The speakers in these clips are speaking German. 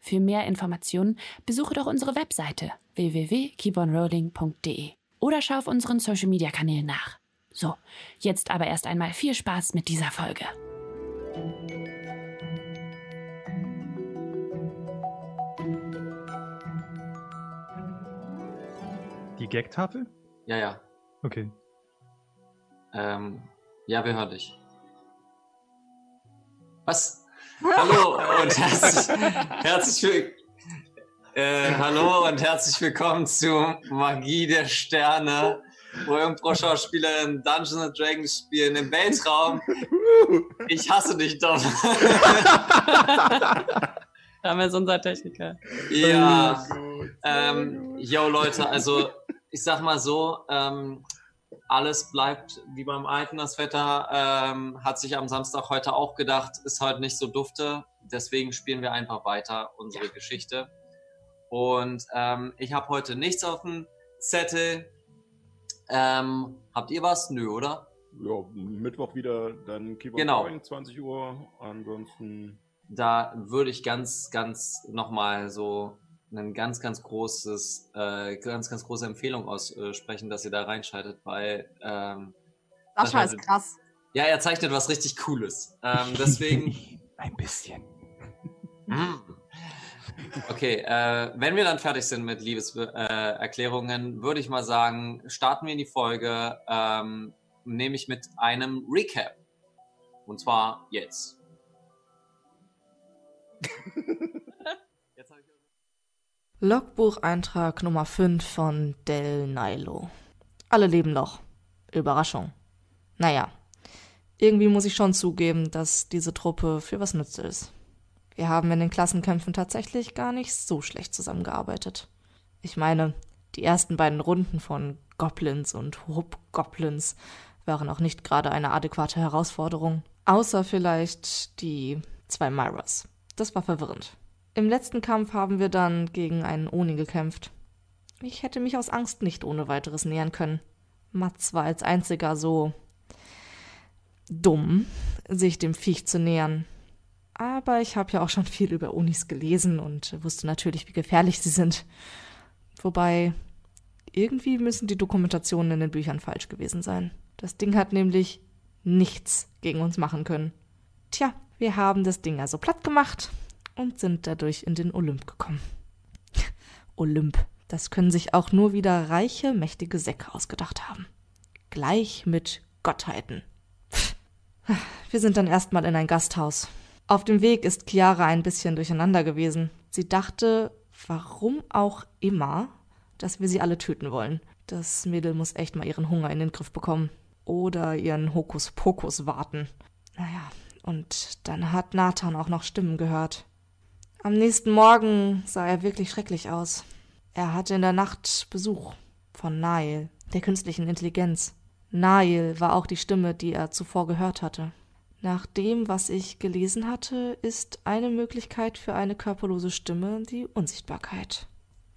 Für mehr Informationen besuche doch unsere Webseite www.keeponrolling.de oder schau auf unseren Social Media Kanälen nach. So, jetzt aber erst einmal viel Spaß mit dieser Folge. Die Gagtafel? Ja, ja. Okay. Ähm, ja, wir hören dich. Was? Hallo und herzlich, herzlich äh, hallo und herzlich willkommen zu Magie der Sterne, wo Impro-Schauspielerinnen Dungeons and Dragons spielen im Weltraum. Ich hasse dich doch. Haben wir so unser Techniker. ja. Ähm, yo Leute, also ich sag mal so, ähm, alles bleibt wie beim Alten. Das Wetter ähm, hat sich am Samstag heute auch gedacht, ist heute nicht so dufte. Deswegen spielen wir einfach weiter unsere Geschichte. Und ähm, ich habe heute nichts auf dem Zettel. Ähm, habt ihr was? Nö, oder? Ja, Mittwoch wieder dann on Genau. Going, 20 Uhr. Ansonsten. Da würde ich ganz, ganz nochmal so ein ganz, ganz großes, äh, ganz, ganz große Empfehlung aussprechen, dass ihr da reinschaltet, weil ähm, Sascha Das ist krass. ja, er zeichnet was richtig Cooles. Ähm, deswegen. Ein bisschen. Mm. Okay, äh, wenn wir dann fertig sind mit Liebeserklärungen, äh, würde ich mal sagen, starten wir in die Folge, ähm, nämlich mit einem Recap. Und zwar jetzt. Logbucheintrag Nummer 5 von Del Nilo. Alle leben noch. Überraschung. Naja, irgendwie muss ich schon zugeben, dass diese Truppe für was nützt ist. Wir haben in den Klassenkämpfen tatsächlich gar nicht so schlecht zusammengearbeitet. Ich meine, die ersten beiden Runden von Goblins und Hub-Goblins waren auch nicht gerade eine adäquate Herausforderung. Außer vielleicht die zwei Myras. Das war verwirrend. Im letzten Kampf haben wir dann gegen einen Oni gekämpft. Ich hätte mich aus Angst nicht ohne weiteres nähern können. Mats war als einziger so dumm, sich dem Viech zu nähern. Aber ich habe ja auch schon viel über Unis gelesen und wusste natürlich, wie gefährlich sie sind. Wobei, irgendwie müssen die Dokumentationen in den Büchern falsch gewesen sein. Das Ding hat nämlich nichts gegen uns machen können. Tja, wir haben das Ding also platt gemacht und sind dadurch in den Olymp gekommen. Olymp, das können sich auch nur wieder reiche, mächtige Säcke ausgedacht haben. Gleich mit Gottheiten. Wir sind dann erstmal in ein Gasthaus. Auf dem Weg ist Chiara ein bisschen durcheinander gewesen. Sie dachte, warum auch immer, dass wir sie alle töten wollen. Das Mädel muss echt mal ihren Hunger in den Griff bekommen. Oder ihren Hokuspokus warten. Naja, und dann hat Nathan auch noch Stimmen gehört. Am nächsten Morgen sah er wirklich schrecklich aus. Er hatte in der Nacht Besuch von Nail, der künstlichen Intelligenz. Nail war auch die Stimme, die er zuvor gehört hatte. Nach dem, was ich gelesen hatte, ist eine Möglichkeit für eine körperlose Stimme die Unsichtbarkeit.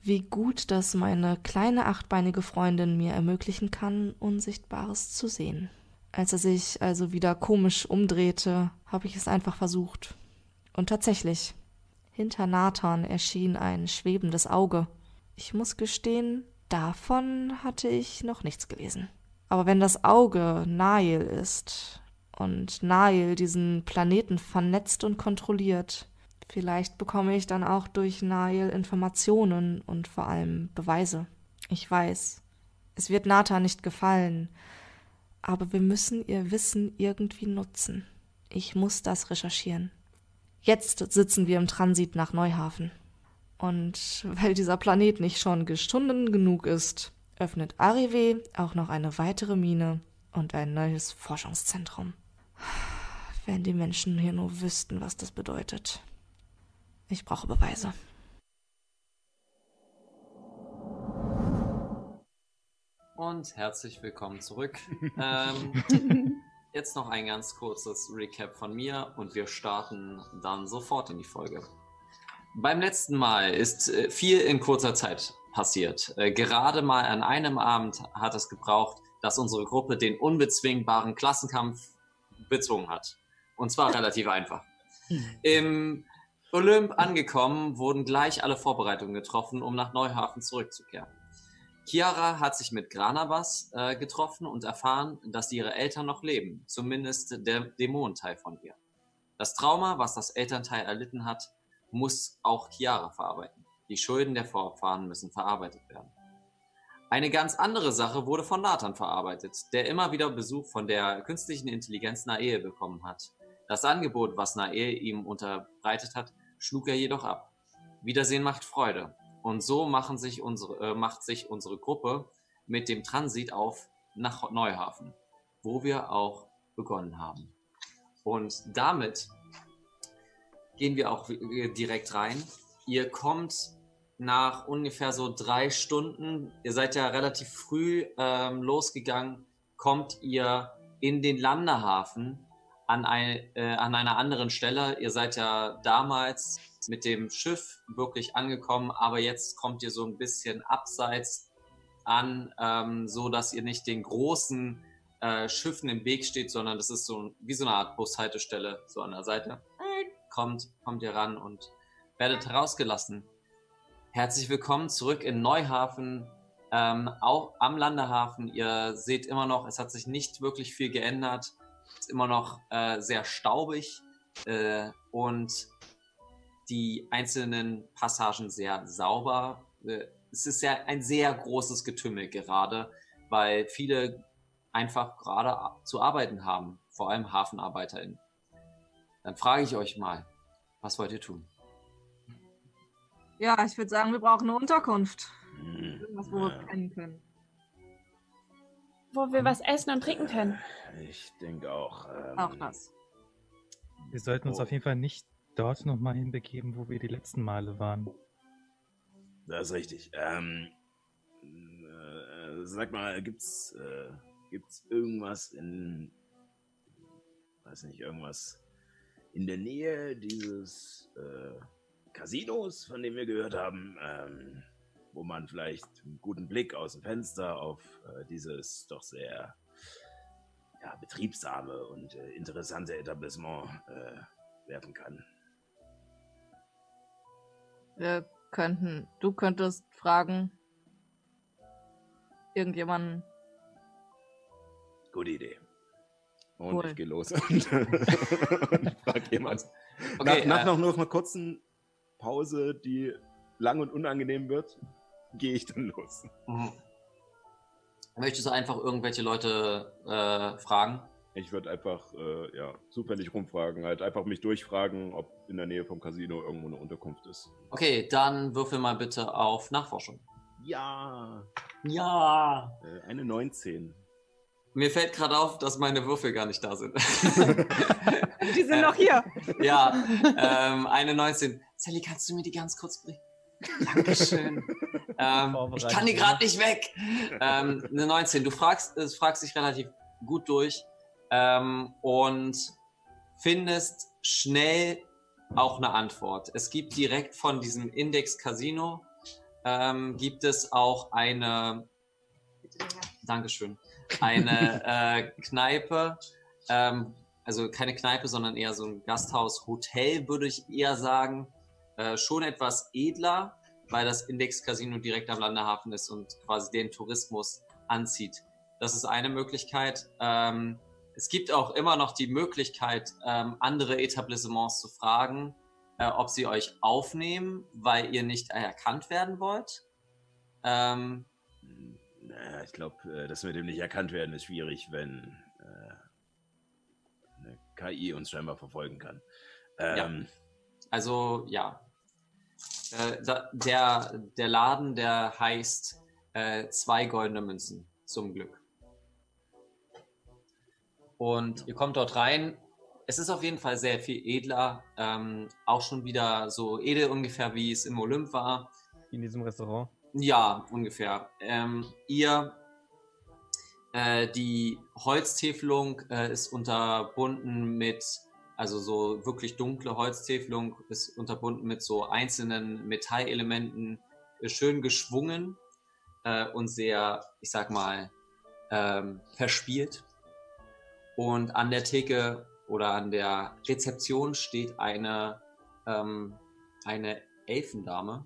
Wie gut, dass meine kleine achtbeinige Freundin mir ermöglichen kann, Unsichtbares zu sehen. Als er sich also wieder komisch umdrehte, habe ich es einfach versucht. Und tatsächlich, hinter Nathan erschien ein schwebendes Auge. Ich muss gestehen, davon hatte ich noch nichts gelesen. Aber wenn das Auge Nail ist und Nail diesen Planeten vernetzt und kontrolliert, vielleicht bekomme ich dann auch durch Nail Informationen und vor allem Beweise. Ich weiß, es wird Nathan nicht gefallen, aber wir müssen ihr Wissen irgendwie nutzen. Ich muss das recherchieren. Jetzt sitzen wir im Transit nach Neuhafen. Und weil dieser Planet nicht schon gestunden genug ist, öffnet Arrive auch noch eine weitere Mine und ein neues Forschungszentrum. Wenn die Menschen hier nur wüssten, was das bedeutet. Ich brauche Beweise. Und herzlich willkommen zurück. ähm, jetzt noch ein ganz kurzes Recap von mir und wir starten dann sofort in die Folge. Beim letzten Mal ist äh, viel in kurzer Zeit passiert. Äh, gerade mal an einem Abend hat es gebraucht, dass unsere Gruppe den unbezwingbaren Klassenkampf bezwungen hat. Und zwar relativ einfach. Im Olymp angekommen, wurden gleich alle Vorbereitungen getroffen, um nach Neuhafen zurückzukehren. Chiara hat sich mit Granabas äh, getroffen und erfahren, dass ihre Eltern noch leben, zumindest der Dämonenteil von ihr. Das Trauma, was das Elternteil erlitten hat, muss auch Chiara verarbeiten. Die Schulden der Vorfahren müssen verarbeitet werden. Eine ganz andere Sache wurde von Nathan verarbeitet, der immer wieder Besuch von der künstlichen Intelligenz Nae bekommen hat. Das Angebot, was Nae ihm unterbreitet hat, schlug er jedoch ab. Wiedersehen macht Freude. Und so machen sich unsere, äh, macht sich unsere Gruppe mit dem Transit auf nach Neuhafen, wo wir auch begonnen haben. Und damit gehen wir auch direkt rein. Ihr kommt nach ungefähr so drei Stunden, ihr seid ja relativ früh ähm, losgegangen, kommt ihr in den Landehafen an, ein, äh, an einer anderen Stelle. Ihr seid ja damals mit dem Schiff wirklich angekommen, aber jetzt kommt ihr so ein bisschen abseits an, ähm, so dass ihr nicht den großen äh, Schiffen im Weg steht, sondern das ist so wie so eine Art Bushaltestelle so an der Seite. Kommt, kommt ihr ran und werdet herausgelassen. Herzlich willkommen zurück in Neuhafen, ähm, auch am Landehafen. Ihr seht immer noch, es hat sich nicht wirklich viel geändert. Ist immer noch äh, sehr staubig äh, und die einzelnen Passagen sehr sauber. Äh, es ist ja ein sehr großes Getümmel gerade, weil viele einfach gerade zu arbeiten haben, vor allem HafenarbeiterInnen. Dann frage ich euch mal, was wollt ihr tun? Ja, ich würde sagen, wir brauchen eine Unterkunft. Hm, Irgendwas, wo wir pennen können. Wo wir was essen und trinken können. Ich denke auch. Ähm, Auch das. Wir sollten uns Oh. auf jeden Fall nicht dort nochmal hinbegeben, wo wir die letzten Male waren. Das ist richtig. Ähm, äh, sag mal, gibt's, äh, gibt's irgendwas in, weiß nicht, irgendwas in der Nähe dieses äh, Casinos, von dem wir gehört haben, ähm, wo man vielleicht einen guten Blick aus dem Fenster auf äh, dieses doch sehr ja, betriebsame und äh, interessante Etablissement äh, werfen kann. Wir könnten, du könntest fragen, irgendjemanden. Gute Idee. Und Cool. ich gehe los und, und frag jemand. Okay, nach, nach äh, noch, noch einer kurzen Pause, die lang und unangenehm wird, gehe ich dann los. Mhm. Möchtest du einfach irgendwelche Leute äh, fragen? Ich würde einfach äh, ja, zufällig rumfragen, halt einfach mich durchfragen, ob in der Nähe vom Casino irgendwo eine Unterkunft ist. Okay, dann würfel mal bitte auf Nachforschung. Ja, Ja. äh, eine 19. Mir fällt gerade auf, dass meine Würfel gar nicht da sind. Die sind Äh, noch hier. ja, ähm, eine 19. Sally, kannst du mir die ganz kurz bringen? Dankeschön. Ähm, ich kann die gerade nicht weg. Ähm, eine 19. Du fragst, äh, fragst dich relativ gut durch ähm, und findest schnell auch eine Antwort. Es gibt direkt von diesem Index Casino ähm, gibt es auch eine Dankeschön. Eine äh, Kneipe, ähm, also keine Kneipe, sondern eher so ein Gasthaus, Hotel, würde ich eher sagen. Äh, schon etwas edler, weil das Index Casino direkt am Landehafen ist und quasi den Tourismus anzieht. Das ist eine Möglichkeit. Ähm, es gibt auch immer noch die Möglichkeit, ähm, andere Etablissements zu fragen, äh, ob sie euch aufnehmen, weil ihr nicht erkannt werden wollt. Ähm, Hm, Naja, ich glaube, das mit dem nicht erkannt werden ist schwierig, wenn äh, eine KI uns scheinbar verfolgen kann. Ähm, Also ja. Äh, der, der Laden, der heißt äh, zwei goldene Münzen, zum Glück. Und ihr kommt dort rein. Es ist auf jeden Fall sehr viel edler. Ähm, auch schon wieder so edel ungefähr, wie es im Olymp war. In diesem Restaurant. Ja, ungefähr. Ähm, ihr Äh, die Holztäfelung äh, ist unterbunden mit, also so wirklich dunkle Holztäfelung ist unterbunden mit so einzelnen Metallelementen, äh, schön geschwungen äh, und sehr, ich sag mal, ähm, verspielt. Und an der Theke oder an der Rezeption steht eine, ähm, eine Elfendame,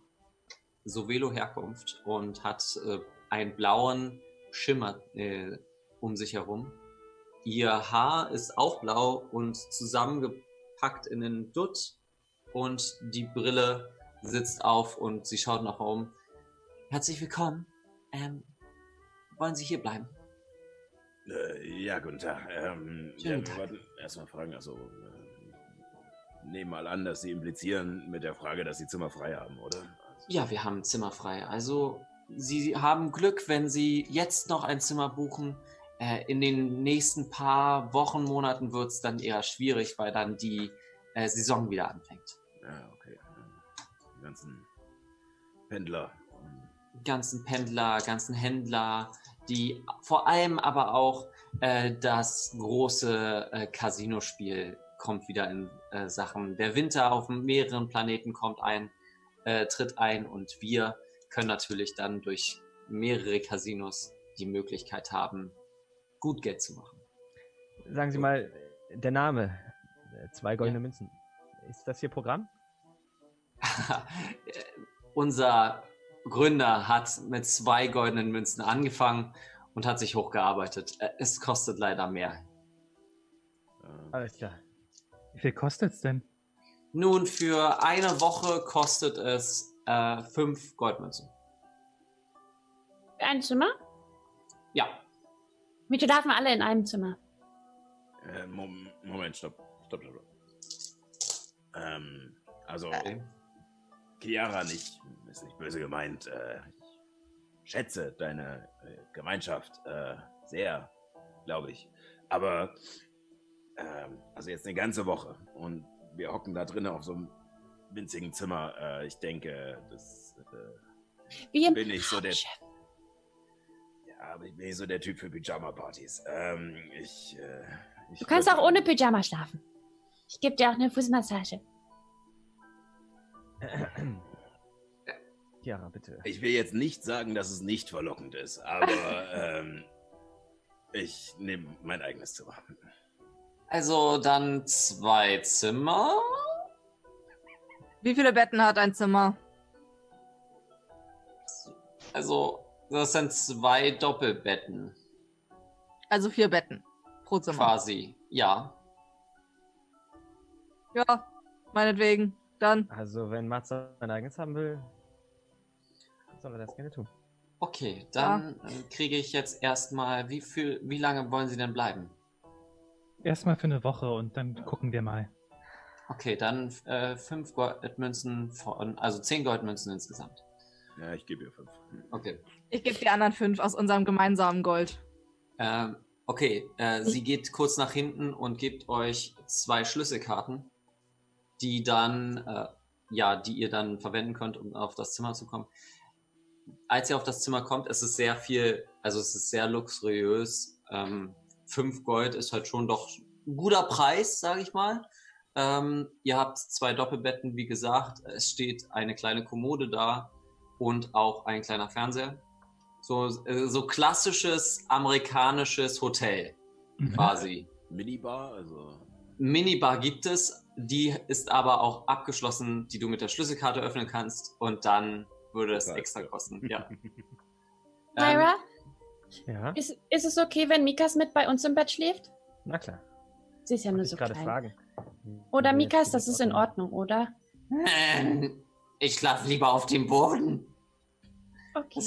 Sovelo Herkunft, und hat äh, einen blauen Schimmer äh, um sich herum. Ihr Haar ist auch blau und zusammengepackt in einen Dutt und die Brille sitzt auf und sie schaut nach oben. Herzlich willkommen. Ähm, wollen Sie hier bleiben? Äh, ja, guten Tag. Ähm, Schönen ja, Tag. erstmal fragen, also äh, nehmen mal an, dass Sie implizieren mit der Frage, dass Sie Zimmer frei haben, oder? Also, Ja, wir haben Zimmer frei. Also, Sie haben Glück, wenn Sie jetzt noch ein Zimmer buchen. Äh, in den nächsten paar Wochen, Monaten wird es dann eher schwierig, weil dann die äh, Saison wieder anfängt. Ja, okay. Die ganzen Pendler. Die ganzen Pendler, ganzen Händler, die vor allem aber auch äh, das große äh, Casino-Spiel kommt wieder in äh, Sachen. Der Winter auf mehreren Planeten kommt ein, äh, tritt ein und wir können natürlich dann durch mehrere Casinos die Möglichkeit haben, gut Geld zu machen. Sagen Sie mal, der Name, äh, zwei goldene Münzen. Ist das Ihr Programm? Unser Gründer hat mit zwei goldenen Münzen angefangen und hat sich hochgearbeitet. Äh, Es kostet leider mehr. Äh, Alles klar. Wie viel kostet's denn? Nun, für eine Woche kostet es äh, fünf Goldmünzen. Für ein Zimmer? Ja, Wir schlafen alle in einem Zimmer. äh, Mom Moment, stopp. Stopp, stopp, stopp. Ähm, also, okay. Chiara nicht, ist nicht böse gemeint. Äh, ich schätze deine äh, Gemeinschaft äh, sehr, glaube ich. Aber, ähm, also jetzt eine ganze Woche und wir hocken da drinnen auf so einem winzigen Zimmer. Äh, ich denke, das äh, bin ich so der. Chef. Ja, aber ich bin nicht so der Typ für Pyjama-Partys. Ähm, ich, äh, ich Du kannst auch ohne Pyjama schlafen. Ich gebe dir auch eine Fußmassage. Chiara, bitte. Ich will jetzt nicht sagen, dass es nicht verlockend ist, aber ähm, ich nehme mein eigenes Zimmer. Also dann zwei Zimmer. Wie viele Betten hat ein Zimmer? Also das sind zwei Doppelbetten Also vier Betten pro Zimmer. quasi. Ja. Ja, meinetwegen. Dann. Also, wenn Matze sein eigenes haben will, soll er das gerne tun. Okay, dann äh, kriege ich jetzt erstmal, wie viel, wie lange wollen Sie denn bleiben? Erstmal für eine Woche und dann gucken wir mal. Okay, dann äh, fünf Goldmünzen von, also zehn Goldmünzen insgesamt. Ja, ich gebe ihr fünf. Okay. Ich gebe die anderen fünf aus unserem gemeinsamen Gold. Ähm, okay, äh, sie geht kurz nach hinten und gibt euch zwei Schlüsselkarten, die dann, äh, ja, die ihr dann verwenden könnt, um auf das Zimmer zu kommen. Als ihr auf das Zimmer kommt, es ist sehr viel, also es ist sehr luxuriös. Ähm, fünf Gold ist halt schon doch ein guter Preis, sage ich mal. Ähm, ihr habt zwei Doppelbetten, wie gesagt. Es steht eine kleine Kommode da und auch ein kleiner Fernseher. So, äh, so klassisches amerikanisches Hotel Mhm. quasi. Minibar, also. Minibar gibt es, die ist aber auch abgeschlossen, die du mit der Schlüsselkarte öffnen kannst und dann würde es Okay. extra kosten. Ja. ähm, Myra, Ja, ist, ist es okay, wenn Mikas mit bei uns im Bett schläft? na klar. Sie ist ja nur so klein. fragen. Oder Ja, Mikas, das ist in Ordnung, oder? ich schlafe lieber auf dem Boden. Okay.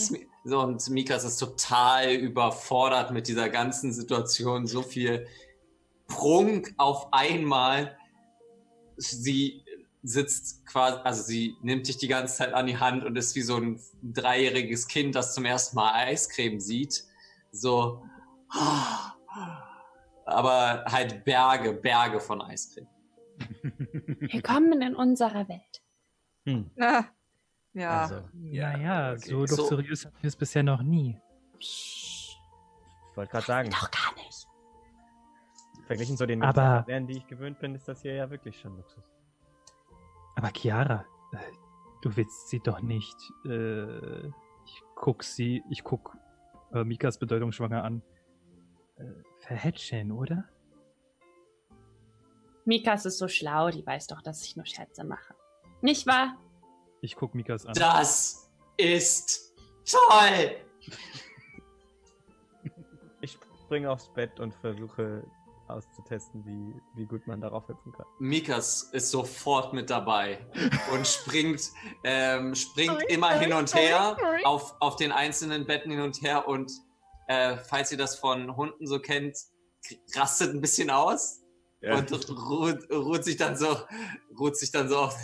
So, und Mikas ist total überfordert mit dieser ganzen Situation. So viel Prunk auf einmal. Sie sitzt quasi, also sie nimmt dich die ganze Zeit an die Hand und ist wie so ein dreijähriges Kind, das zum ersten Mal Eiscreme sieht. So. Aber halt Berge, Berge von Eiscreme. Willkommen in unserer Welt. Hm, Ah, ja. Also, Ja, naja, okay. so So- luxuriös hatten wir es bisher noch nie. vor wollte gerade sagen, Doch gar nicht. verglichen zu den Aber- die ich gewöhnt bin, ist das hier ja wirklich schon Luxus. Aber Chiara, äh, du willst sie doch nicht. Äh, ich guck sie, ich guck äh, Mikas bedeutungsschwanger an. Äh, verhätscheln, oder? Mikas ist so schlau, die weiß doch, dass ich nur Scherze mache. Nicht wahr? Ich guck Mikas an. Das ist toll! Ich springe aufs Bett und versuche auszutesten, wie, wie gut man darauf hüpfen kann. Mikas ist sofort mit dabei und springt, ähm, springt Oi, immer oi, hin und oi, her auf, auf den einzelnen Betten hin und her und äh, falls ihr das von Hunden so kennt, rastet ein bisschen aus Ja. und ruht, ruht sich dann so, ruht sich dann so auf.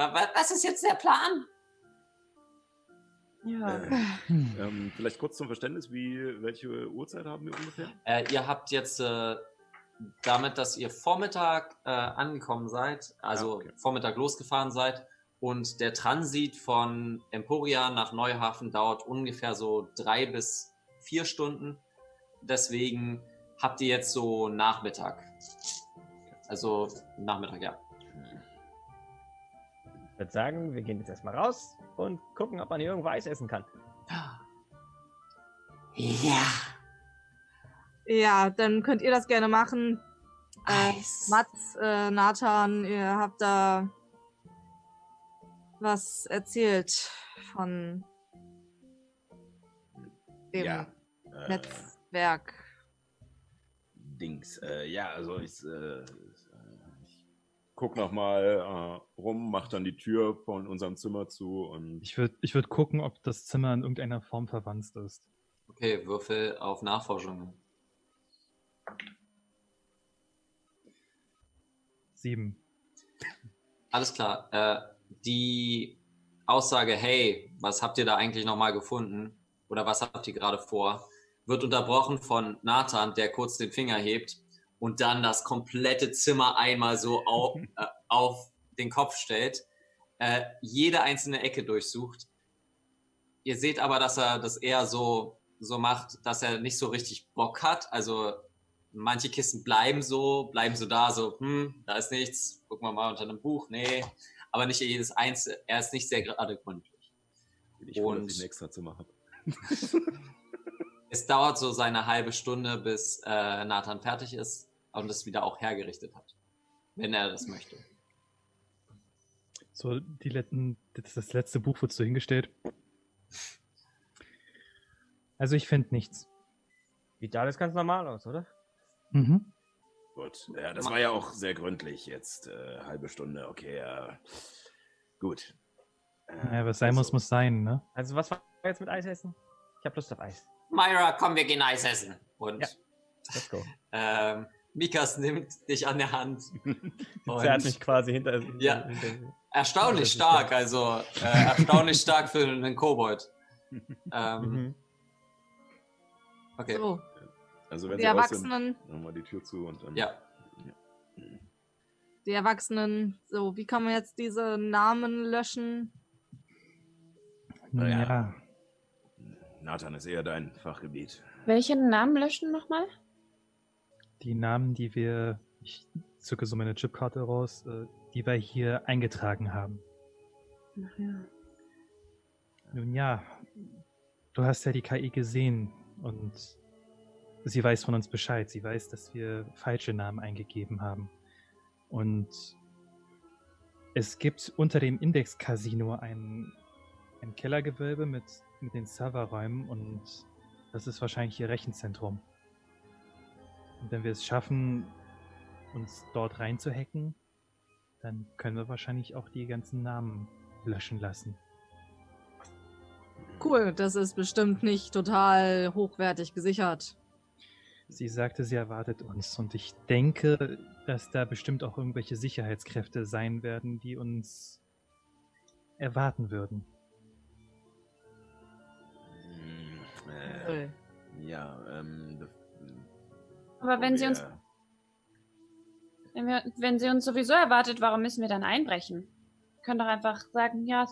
Wa- wa- Was ist jetzt der Plan? Ja. Äh, Hm. ähm, vielleicht kurz zum Verständnis, wie, welche Uhrzeit haben wir ungefähr? Äh, ihr habt jetzt äh, damit, dass ihr Vormittag äh, angekommen seid, also Ah, okay. Vormittag losgefahren seid und der Transit von Emporia nach Neuhafen dauert ungefähr so drei bis vier Stunden. Deswegen habt ihr jetzt so Nachmittag. Also Nachmittag, ja. Ich würde sagen, wir gehen jetzt erstmal raus und gucken, ob man hier irgendwo Eis essen kann. Ja. Ja, dann könnt ihr das gerne machen. Äh. Mats, äh, Nathan, ihr habt da was erzählt von dem Ja. Äh, Netzwerk. Dings. Äh, ja, also ich, äh, ich guck noch mal äh, rum, mach dann die Tür von unserem Zimmer zu und Ich würde ich würd gucken, ob das Zimmer in irgendeiner Form verwandt ist. Okay, Würfel auf Nachforschungen. Sieben. Alles klar. Äh, die Aussage, hey, was habt ihr da eigentlich nochmal gefunden? Oder was habt ihr gerade vor? Wird unterbrochen von Nathan, der kurz den Finger hebt und dann das komplette Zimmer einmal so auf, äh, auf den Kopf stellt, äh, jede einzelne Ecke durchsucht. Ihr seht aber, dass er das eher so, so macht, dass er nicht so richtig Bock hat. Also manche Kisten bleiben so, bleiben so da, so, hm, da ist nichts, gucken wir mal unter einem Buch, nee. Aber nicht jedes Einzelne, er ist nicht sehr gerade gründlich. ich froh, Und- dass ich ein extra Zimmer habe. Es dauert so seine halbe Stunde, bis äh, Nathan fertig ist und es wieder auch hergerichtet hat. Wenn er das möchte. So, die letzten, das, das letzte Buch wird so hingestellt. Also ich finde nichts. Sieht alles ganz normal aus, oder? Mhm. Gut, ja, das war ja auch sehr gründlich jetzt. Äh, halbe Stunde, okay, ja. Gut. Äh, Ja, was sein muss, also, muss sein, ne? Also, was war jetzt mit Eis essen? Ich habe Lust auf Eis. Myra, komm, wir gehen Eis essen. Und Ja. Let's go. ähm, Mikas nimmt dich an der Hand. Er hat mich quasi hinter. Ja. hinter Erstaunlich stark, also äh, erstaunlich stark für einen Kobold. Ähm, mhm. okay. So, Also wenn die sie raus sind, Erwachsenen, nochmal die Tür zu und dann. Ja. die Erwachsenen, so, wie kann man jetzt diese Namen löschen? Naja. Ja. Nathan ist eher dein Fachgebiet. Welche Namen löschen nochmal? Die Namen, die wir, ich zücke so meine Chipkarte raus, äh, die wir hier eingetragen haben. Ach ja. Nun ja, du hast ja die KI gesehen und sie weiß von uns Bescheid. Sie weiß, dass wir falsche Namen eingegeben haben. Und es gibt unter dem Index-Casino ein, ein Kellergewölbe mit, mit den Serverräumen und das ist wahrscheinlich ihr Rechenzentrum. Und wenn wir es schaffen, uns dort reinzuhacken, dann können wir wahrscheinlich auch die ganzen Namen löschen lassen. Cool, das ist bestimmt nicht total hochwertig gesichert. Sie sagte, sie erwartet uns und ich denke, dass da bestimmt auch irgendwelche Sicherheitskräfte sein werden, die uns erwarten würden. Hm, äh, Cool. ja, ähm. Be- Aber wenn sie uns, wir- wenn, wir, wenn sie uns sowieso erwartet, warum müssen wir dann einbrechen? Wir können doch einfach sagen, ja,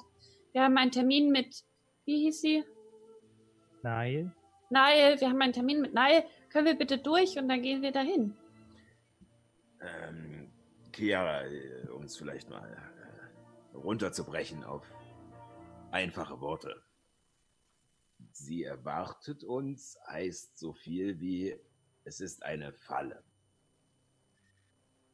wir haben einen Termin mit, wie hieß sie? Nein, Neil, wir haben einen Termin mit Neil. Können wir bitte durch und dann gehen wir dahin? Ähm, Chiara, äh, um es vielleicht mal äh, runterzubrechen auf einfache Worte. Sie erwartet uns heißt so viel wie es ist eine Falle.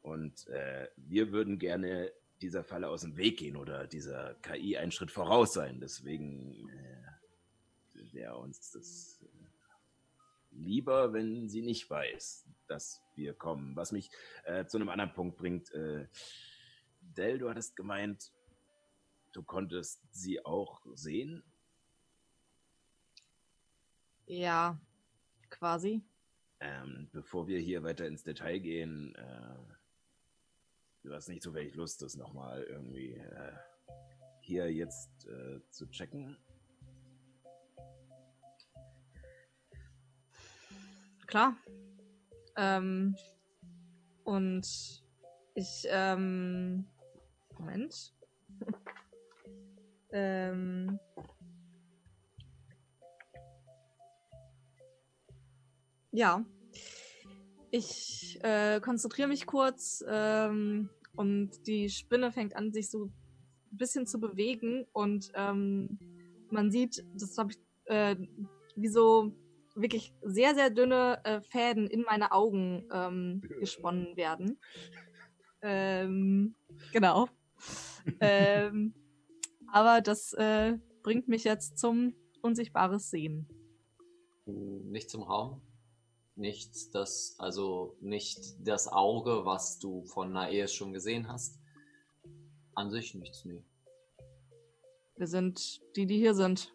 Und äh, wir würden gerne dieser Falle aus dem Weg gehen oder dieser KI einen Schritt voraus sein. Deswegen äh, wäre uns das äh, lieber, wenn sie nicht weiß, dass wir kommen. Was mich äh, zu einem anderen Punkt bringt. Äh, Del, du hattest gemeint, du konntest sie auch sehen. Ja, quasi. Ähm, bevor wir hier weiter ins Detail gehen, äh, du hast nicht so wenig Lust, das nochmal irgendwie äh, hier jetzt äh, zu checken. Klar. Ähm, und ich, ähm, Moment. ähm, ja. Ich äh, konzentriere mich kurz ähm, und die Spinne fängt an, sich so ein bisschen zu bewegen und ähm, man sieht, das habe ich, äh, wie so wirklich sehr, sehr dünne äh, Fäden in meine Augen ähm, gesponnen werden. Ähm, genau. ähm, aber das äh, bringt mich jetzt zum unsichtbares Sehen. Nicht zum Raum. Nicht das, also nicht das Auge, was du von Naeas schon gesehen hast. An sich nichts, nee. Wir sind die, die hier sind.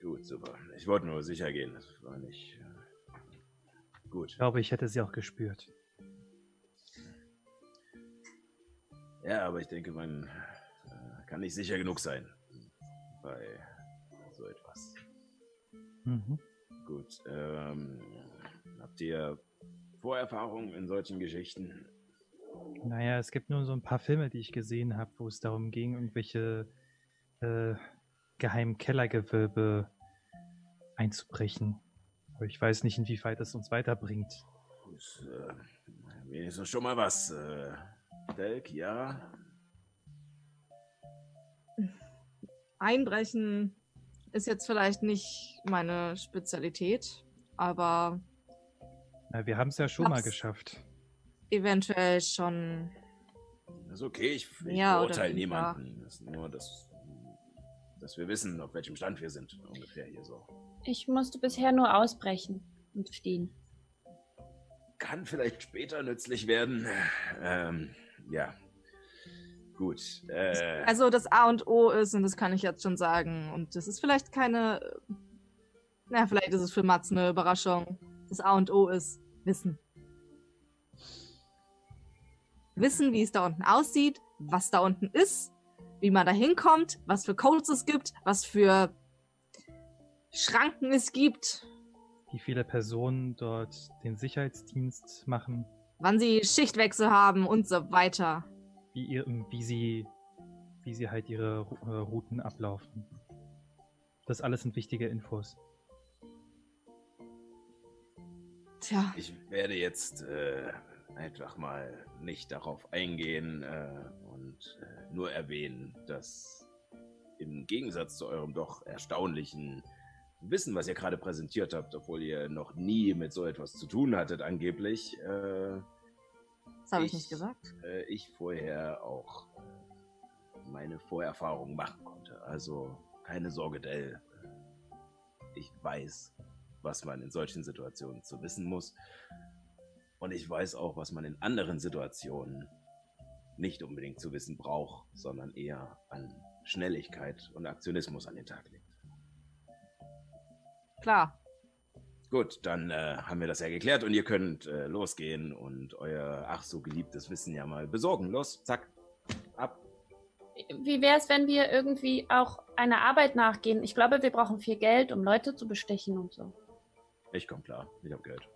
Gut, super. Ich wollte nur sicher gehen. Das war nicht äh, gut. Ich glaube, ich hätte sie auch gespürt. Ja, aber ich denke, man äh, kann nicht sicher genug sein bei so etwas. Mhm. Gut. Ähm, habt ihr Vorerfahrungen in solchen Geschichten? Naja, es gibt nur so ein paar Filme, die ich gesehen habe, wo es darum ging, irgendwelche äh, geheimen Kellergewölbe einzubrechen. Aber ich weiß nicht, inwieweit es uns weiterbringt. Ist, äh, wenigstens schon mal was. Äh, Delk, ja. Einbrechen ist jetzt vielleicht nicht meine Spezialität, aber Na, wir haben es ja schon mal Hab's- geschafft. eventuell schon. Das ist okay, ich, ich Ja, beurteile niemanden. Das ist nur, dass, dass wir wissen, auf welchem Stand wir sind, ungefähr hier so. Ich musste bisher nur ausbrechen und fliehen. Kann vielleicht später nützlich werden. Ähm, ja. Gut. Äh, Also das A und O ist, und das kann ich jetzt schon sagen, und das ist vielleicht keine. Na, vielleicht ist es für Mats eine Überraschung. Das A und O ist Wissen. Wissen, wie es da unten aussieht, was da unten ist, wie man da hinkommt, was für Codes es gibt, was für Schranken es gibt, Wie viele Personen dort den Sicherheitsdienst machen, wann sie Schichtwechsel haben und so weiter. wie, ihr, wie, sie, wie sie halt ihre äh, Routen ablaufen. Das alles sind wichtige Infos. Tja, ich werde jetzt äh, einfach mal nicht darauf eingehen äh, und äh, nur erwähnen, dass im Gegensatz zu eurem doch erstaunlichen Wissen, was ihr gerade präsentiert habt, obwohl ihr noch nie mit so etwas zu tun hattet, angeblich, äh, das habe ich Ich- nicht gesagt. äh, ich vorher auch äh, meine Vorerfahrungen machen konnte. Also keine Sorge, Dell. Ich weiß, was man in solchen Situationen zu wissen muss. Und ich weiß auch, was man in anderen Situationen nicht unbedingt zu wissen braucht, sondern eher an Schnelligkeit und Aktionismus an den Tag legt. Klar. Gut, dann äh, haben wir das ja geklärt und ihr könnt äh, losgehen und euer ach so geliebtes Wissen ja mal besorgen. Los, zack, ab. Wie wäre es, wenn wir irgendwie auch einer Arbeit nachgehen? Ich glaube, wir brauchen viel Geld, um Leute zu bestechen und so. Ich komm klar, ich hab Geld.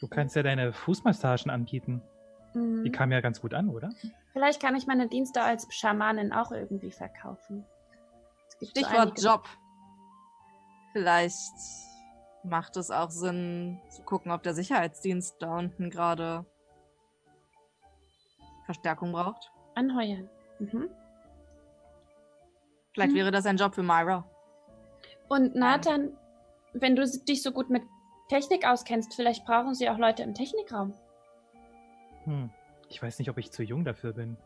Du kannst ja deine Fußmassagen anbieten. Mhm. Die kamen ja ganz gut an, oder? Vielleicht kann ich meine Dienste als Schamanin auch irgendwie verkaufen. So Stichwort einige- Job. Vielleicht macht es auch Sinn zu gucken, ob der Sicherheitsdienst da unten gerade Verstärkung braucht. Anheuern. Mhm. Vielleicht Hm. wäre das ein Job für Myra. Und Nathan, wenn du dich so gut mit Technik auskennst, vielleicht brauchen sie auch Leute im Technikraum. Hm. Ich weiß nicht, ob ich zu jung dafür bin.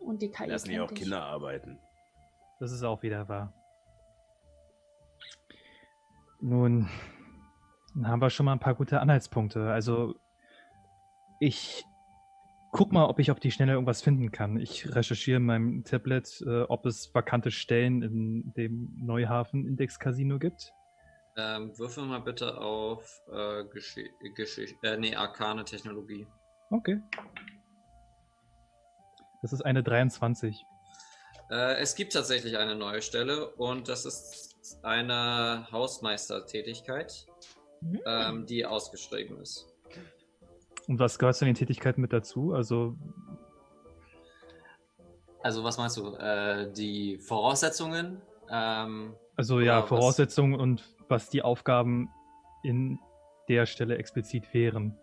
Und die KI Lassen die kennt auch dich. Kinder arbeiten. Das ist auch wieder wahr. Nun, dann haben wir schon mal ein paar gute Anhaltspunkte. Also, ich guck mal, ob ich auf die Schnelle irgendwas finden kann. Ich recherchiere in meinem Tablet, äh, ob es vakante Stellen in dem Neuhafen Index Casino gibt. Ähm, würfel mal bitte auf äh, Geschi Geschicht äh, nee, arkane Technologie. Okay. Das ist eine 23. Äh, es gibt tatsächlich eine neue Stelle und das ist eine Hausmeistertätigkeit, ähm, die ausgeschrieben ist. Und was gehört zu den Tätigkeiten mit dazu? Also, Also was meinst du? Äh, die Voraussetzungen? Ähm, also ja, Oder was- Voraussetzungen und was die Aufgaben in der Stelle explizit wären.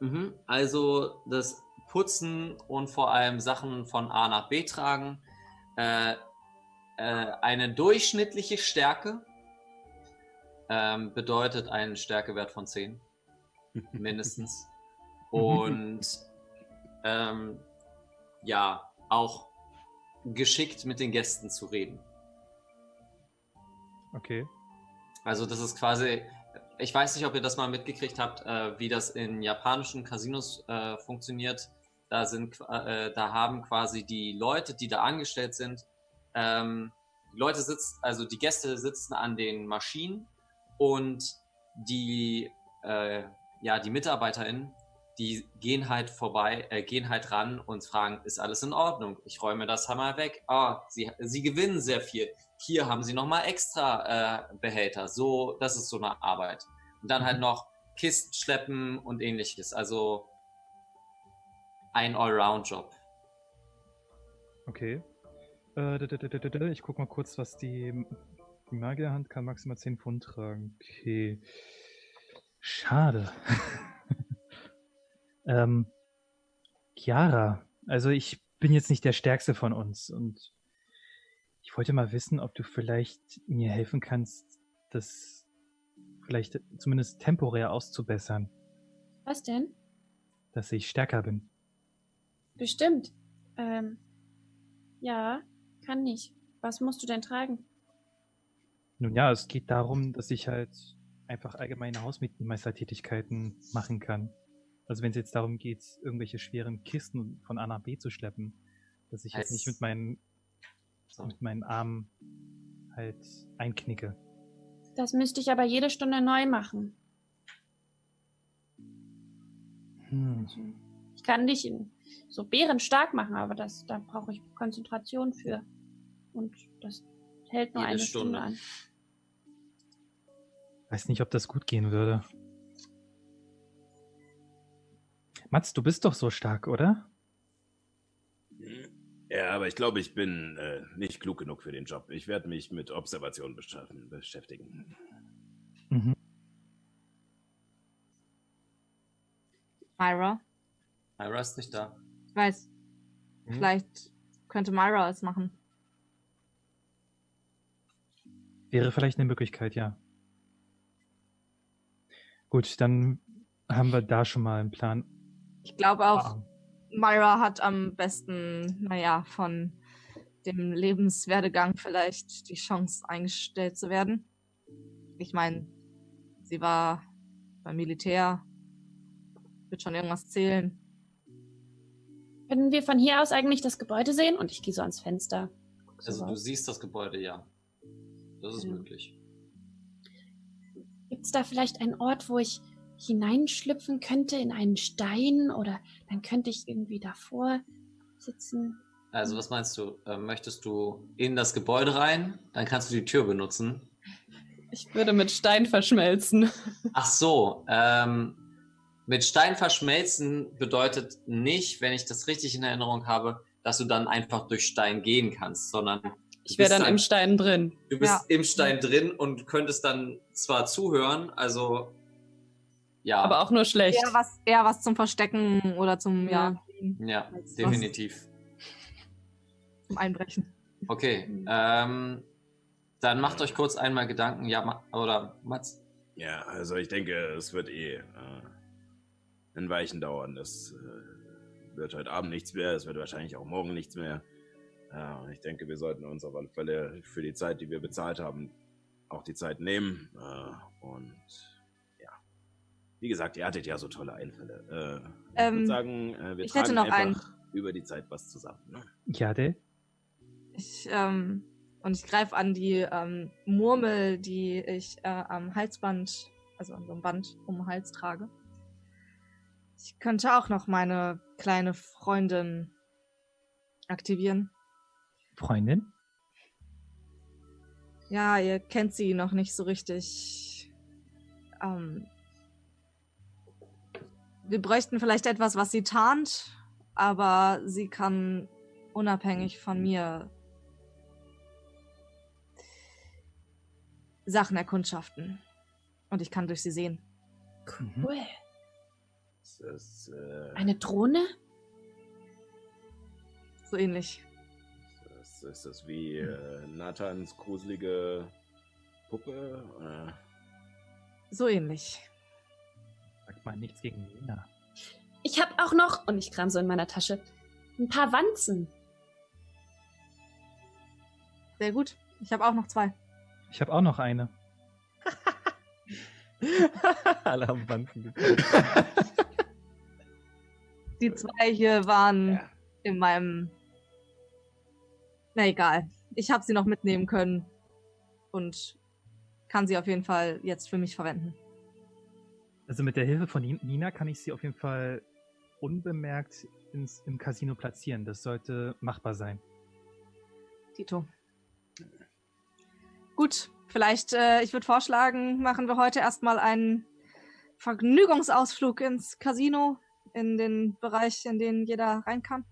Mhm. Also das Putzen und vor allem Sachen von A nach B tragen. Äh, äh, eine durchschnittliche Stärke ähm, bedeutet einen Stärkewert von 10. Mindestens. Und ähm, ja, auch geschickt mit den Gästen zu reden. Okay. Also das ist quasi, ich weiß nicht, ob ihr das mal mitgekriegt habt, äh, wie das in japanischen Casinos äh, funktioniert. Da sind, äh, da haben quasi die Leute, die da angestellt sind, ähm, die Leute sitzen, also die Gäste sitzen an den Maschinen und die, äh, ja, die MitarbeiterInnen, die gehen halt vorbei, äh, gehen halt ran und fragen, ist alles in Ordnung? Ich räume das Hammer weg. Ah, sie, sie gewinnen sehr viel. Hier haben sie nochmal extra äh, Behälter. So, das ist so eine Arbeit. Und dann halt noch Kisten schleppen und ähnliches. Also ein Allround-Job. Okay. Äh, ich guck mal kurz, was die, die Magierhand kann maximal 10 Pfund tragen. Okay. Schade. ähm, Chiara, also ich bin jetzt nicht der Stärkste von uns und wollte mal wissen, ob du vielleicht mir helfen kannst, das vielleicht zumindest temporär auszubessern, Was denn? dass ich stärker bin. Bestimmt. Ähm, ja, kann ich. Was musst du denn tragen? Nun ja, es geht darum, dass ich halt einfach allgemeine Hausmeistertätigkeiten machen kann. Also wenn es jetzt darum geht, irgendwelche schweren Kisten von A nach B zu schleppen, dass ich jetzt Als- nicht mit meinen, So. mit meinen Armen halt einknicke. Das müsste ich aber jede Stunde neu machen. Hm. Ich kann dich in so bärenstark machen, aber das, da brauche ich Konzentration für. Und das hält nur Jede eine Stunde. Stunde. an. Weiß nicht, ob das gut gehen würde. Mats, du bist doch so stark, oder? Ja, aber ich glaube, ich bin äh, nicht klug genug für den Job. Ich werde mich mit Observation beschäftigen. Mhm. Myra, Myra ist nicht da. ich weiß. Mhm. Vielleicht könnte Myra es machen. Wäre vielleicht eine Möglichkeit, ja. Gut, dann haben wir da schon mal einen Plan. Ich glaube auch, Ah, Myra hat am besten, naja, von dem Lebenswerdegang vielleicht die Chance eingestellt zu werden. Ich meine, sie war beim Militär, wird schon irgendwas zählen. Können wir von hier aus eigentlich das Gebäude sehen? Und ich gehe so ans Fenster. Also du siehst das Gebäude, ja. Das ist Ja. möglich. Gibt es da vielleicht einen Ort, wo ich hineinschlüpfen könnte in einen Stein? Oder dann könnte ich irgendwie davor sitzen. Also was meinst du? Äh, möchtest du in das Gebäude rein? Dann kannst du die Tür benutzen. Ich würde mit Stein verschmelzen. Ach so, ähm, mit Stein verschmelzen bedeutet nicht, wenn ich das richtig in Erinnerung habe, dass du dann einfach durch Stein gehen kannst, sondern Ich wäre bist dann im Stein drin. Du bist Ja. im Stein drin und könntest dann zwar zuhören, also ja, Aber auch nur schlecht. Eher was, eher was zum Verstecken oder zum, ja, ja, definitiv. zum Einbrechen. Okay, ähm, dann macht euch kurz einmal Gedanken, ja, Ma oder Mats. Ja, also ich denke, es wird eh äh, ein Weichen dauern. Das äh, wird heute Abend nichts mehr, es wird wahrscheinlich auch morgen nichts mehr. Ja, und ich denke, wir sollten uns auf alle Fälle für die Zeit, die wir bezahlt haben, auch die Zeit nehmen. Äh, und wie gesagt, ihr hattet ja so tolle Einfälle. Äh, ich Ähm, würde sagen, äh, wir ich hätte tragen noch einfach über die Zeit was zusammen. Ne? Jade? Ich, ähm, und ich greife an die ähm, Murmel, die ich äh, am Halsband, also an so einem Band um den Hals trage. Ich könnte auch noch meine kleine Freundin aktivieren. Freundin? Ja, ihr kennt sie noch nicht so richtig. Ähm, wir bräuchten vielleicht etwas, was sie tarnt, aber sie kann unabhängig von mir Sachen erkundschaften. Und ich kann durch sie sehen. Mhm. Cool. Das ist, äh, Eine Drohne? So ähnlich. das, ist das wie äh, Nathans gruselige Puppe? Äh, So ähnlich. Sag mal nichts gegen Nina. Ich habe auch noch, und ich kram so in meiner Tasche, ein paar Wanzen. Sehr gut. Ich habe auch noch zwei. Ich habe auch noch eine. Alle haben Wanzen gekriegt. Die zwei hier waren Ja. in meinem. Na egal. Ich habe sie noch mitnehmen können und kann sie auf jeden Fall jetzt für mich verwenden. Also mit der Hilfe von Ni- Nina kann ich sie auf jeden Fall unbemerkt ins, im Casino platzieren. Das sollte machbar sein. Tito. Gut, vielleicht, äh, ich würde vorschlagen, machen wir heute erstmal einen Vergnügungsausflug ins Casino, in den Bereich, in den jeder rein kann.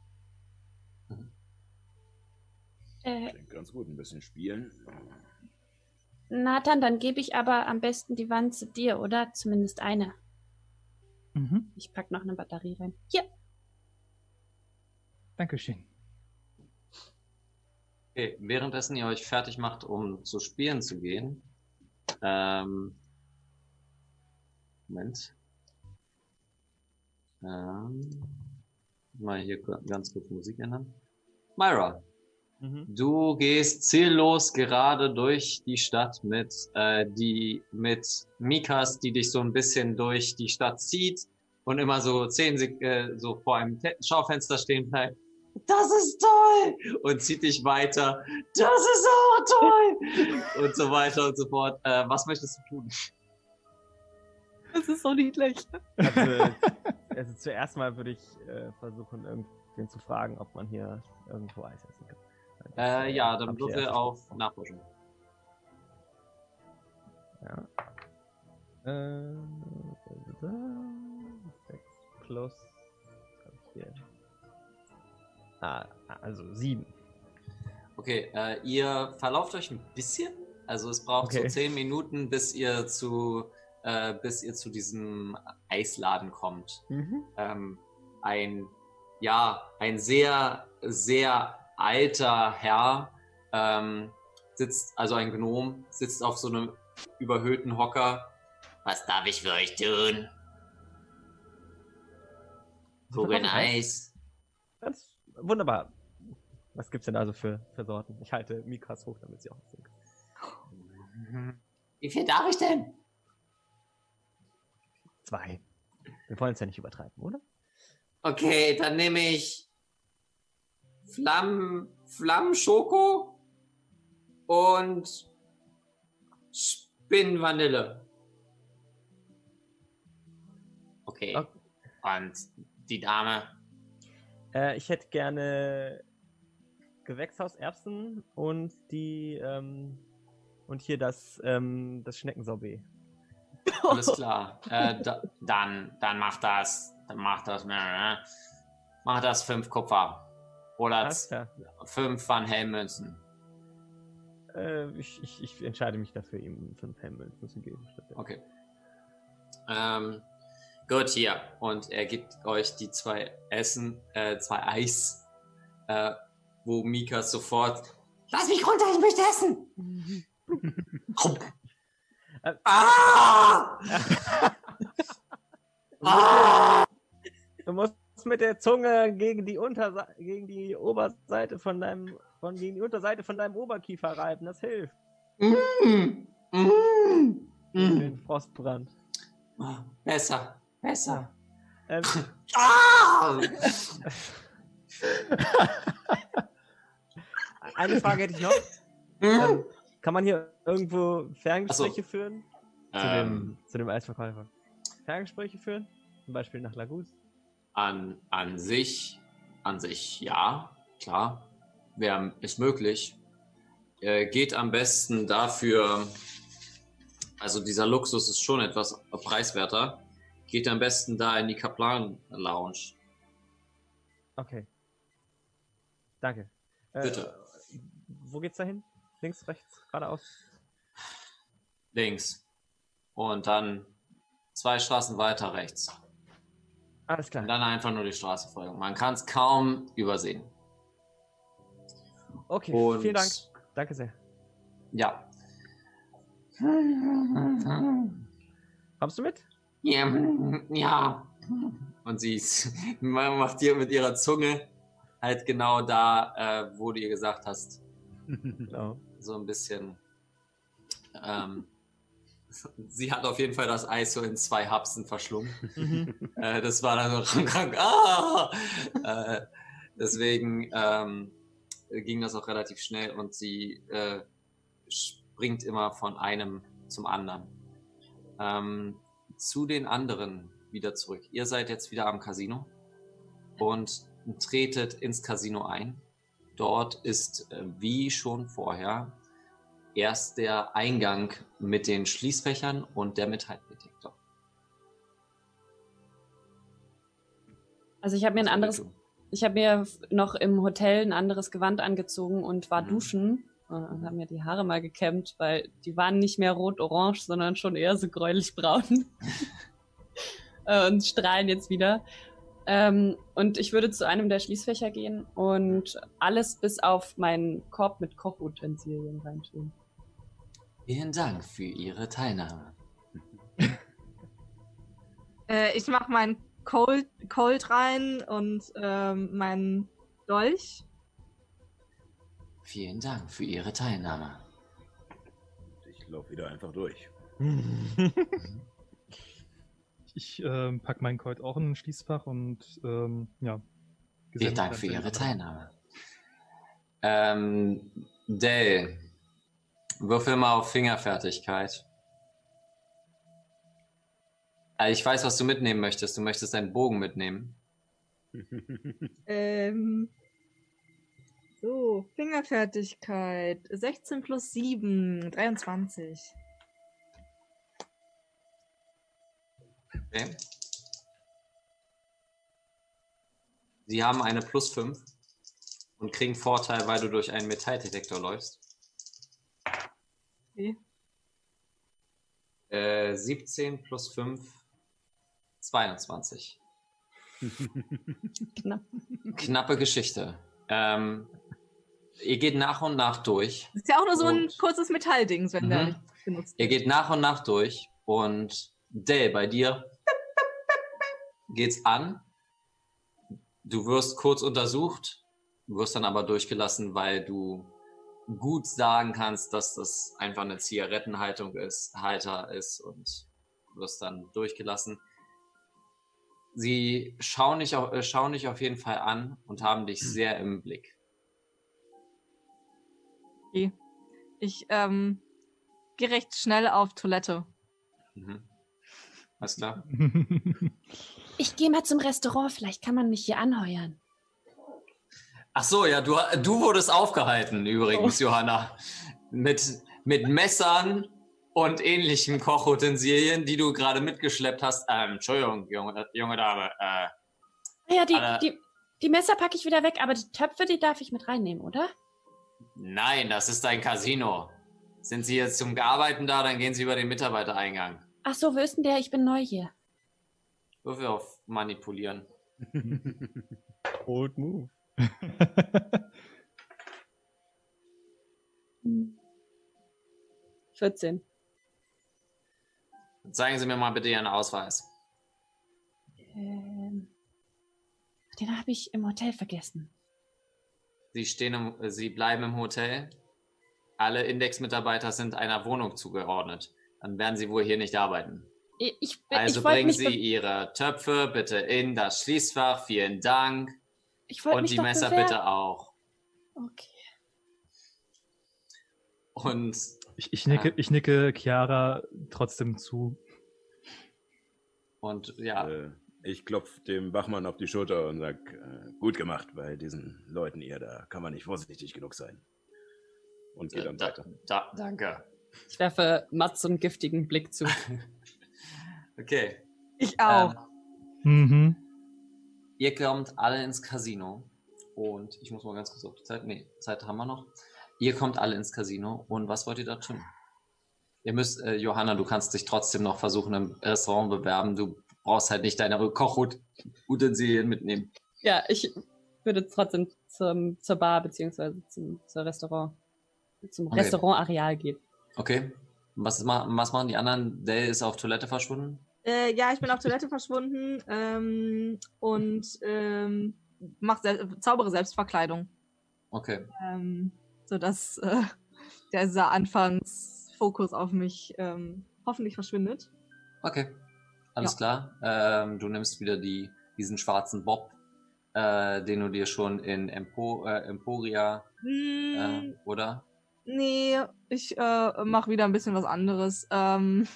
Äh, klingt ganz gut, ein bisschen spielen. Nathan, dann gebe ich aber am besten die Wanze dir, oder? Zumindest eine. Mhm. Ich pack noch eine Batterie rein. Hier. Dankeschön. Okay, währenddessen ihr euch fertig macht, um zu spielen zu gehen. Ähm, Moment. Ähm, mal hier ganz kurz Musik ändern. Myra, Mhm. du gehst ziellos gerade durch die Stadt mit, äh, die, mit Mikas, die dich so ein bisschen durch die Stadt zieht und immer so zehn Sek äh, so vor einem Te Schaufenster stehen bleibt. Das ist toll! Und zieht dich weiter. Das ist auch toll! Und so weiter und so fort. Äh, was möchtest du tun? Das ist so niedlich. Also, also zuerst mal würde ich äh, versuchen, irgendwen zu fragen, ob man hier irgendwo Eis essen kann. Äh, ja, dann würfel auf. Nachforschung. Ja. Äh, da, da, da. 6 plus. Hier? Ah, also 7. Okay, äh, ihr verlauft euch ein bisschen. Also es braucht Okay. so zehn Minuten, bis ihr zu, äh, bis ihr zu diesem Eisladen kommt. Mhm. ähm, ein, ja, ein sehr, sehr alter Herr ähm, sitzt, also ein Gnom, sitzt auf so einem überhöhten Hocker. Was darf ich für euch tun? Kugeln Eis. Ganz wunderbar. Was gibt's denn also für, für Sorten? Ich halte Mikas hoch, damit sie auch sehen kann. Wie viel darf ich denn? Zwei. Wir wollen es ja nicht übertreiben, oder? Okay, dann nehme ich Flammen, Flammenschoko und Spinnenvanille. Okay. Okay. Und die Dame. Äh, ich hätte gerne Gewächshauserbsen und die ähm, und hier das ähm, das Schneckensorbet. Alles klar. äh, da, dann, dann mach das. Dann mach das. äh, Mach das fünf Kupfer. Oder fünf Van Helmmünzen. äh, ich, ich, ich entscheide mich dafür, ihm fünf Helmmünzen zu geben. Okay. Ähm, gut, hier. Und er gibt euch die zwei Essen, äh, zwei Eis, äh, wo Mika sofort. Lass mich runter, ich möchte essen! Ah! ah! Du musst mit der Zunge gegen die Unterseite, gegen die Oberseite von deinem, von gegen die Unterseite von deinem Oberkiefer reiben. Das hilft. Mm, mm, mm. den Frostbrand. Besser, besser. Ähm, Ah! eine Frage hätte ich noch. Ähm, kann man hier irgendwo Ferngespräche führen? Zu, Ähm, dem, zu dem Eisverkäufer. Ferngespräche führen? Zum Beispiel nach Lagus? An, an sich, an sich ja, klar, wäre ist möglich. Äh, geht am besten dafür, also dieser Luxus ist schon etwas preiswerter. Geht am besten da in die Kaplan Lounge. Okay. Danke. Äh, Bitte. Wo geht's da hin? Links, rechts, geradeaus? Links. Und dann zwei Straßen weiter rechts. Alles klar. Und dann einfach nur die Straße folgen. Man kann es kaum übersehen. Okay, Und vielen Dank. Danke sehr. Ja. Kommst du mit? Ja. ja. Und sie macht dir mit ihrer Zunge halt genau da, äh, wo du ihr gesagt hast, Genau. so ein bisschen. Ähm, sie hat auf jeden Fall das Eis so in zwei Hapsen verschlungen. äh, das war dann so krank. Ah! äh, deswegen ähm, ging das auch relativ schnell und sie äh, springt immer von einem zum anderen. Ähm, zu den anderen wieder zurück. Ihr seid jetzt wieder am Casino und tretet ins Casino ein. Dort ist, äh, wie schon vorher, erst der Eingang mit den Schließfächern und der Metalldetektor. Also ich habe mir ein anderes, ich habe mir noch im Hotel ein anderes Gewand angezogen und war Mhm. duschen und habe mir die Haare mal gekämmt, weil die waren nicht mehr rot-orange, sondern schon eher so gräulich-braun Äh, und strahlen jetzt wieder. Ähm, und ich würde zu einem der Schließfächer gehen und alles bis auf meinen Korb mit Kochutensilien reintun. Vielen Dank für Ihre Teilnahme. Äh, ich mache meinen Cold, Cold rein und ähm, meinen Dolch. Vielen Dank für Ihre Teilnahme. Ich laufe wieder einfach durch. Ich ähm, pack meinen Colt auch in ein Schließfach und ähm, ja. Vielen Dank für Ihre Teilnahme. Ähm, Dale, würfel mal auf Fingerfertigkeit. Äh, Ich weiß, was du mitnehmen möchtest. Du möchtest deinen Bogen mitnehmen. Ähm, so, Fingerfertigkeit. 16 plus 7, 23. Okay. Sie haben eine plus 5 und kriegen Vorteil, weil du durch einen Metalldetektor läufst. Okay. Äh, 17 plus 5, 22. Knapp. Knappe Geschichte. Ähm, ihr geht nach und nach durch. Das ist ja auch nur so ein kurzes Metallding, wenn der Mhm. nicht benutzt Ihr geht nach und nach durch und Dale, bei dir geht's an. Du wirst kurz untersucht, wirst dann aber durchgelassen, weil du gut sagen kannst, dass das einfach eine Zigarettenhaltung ist, Halter ist und wirst dann durchgelassen. Sie schauen dich, auf, äh, schauen dich auf jeden Fall an und haben dich sehr im Blick. Okay. Ich ähm, gehe recht schnell auf Toilette. Mhm. Alles klar? Ich gehe mal zum Restaurant, vielleicht kann man mich hier anheuern. Ach so, ja, du, du wurdest aufgehalten übrigens, Johanna. Mit, mit Messern und ähnlichen Kochutensilien, die du gerade mitgeschleppt hast. Ähm, Entschuldigung, junge, junge Dame. Äh, Ja, die, Alle- die, die Messer packe ich wieder weg, aber die Töpfe, die darf ich mit reinnehmen, oder? Nein, das ist ein Casino. Sind Sie jetzt zum Arbeiten da, dann gehen Sie über den Mitarbeitereingang. Ach so, wo ist denn der? Ich bin neu hier. Würfel auf manipulieren. Old Move. 14. Zeigen Sie mir mal bitte Ihren Ausweis. Ähm, den habe ich im Hotel vergessen. Sie, stehen im, äh, Sie bleiben im Hotel. Alle Index-Mitarbeiter sind einer Wohnung zugeordnet. Dann werden Sie wohl hier nicht arbeiten. Ich, ich, Also ich bringen Sie Ihre Töpfe bitte in das Schließfach. Vielen Dank. Ich wollte Und mich die doch Messer bewerben. bitte auch. Okay. Und Ich, ich, nicke, Ah. ich nicke Chiara trotzdem zu. Und ja, Äh, ich klopfe dem Wachmann auf die Schulter und sag, äh, gut gemacht bei diesen Leuten hier, da kann man nicht vorsichtig genug sein. Und geht äh, dann da, weiter. da, danke. Ich werfe Mats so einen giftigen Blick zu. Okay. Ich auch. Ähm, Mhm. Ihr kommt alle ins Casino. Und ich muss mal ganz kurz auf die Zeit. Nee, Zeit haben wir noch. Ihr kommt alle ins Casino. Und was wollt ihr da tun? Ihr müsst, äh, Johanna, du kannst dich trotzdem noch versuchen im Restaurant bewerben. Du brauchst halt nicht deine Kochutensilien mitnehmen. ja, ich würde trotzdem zum, zur Bar beziehungsweise zum zur Restaurant, zum Okay. Restaurantareal gehen. Okay. Was, was machen die anderen? Dale ist auf Toilette verschwunden. Äh, ja, ich bin auf Toilette verschwunden ähm, und ähm, mach sel zaubere Selbstverkleidung. Okay. Ähm, sodass äh, dieser Anfangsfokus auf mich ähm, hoffentlich verschwindet. Okay. Alles klar. Ähm, du nimmst wieder die, diesen schwarzen Bob, äh, den du dir schon in Empo, äh, Emporia, Hm, äh, oder? Nee, ich äh, mache wieder ein bisschen was anderes. Ähm,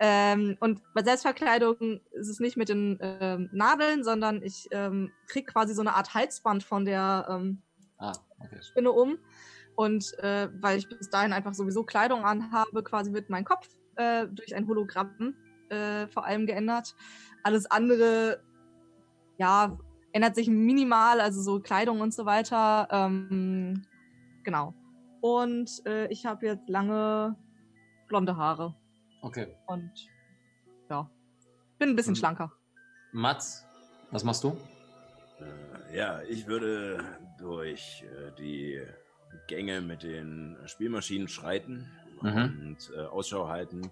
ähm, und bei Selbstverkleidung ist es nicht mit den ähm, Nadeln, sondern ich ähm, krieg quasi so eine Art Halsband von der ähm, Ah, okay. Spinne um. Und äh, weil ich bis dahin einfach sowieso Kleidung anhabe, quasi wird mein Kopf äh, durch ein Hologramm äh, vor allem geändert. Alles andere, ja, ändert sich minimal, also so Kleidung und so weiter. Ähm, genau. Und äh, ich habe jetzt lange blonde Haare Okay. und ja, bin ein bisschen Mhm. schlanker. Mats, was machst du? Äh, ja, ich würde durch äh, die Gänge mit den Spielmaschinen schreiten Mhm. und äh, Ausschau halten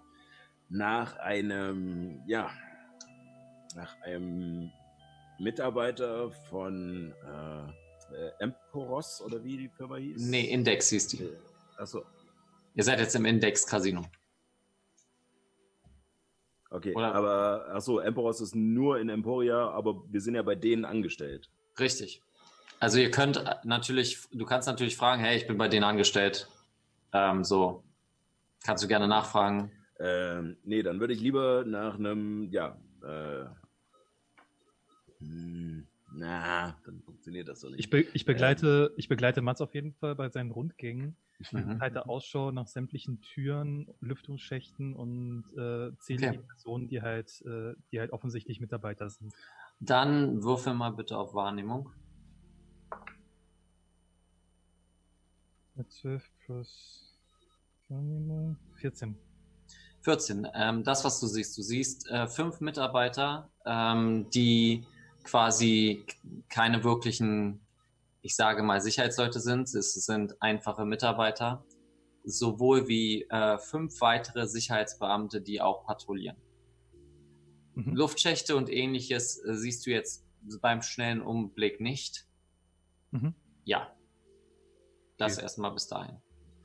nach einem, ja, nach einem Mitarbeiter von äh, äh, Emporos oder wie die Firma hieß? Nee, Index hieß die. Äh, Achso, Ihr seid jetzt im Index-Casino. Okay. Oder- aber achso, Emporos ist nur in Emporia, aber wir sind ja bei denen angestellt. Richtig. Also ihr könnt natürlich, du kannst natürlich fragen, hey, ich bin bei denen angestellt. Ähm, so. Kannst du gerne nachfragen. Ähm, nee, dann würde ich lieber nach einem, ja, äh, hm, na, dann funktioniert das so nicht. Ich, be ich, begleite, ich begleite Mats auf jeden Fall bei seinen Rundgängen. Mhm. Halte Ausschau nach sämtlichen Türen, Lüftungsschächten und äh, zähle Okay. die Personen, die halt, äh, die halt offensichtlich Mitarbeiter sind. Dann würfel mal bitte auf Wahrnehmung. Mit 12 plus Wahrnehmung, 14. 14. Ähm, das, was du siehst, du siehst äh, fünf Mitarbeiter, ähm, die quasi keine wirklichen, ich sage mal, Sicherheitsleute sind. Es sind einfache Mitarbeiter, sowohl wie äh, fünf weitere Sicherheitsbeamte, die auch patrouillieren. Mhm. Luftschächte und ähnliches äh, siehst du jetzt beim schnellen Umblick nicht. Mhm. Ja. Das Okay. erstmal bis dahin.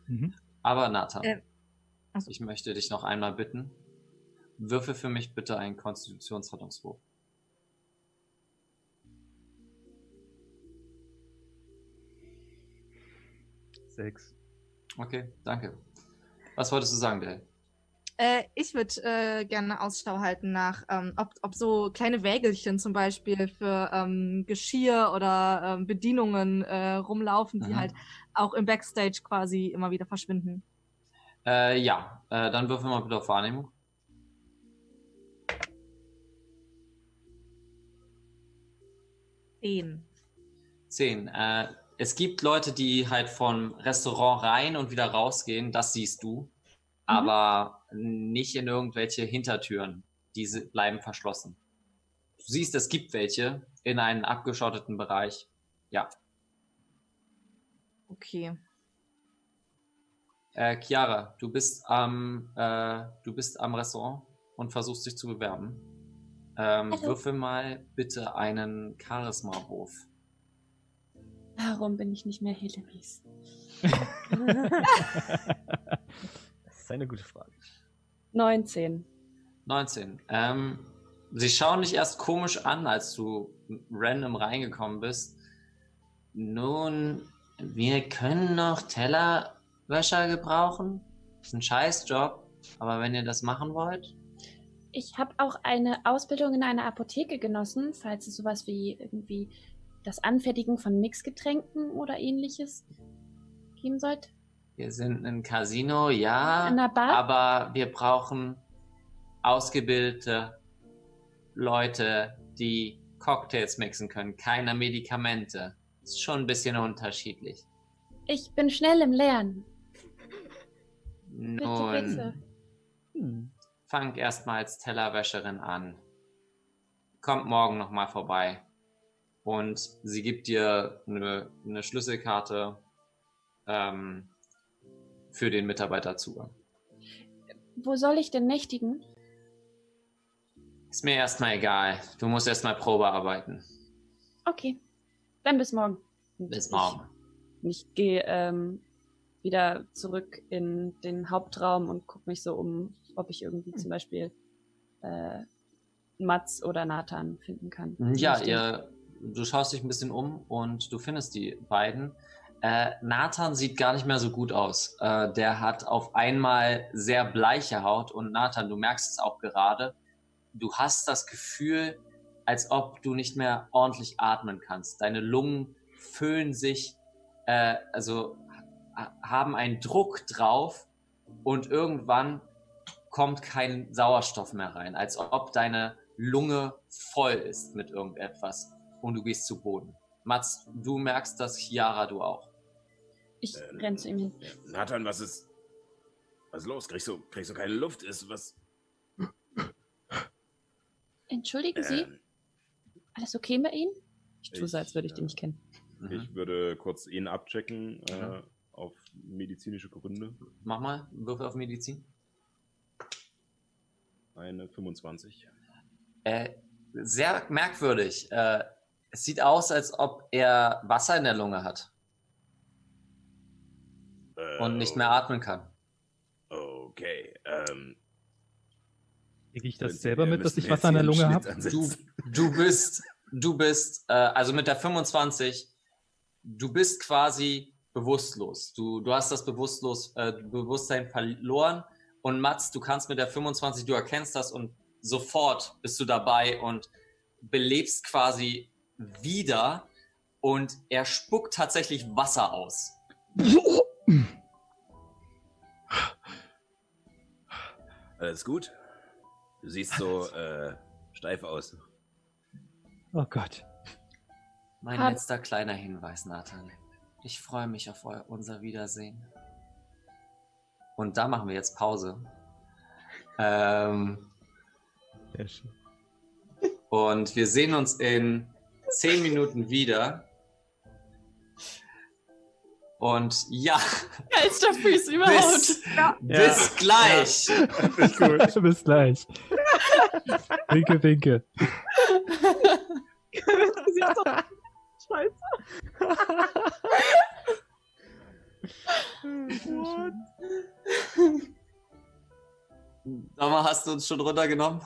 Mhm. Aber Nathan, Äh, ach so. ich möchte dich noch einmal bitten, würfel für mich bitte einen Konstitutionsrettungswurf. Sechs. Okay, danke. Was wolltest du sagen, Dale? Äh, ich würde äh, gerne Ausschau halten nach, ähm, ob, ob so kleine Wägelchen zum Beispiel für ähm, Geschirr oder ähm, Bedienungen äh, rumlaufen, die Mhm. halt auch im Backstage quasi immer wieder verschwinden. Äh, ja, äh, dann würfel mal bitte auf Wahrnehmung. Zehn. Zehn. Es gibt Leute, die halt vom Restaurant rein und wieder rausgehen, das siehst du, aber nicht in irgendwelche Hintertüren. Diese bleiben verschlossen. Du siehst, es gibt welche in einem abgeschotteten Bereich. Ja. Okay. Äh, Chiara, du bist am, äh, du bist am Restaurant und versuchst dich zu bewerben. Ähm, würfel mal bitte einen Charisma-Wurf. Warum bin ich nicht mehr Hilarious? Das ist eine gute Frage. 19. 19. Ähm, sie schauen dich erst komisch an, als du random reingekommen bist. Nun, wir können noch Tellerwäscher gebrauchen. Ist ein Scheißjob, aber wenn ihr das machen wollt, Ich habe auch eine Ausbildung in einer Apotheke genossen, falls es sowas wie irgendwie das Anfertigen von Mixgetränken oder ähnliches geben sollte. wir sind ein Casino, ja, In einer Bar? aber wir brauchen ausgebildete Leute, die Cocktails mixen können, keine Medikamente. Ist schon ein bisschen unterschiedlich. Ich bin schnell im Lernen. Bitte, Nun, bitte. Hm. fang erstmal als Tellerwäscherin an. Kommt morgen nochmal vorbei. Und sie gibt dir eine, eine Schlüsselkarte ähm, für den Mitarbeiterzugang. Wo soll ich denn nächtigen? Ist mir erstmal egal. Du musst erstmal Probe arbeiten. Okay, dann bis morgen. Bis morgen. Ich, ich gehe ähm, wieder zurück in den Hauptraum und gucke mich so um, ob ich irgendwie zum Beispiel äh, Mats oder Nathan finden kann. Ja, ihr, du schaust dich ein bisschen um und du findest die beiden. Äh, Nathan sieht gar nicht mehr so gut aus. Äh, der hat auf einmal sehr bleiche Haut und Nathan, du merkst es auch gerade. Du hast das Gefühl, als ob du nicht mehr ordentlich atmen kannst. Deine Lungen füllen sich, äh, also ha- haben einen Druck drauf und irgendwann kommt kein Sauerstoff mehr rein, als ob deine Lunge voll ist mit irgendetwas und du gehst zu Boden. Mats, du merkst das, Chiara, du auch. Ich Ähm, renn zu ihm hin. Ja, Nathan, was ist. Was ist los? Kriegst du, kriegst du keine Luft? Ist was. Entschuldigen Sie, Ähm, alles okay bei Ihnen? Ich tue so, als würde ich den äh, nicht kennen. Mhm. Ich würde kurz ihn abchecken äh, Mhm. auf medizinische Gründe. Mach mal, Würfel auf Medizin. Eine 25. Äh, sehr merkwürdig. Äh, es sieht aus, als ob er Wasser in der Lunge hat Äh, und nicht mehr atmen kann. Okay. Ähm, Kriege ich das selber mit, dass ich Wasser in der Lunge habe? Du, du bist, du bist, äh, also mit der 25, du bist quasi bewusstlos. Du, du hast das bewusstlos, äh, Bewusstsein verloren. Und Mats, du kannst mit der 25, du erkennst das und sofort bist du dabei und belebst quasi wieder. Und er spuckt tatsächlich Wasser aus. Alles gut? Du siehst so äh, steif aus. Oh Gott. Mein Hab- letzter kleiner Hinweis, Nathan. Ich freue mich auf eu- unser Wiedersehen. Und da machen wir jetzt Pause. Ähm, Sehr schön. und wir sehen uns in zehn Minuten wieder. Und ja, Geilster Freeze überhaupt. bis, bis gleich. Ist gut. Bis gleich. Winke, winke. Scheiße. Sag mal, hast du uns schon runtergenommen?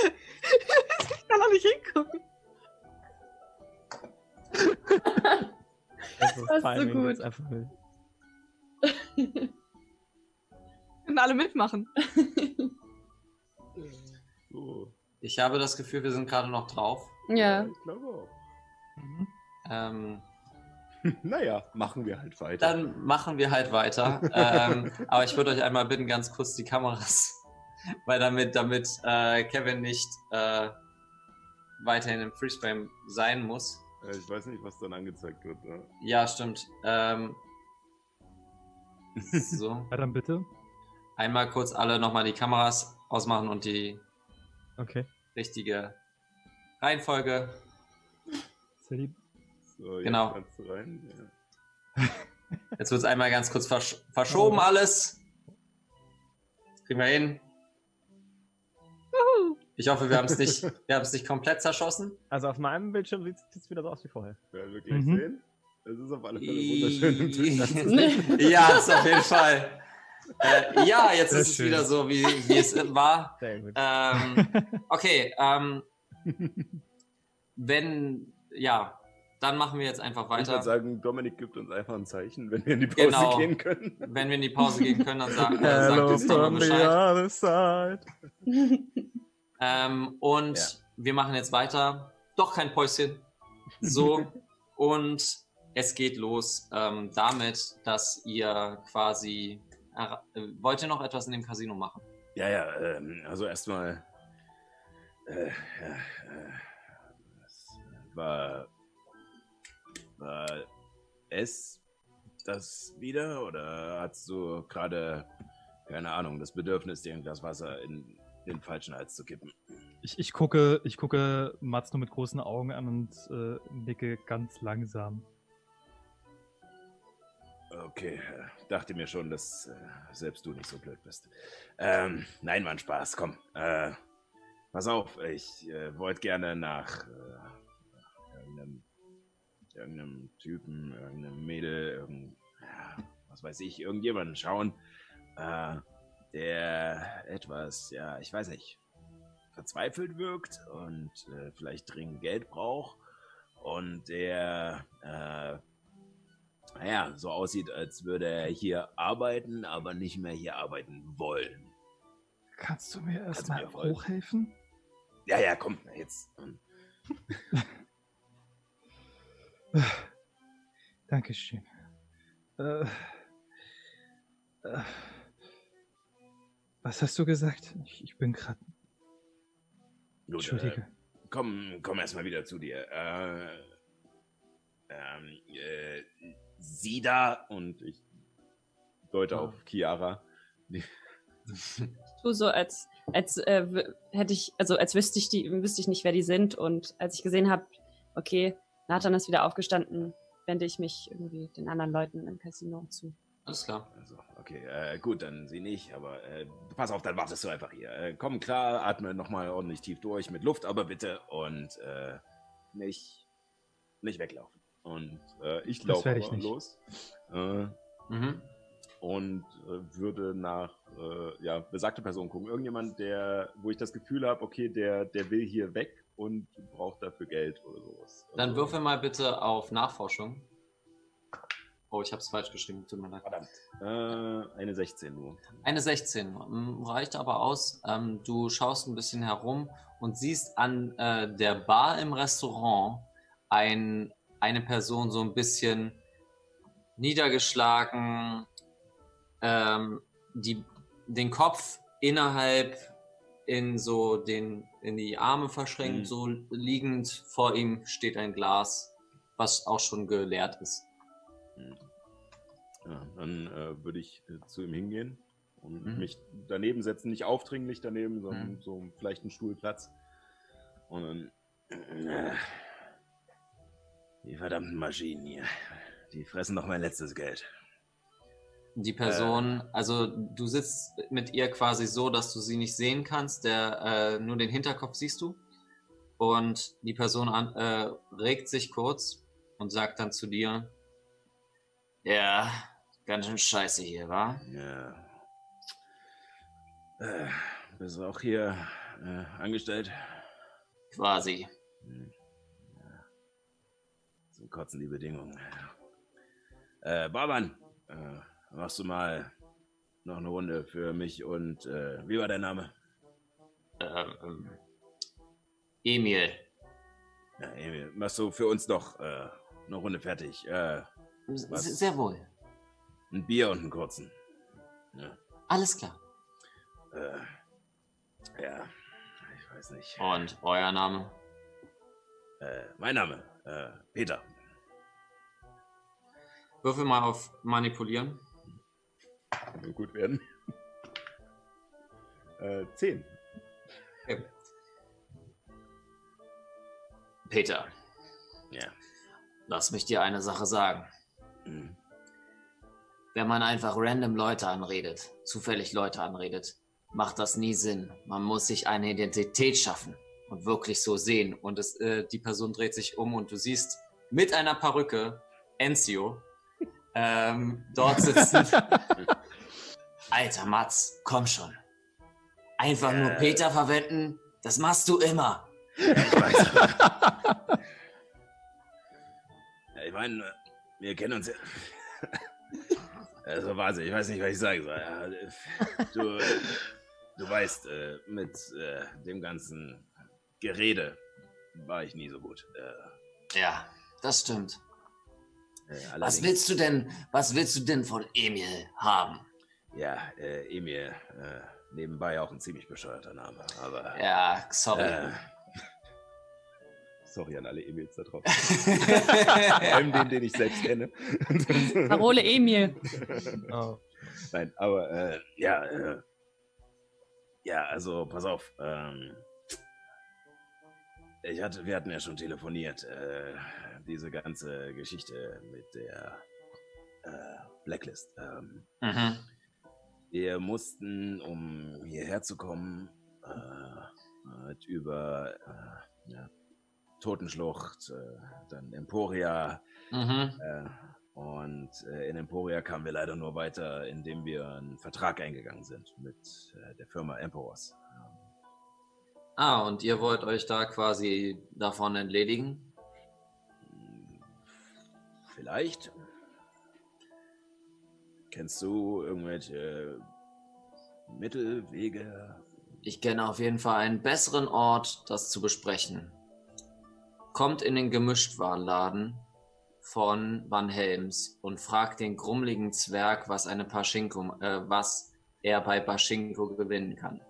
Ich kann doch nicht hingucken. Das ist Das ist so gut. einfach wild. Können alle mitmachen. So, Ich habe das Gefühl, wir sind gerade noch drauf. ja. ich glaube auch. Mhm. Ähm, Naja, machen wir halt weiter. dann machen wir halt weiter. ähm, aber ich würde euch einmal bitten, ganz kurz die Kameras, weil damit, damit äh, Kevin nicht äh, weiterhin im Freeze-Frame sein muss. Äh, ich weiß nicht, was dann angezeigt wird. Ne? Ja, stimmt. Ähm, so. Ja, dann bitte. Einmal kurz alle nochmal die Kameras ausmachen und die Okay. richtige Reihenfolge. Sehr lieb. So, jetzt Genau. rein. Ja. Jetzt wird es einmal ganz kurz versch verschoben alles. Das kriegen wir hin. Ich hoffe, wir haben es nicht, wir haben es nicht komplett zerschossen. Also auf meinem Bildschirm sieht es jetzt wieder so aus wie vorher. Werden wir gleich Mhm. sehen. Es ist auf alle Fälle wunderschön im Twitch ja, ist auf jeden Fall. Äh, ja, jetzt Sehr ist es schön. wieder so, wie, wie es war. Sehr gut. Ähm, okay, ähm, wenn, ja, dann machen wir jetzt einfach Ich würde weiter. sagen, Dominik gibt uns einfach ein Zeichen, wenn wir in die Pause Genau. gehen können. Wenn wir in die Pause gehen können, dann sag, äh, sagt uns doch mal from the Bescheid. Ähm, und Ja. wir machen jetzt weiter. Doch kein Päuschen. So. und es geht los ähm, damit, dass ihr quasi. Äh, wollt ihr noch etwas in dem Casino machen? Ja, ja, ähm, also erstmal. Äh, ja, äh, war. War es das wieder? Oder hast du gerade, keine Ahnung, das Bedürfnis, dir ein Glas Wasser in den falschen Hals zu kippen? Ich, ich gucke, ich gucke Mats nur mit großen Augen an und äh, nicke ganz langsam. Okay, äh, dachte mir schon, dass äh, selbst du nicht so blöd bist. Ähm, nein, Mann, Spaß, komm. Äh, pass auf, ich äh, wollte gerne nach, äh, irgendeinem, irgendeinem Typen, irgendeinem Mädel, irgend, ja, was weiß ich, irgendjemanden schauen, äh, der etwas, ja, ich weiß nicht, verzweifelt wirkt und äh, vielleicht dringend Geld braucht und der, äh, naja, so aussieht, als würde er hier arbeiten, aber nicht mehr hier arbeiten wollen. Kannst du mir erstmal hochhelfen? Ja, ja, komm, jetzt. Dankeschön. Äh, äh, was hast du gesagt? Ich, ich bin gerade. Entschuldige. Äh, komm, komm erstmal wieder zu dir. Äh, ähm, äh, sie da und ich deute auf Chiara. Die, tu so, als, als äh, hätte ich, also als wüsste ich die, wüsste ich nicht, wer die sind. Und als ich gesehen habe, okay, Nathan ist wieder aufgestanden, wende ich mich irgendwie den anderen Leuten im Casino zu. Alles klar. also, okay, äh, gut, dann sie nicht, aber äh, pass auf, dann wartest du einfach hier. Äh, komm klar, atme nochmal ordentlich tief durch mit Luft, aber bitte und äh, nicht, nicht weglaufen. Und äh, ich Das laufe los. Äh, Mhm. und äh, würde nach äh, ja, besagte Person gucken. Irgendjemand, der, wo ich das Gefühl habe, okay, der, der will hier weg und braucht dafür Geld oder sowas. Dann Also, würfel mal bitte auf Nachforschung. Oh, ich habe es falsch geschrieben. Tut mir leid. Verdammt. Äh, eine 16 nur. Eine 16 mm, reicht aber aus. Ähm, du schaust ein bisschen herum und siehst an äh, der Bar im Restaurant ein, eine Person so ein bisschen niedergeschlagen, ähm, die, den Kopf innerhalb in so den in die Arme verschränkt, Mhm. so liegend vor ihm steht ein Glas, was auch schon geleert ist. Ja, dann äh, würde ich äh, zu ihm hingehen und Mhm. mich daneben setzen. Nicht aufdringlich daneben, sondern Mhm. so vielleicht einen Stuhlplatz. Und dann. Äh, die verdammten Maschinen hier. Die fressen noch mein letztes Geld. Die Person, also du sitzt mit ihr quasi so, dass du sie nicht sehen kannst, der, äh, nur den Hinterkopf siehst du. Und die Person an, äh, regt sich kurz und sagt dann zu dir, ja, ganz schön scheiße hier, wa? Ja. Äh, bist du auch hier äh, angestellt? Quasi. Hm. Ja. Zum Kotzen die Bedingungen. Äh, Barban, äh, machst du mal noch eine Runde für mich und äh, wie war dein Name? Ähm, Emil. Ja, Emil, machst du für uns noch äh, eine Runde fertig? Äh, Was? Sehr wohl. ein Bier und einen kurzen. Ja, Alles klar. äh, ja ich weiß nicht. Und euer Name? Äh, mein Name, äh, Peter. Würfel mal auf Manipulieren. Nur gut werden. Äh, zehn. Okay. Peter, Ja. lass mich dir eine Sache sagen. Mhm. Wenn man einfach random Leute anredet, zufällig Leute anredet, macht das nie Sinn. Man muss sich eine Identität schaffen und wirklich so sehen. Und es, äh, die Person dreht sich um und du siehst mit einer Perücke Enzio ähm, dort sitzen. Alter Mats, komm schon. Einfach nur Äh. Peter verwenden, das machst du immer. Ich weiß. ja, ich meine, wir kennen uns ja. Also, warte, ich weiß nicht, was ich sagen soll. Ja, du, du weißt, äh, mit äh, dem ganzen Gerede war ich nie so gut. Äh, Ja, das stimmt. äh, Was willst du denn, was willst du denn von Emil haben? Ja, äh, Emil, äh, nebenbei auch ein ziemlich bescheuerter Name, aber. Ja, sorry. Sorry an alle Emils da draußen. Vor allem den, den ich selbst kenne. Parole Emil. Oh. Nein, aber äh, ja, äh, ja, also pass auf. Ähm, ich hatte, wir hatten ja schon telefoniert. Äh, diese ganze Geschichte mit der äh, Blacklist. Ähm, mhm. wir mussten, um hierher zu kommen, äh, halt über äh, ja, Totenschlucht, äh, dann Emporia, Mhm. äh, und äh, in Emporia kamen wir leider nur weiter, indem wir einen Vertrag eingegangen sind mit äh, der Firma Emporos. Ah, und ihr wollt euch da quasi davon entledigen? Vielleicht. Kennst du irgendwelche Mittel, Wege? Ich kenne auf jeden Fall einen besseren Ort, das zu besprechen. Kommt in den Gemischtwarenladen von Van Helms und fragt den grummeligen Zwerg, was eine Paschinko, äh, was er bei Paschinko gewinnen kann.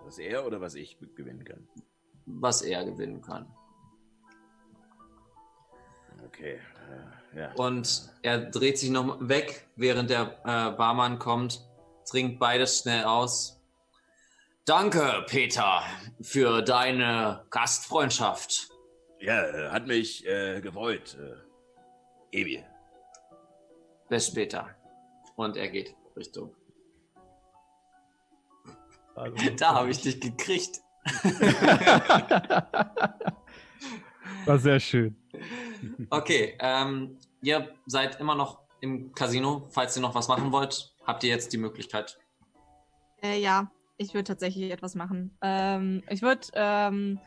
Was er oder was ich gewinnen kann? Was er gewinnen kann. Okay, äh, ja. Und er dreht sich noch weg, während der äh, Barmann kommt, trinkt beides schnell aus. Danke, Peter, für deine Gastfreundschaft. Ja, äh, hat mich äh, gefreut. Äh, Emil. Bis später. Und er geht Richtung. Also, Da habe ich dich gekriegt. War sehr schön. Okay, ähm, ihr seid immer noch im Casino. Falls ihr noch was machen wollt, habt ihr jetzt die Möglichkeit. Äh, ja, ich würde tatsächlich etwas machen. Ähm, ich würde ähm,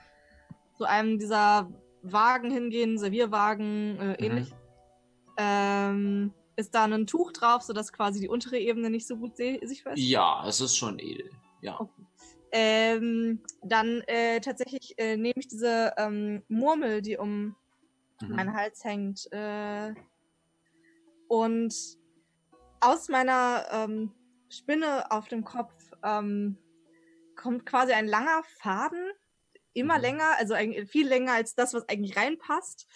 zu einem dieser Wagen hingehen, Servierwagen, äh, ähnlich. Ähm, ist da ein Tuch drauf, sodass quasi die untere Ebene nicht so gut sichtbar ist? Ja, es ist schon edel. Ja. Okay. Ähm, dann äh, tatsächlich äh, nehme ich diese ähm, Murmel, die um Mhm. meinen Hals hängt. Äh, und aus meiner ähm, Spinne auf dem Kopf ähm, kommt quasi ein langer Faden, immer Mhm. länger, also viel länger als das, was eigentlich reinpasst.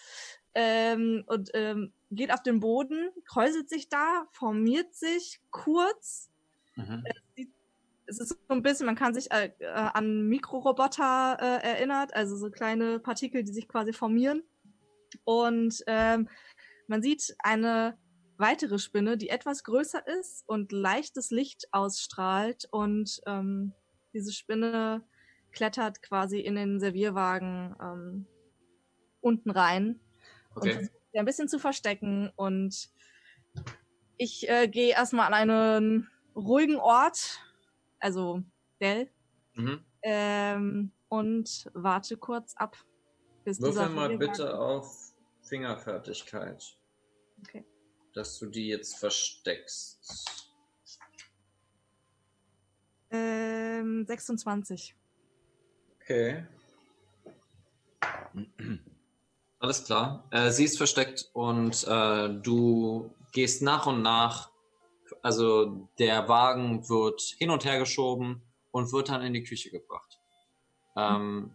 Ähm, und ähm, geht auf den Boden, kräuselt sich da, formiert sich kurz. Mhm. Es ist so ein bisschen, man kann sich äh, äh, an Mikroroboter äh, erinnert, also so kleine Partikel, die sich quasi formieren. Und ähm, man sieht eine weitere Spinne, die etwas größer ist und leichtes Licht ausstrahlt. Und ähm, diese Spinne klettert quasi in den Servierwagen ähm, unten rein und Okay. versucht sich ein bisschen zu verstecken. Und ich äh, gehe erstmal an einen ruhigen Ort, also Dell, Mhm. ähm, und warte kurz ab, bis Würfel mal bitte auf Fingerfertigkeit. Okay. Dass du die jetzt versteckst. Ähm, 26. Okay. Alles klar. Äh, sie ist versteckt und äh, du gehst nach und nach. Also der Wagen wird hin und her geschoben und wird dann in die Küche gebracht. Ähm,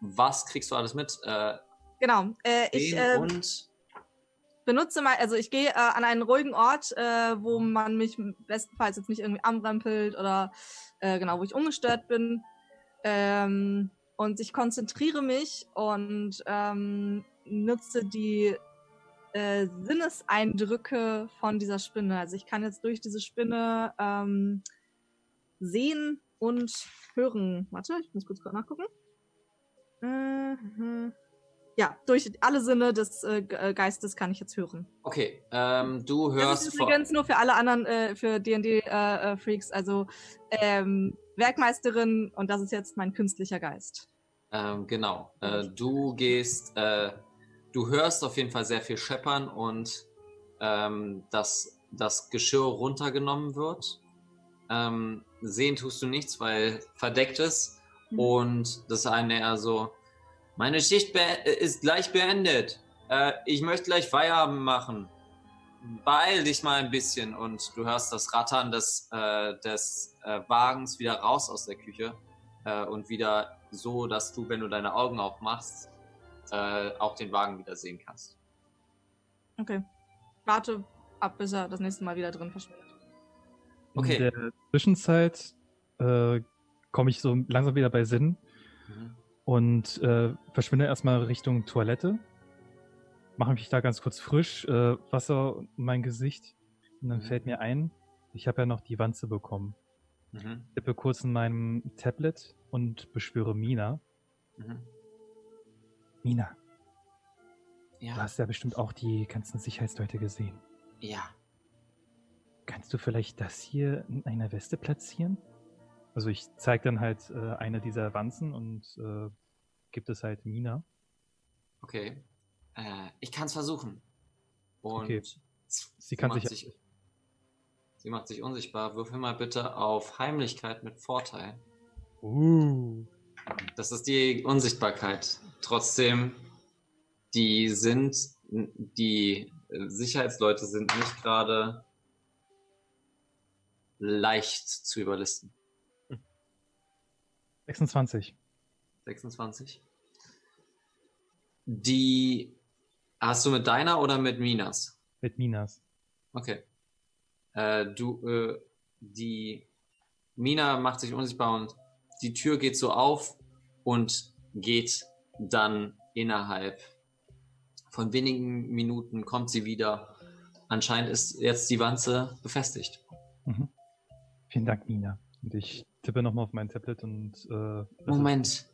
was kriegst du alles mit? Äh, Genau. Äh, ich sehen äh, und benutze mal, also ich gehe äh, an einen ruhigen Ort, äh, wo man mich bestenfalls jetzt nicht irgendwie anrempelt oder äh, genau, wo ich ungestört bin. Ähm, und ich konzentriere mich und ähm, nutze die äh, Sinneseindrücke von dieser Spinne. Also ich kann jetzt durch diese Spinne ähm, sehen und hören. Warte, ich muss kurz nachgucken. Mhm. Ja, durch alle Sinne des äh, äh, Geistes kann ich jetzt hören. okay, ähm, du Das hörst ist vor- übrigens nur für alle anderen, äh, für D&D-Freaks, also ähm, Werkmeisterin und das ist jetzt mein künstlicher Geist. Ähm, genau. Äh, du gehst, äh, du hörst auf jeden Fall sehr viel scheppern und ähm, dass das Geschirr runtergenommen wird. Ähm, sehen tust du nichts, weil verdeckt ist. Mhm. Und das eine eher so, meine Schicht be- ist gleich beendet. Äh, ich möchte gleich Feierabend machen. Beeil dich mal ein bisschen und du hörst das Rattern des, äh, des äh, Wagens wieder raus aus der Küche äh, und wieder so, dass du, wenn du deine Augen aufmachst, äh, auch den Wagen wieder sehen kannst. Okay. Warte ab, bis er das nächste Mal wieder drin verschwindet. Okay. In der Zwischenzeit äh, komme ich so langsam wieder bei Sinn Mhm. Und äh, verschwinde erstmal Richtung Toilette. Mache mich da ganz kurz frisch, äh, Wasser um mein Gesicht. Und dann Mhm. fällt mir ein, ich habe ja noch die Wanze bekommen. Mhm. Tippe kurz in meinem Tablet und beschwöre Mina. Mhm. Mina, du Ja, hast ja bestimmt auch die ganzen Sicherheitsleute gesehen. ja. Kannst du vielleicht das hier in einer Weste platzieren? Also ich zeige dann halt äh, eine dieser Wanzen und äh, gibt es halt Mina. Okay. Äh, ich kann es versuchen. Und Okay. sie, kann macht sich- sich, sie macht sich unsichtbar. Würfel mal bitte auf Heimlichkeit mit Vorteil. Uh. Das ist die Unsichtbarkeit. Trotzdem, die sind, die äh, Sicherheitsleute sind nicht gerade leicht zu überlisten. 26. 26. Die hast du mit deiner oder mit Minas? Mit Minas. Okay. Äh, du, äh, die Mina macht sich unsichtbar und die Tür geht so auf und geht dann innerhalb von wenigen Minuten kommt sie wieder. Anscheinend ist jetzt die Wanze befestigt. Mhm. Vielen Dank, Mina. Und ich tippe nochmal auf mein Tablet und äh, Moment.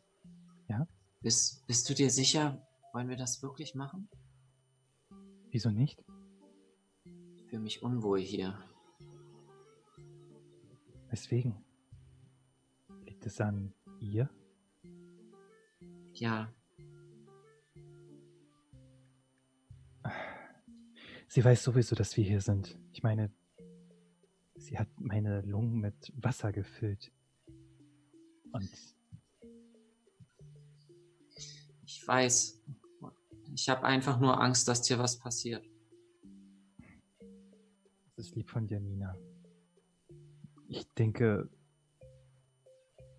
Ja? Bist, bist du dir sicher, wollen wir das wirklich machen? Wieso nicht? Ich fühle mich unwohl hier. Weswegen? Liegt es an ihr? Ja, Sie weiß sowieso, dass wir hier sind. Ich meine, sie hat meine Lungen mit Wasser gefüllt. Und ich weiß. Ich habe einfach nur Angst, dass dir was passiert. es ist lieb von dir, Mina. Ich denke,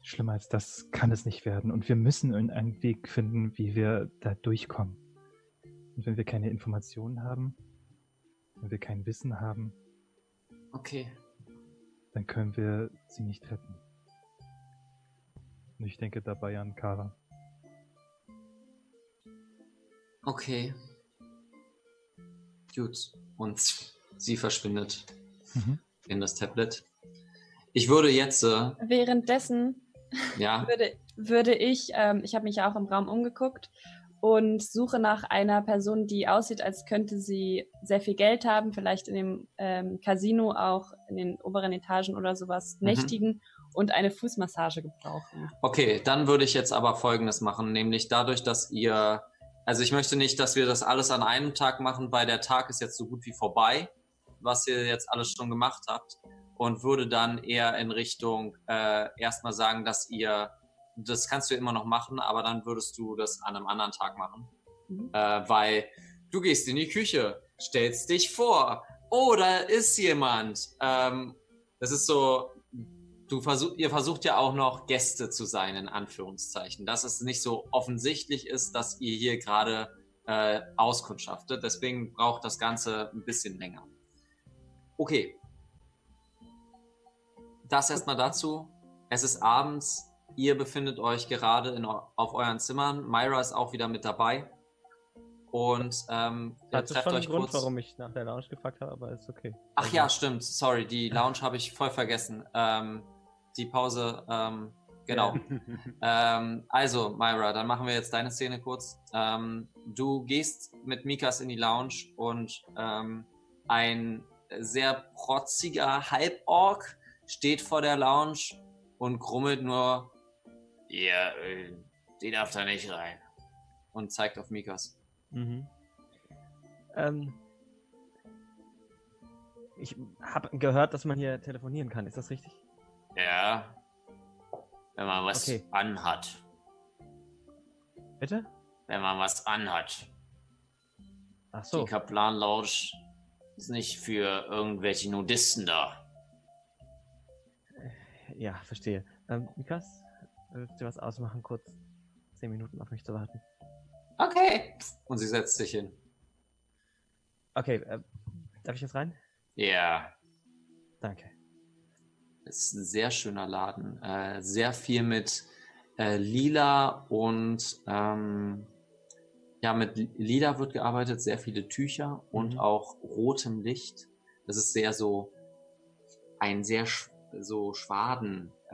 schlimmer als das kann es nicht werden. Und wir müssen einen Weg finden, wie wir da durchkommen. Und wenn wir keine Informationen haben, wenn wir kein Wissen haben, Okay. Dann können wir sie nicht retten. Und ich denke dabei an Kara. Okay. Gut. Und sie verschwindet Mhm. in das Tablet. Ich würde jetzt, äh, Währenddessen ja, würde, würde ich, ähm, ich habe mich ja auch im Raum umgeguckt und suche nach einer Person, die aussieht, als könnte sie sehr viel Geld haben, vielleicht in dem ähm, Casino auch in den oberen Etagen oder sowas Mhm. nächtigen und eine Fußmassage gebrauchen. okay, dann würde ich jetzt aber Folgendes machen, nämlich dadurch, dass ihr, also ich möchte nicht, dass wir das alles an einem Tag machen, weil der Tag ist jetzt so gut wie vorbei, was ihr jetzt alles schon gemacht habt und würde dann eher in Richtung äh, erstmal sagen, dass ihr, das kannst du immer noch machen, aber dann würdest du das an einem anderen Tag machen. Mhm. Äh, weil du gehst in die Küche, stellst dich vor, oh, da ist jemand. Ähm, das ist so, du versuch, ihr versucht ja auch noch Gäste zu sein, in Anführungszeichen. Dass es nicht so offensichtlich ist, dass ihr hier gerade äh, auskundschaftet. Deswegen braucht das Ganze ein bisschen länger. Okay. Das erstmal dazu. Es ist abends. Ihr befindet euch gerade in, auf euren Zimmern. Myra ist auch wieder mit dabei. Und ähm, ihr Das ist trefft schon ein euch Grund, kurz. warum ich nach der Lounge gefragt habe, aber ist okay. Ach Also, ja, stimmt. Sorry, die Lounge habe ich voll vergessen. Ähm, die Pause, ähm, genau. ähm, also, Myra, dann machen wir jetzt deine Szene kurz. Ähm, du gehst mit Mikas in die Lounge und ähm, ein sehr protziger Halborg steht vor der Lounge und grummelt nur, ja, äh, die darf da nicht rein. Und zeigt auf Mikas. Mhm. Ähm, ich habe gehört, dass man hier telefonieren kann. Ist das richtig? Ja, wenn man was Okay. anhat. Bitte? Wenn man was anhat. Ach so. Die Kaplan Lounge ist nicht für irgendwelche Nudisten da. Ja, verstehe. Ähm, Mikas, willst du was ausmachen, kurz zehn Minuten auf mich zu warten? Okay. Und sie setzt sich hin. Okay, äh, darf ich jetzt rein? Ja, Danke. es ist ein sehr schöner Laden. Äh, sehr viel mit äh, Lila und ähm, ja, mit Lila wird gearbeitet, sehr viele Tücher und Mhm. auch rotem Licht. Das ist sehr so ein sehr sch so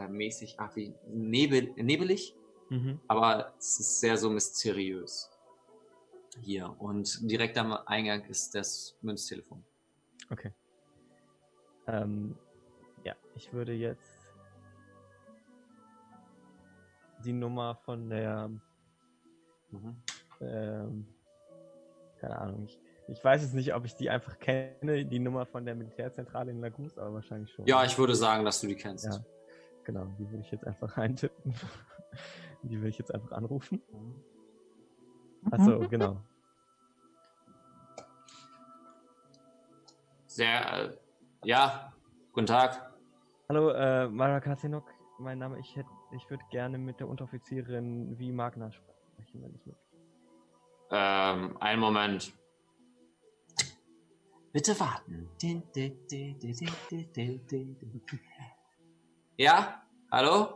schwadenmäßig, ach wie nebel, nebelig. Mhm. aber es ist sehr so mysteriös hier. Und direkt am Eingang ist das Münztelefon. Okay. Ähm, ja, ich würde jetzt die Nummer von der, Mhm. ähm, keine Ahnung, ich, ich weiß jetzt nicht, ob ich die einfach kenne, die Nummer von der Militärzentrale in Lagos, aber wahrscheinlich schon. Ja, ich würde sagen, dass du die kennst. Ja, genau, die würde ich jetzt einfach eintippen. Die würde ich jetzt einfach anrufen. Achso, genau. Sehr, äh, ja, guten Tag. Hallo, äh, Mara Kasinok, mein Name, ich hätte, ich würde gerne mit der Unteroffizierin wie Magna sprechen, wenn es möglich ist. Ähm, einen Moment. Bitte warten. Din, din, din, din, din, din, din, din. Ja? Hallo?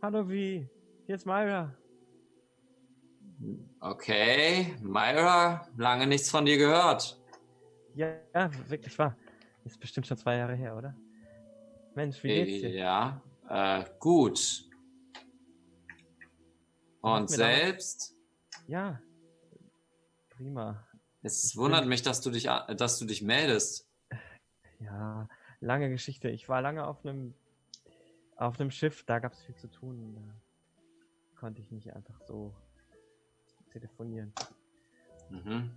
Hallo, wie? Hier ist Myra. Okay, Myra, lange nichts von dir gehört. Ja, ja, wirklich wahr. Ist bestimmt schon zwei Jahre her, oder? Mensch, wie geht's dir? Ja, äh, gut. Und selbst? Ja. Prima. Es wundert mich, dass du dich, dass du dich meldest. Ja, lange Geschichte. Ich war lange auf einem auf einem Schiff, da gab es viel zu tun. Da konnte ich nicht einfach so telefonieren. Mhm.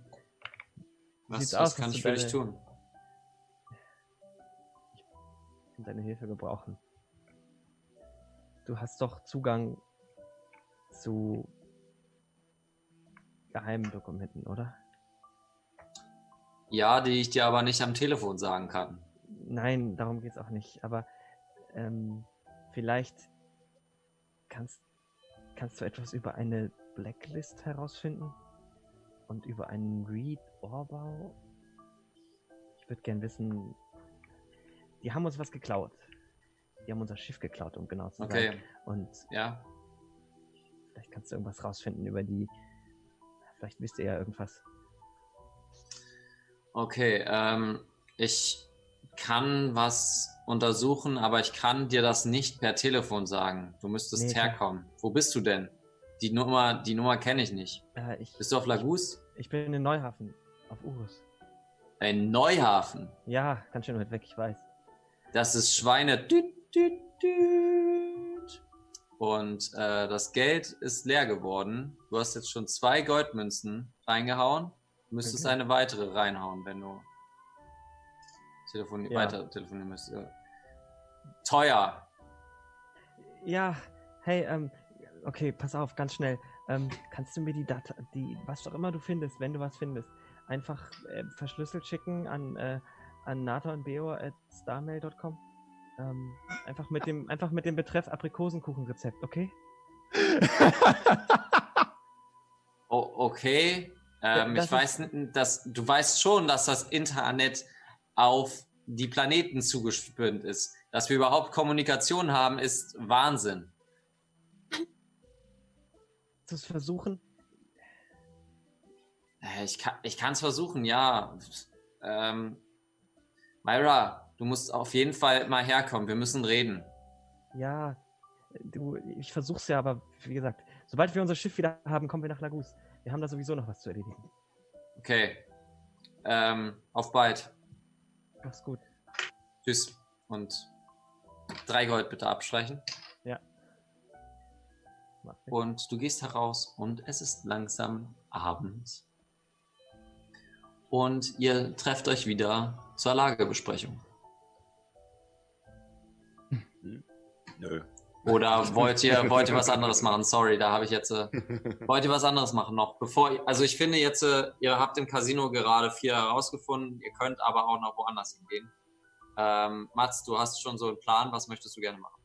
Was, was aus, kann ich für dich tun? Ich kann deine Hilfe gebrauchen. Du hast doch Zugang zu geheimen Dokumenten, oder? Ja, die ich dir aber nicht am Telefon sagen kann. Nein, darum geht's auch nicht. Aber ähm, vielleicht kannst, kannst du etwas über eine Blacklist herausfinden und über einen Read-Orbau. Ich würde gern wissen, die haben uns was geklaut. Die haben unser Schiff geklaut, um genau zu sein. Okay, Und ja. vielleicht kannst du irgendwas rausfinden über die. Vielleicht wisst ihr ja irgendwas. Okay, ähm, ich kann was untersuchen, aber ich kann dir das nicht per Telefon sagen. Du müsstest Nee, herkommen. Wo bist du denn? Die Nummer, die Nummer kenne ich nicht. Äh, ich, Bist du auf Lagus? ich bin in Neuhafen, auf Urus. In Neuhafen. Ja, ganz schön weit weg, ich weiß. Das ist Schweine. Düt, düt, düt. Und äh, das Geld ist leer geworden. Du hast jetzt schon zwei Goldmünzen reingehauen. Du müsstest Okay. eine weitere reinhauen, wenn du telefoni Ja. weiter telefonieren müsstest. Teuer. Ja, hey, ähm, okay, pass auf, ganz schnell. Ähm, kannst du mir die Data, die, was auch immer du findest, wenn du was findest, einfach äh, verschlüsselt schicken an, äh, an nata und beo at starmail.com? Ähm, einfach mit dem, einfach mit dem Betreff Aprikosenkuchenrezept, okay? Oh, okay. Ähm, ich weiß, dass du weißt schon, dass das Internet auf die Planeten zugespinnt ist. Dass wir überhaupt Kommunikation haben, ist Wahnsinn. Es versuchen. Äh, Ich kann ich es versuchen, ja. Ähm, Myra, du musst auf jeden Fall mal herkommen. Wir müssen reden. Ja, du, ich versuch's ja, aber wie gesagt, sobald wir unser Schiff wieder haben, kommen wir nach Lagus. Wir haben da sowieso noch was zu erledigen. Okay. Ähm, auf bald. Mach's gut. Tschüss. Und drei Gold bitte abstreichen. Mach ich. Und du gehst heraus und es ist langsam Abend. Und ihr trefft euch wieder zur Lagebesprechung. Nö. Oder wollt ihr, wollt ihr was anderes machen? Sorry, da habe ich jetzt. Äh, wollt ihr was anderes machen noch? Bevor, also ich finde jetzt, äh, ihr habt im Casino gerade vier herausgefunden. Ihr könnt aber auch noch woanders hingehen. Ähm, Mats, du hast schon so einen Plan. Was möchtest du gerne machen?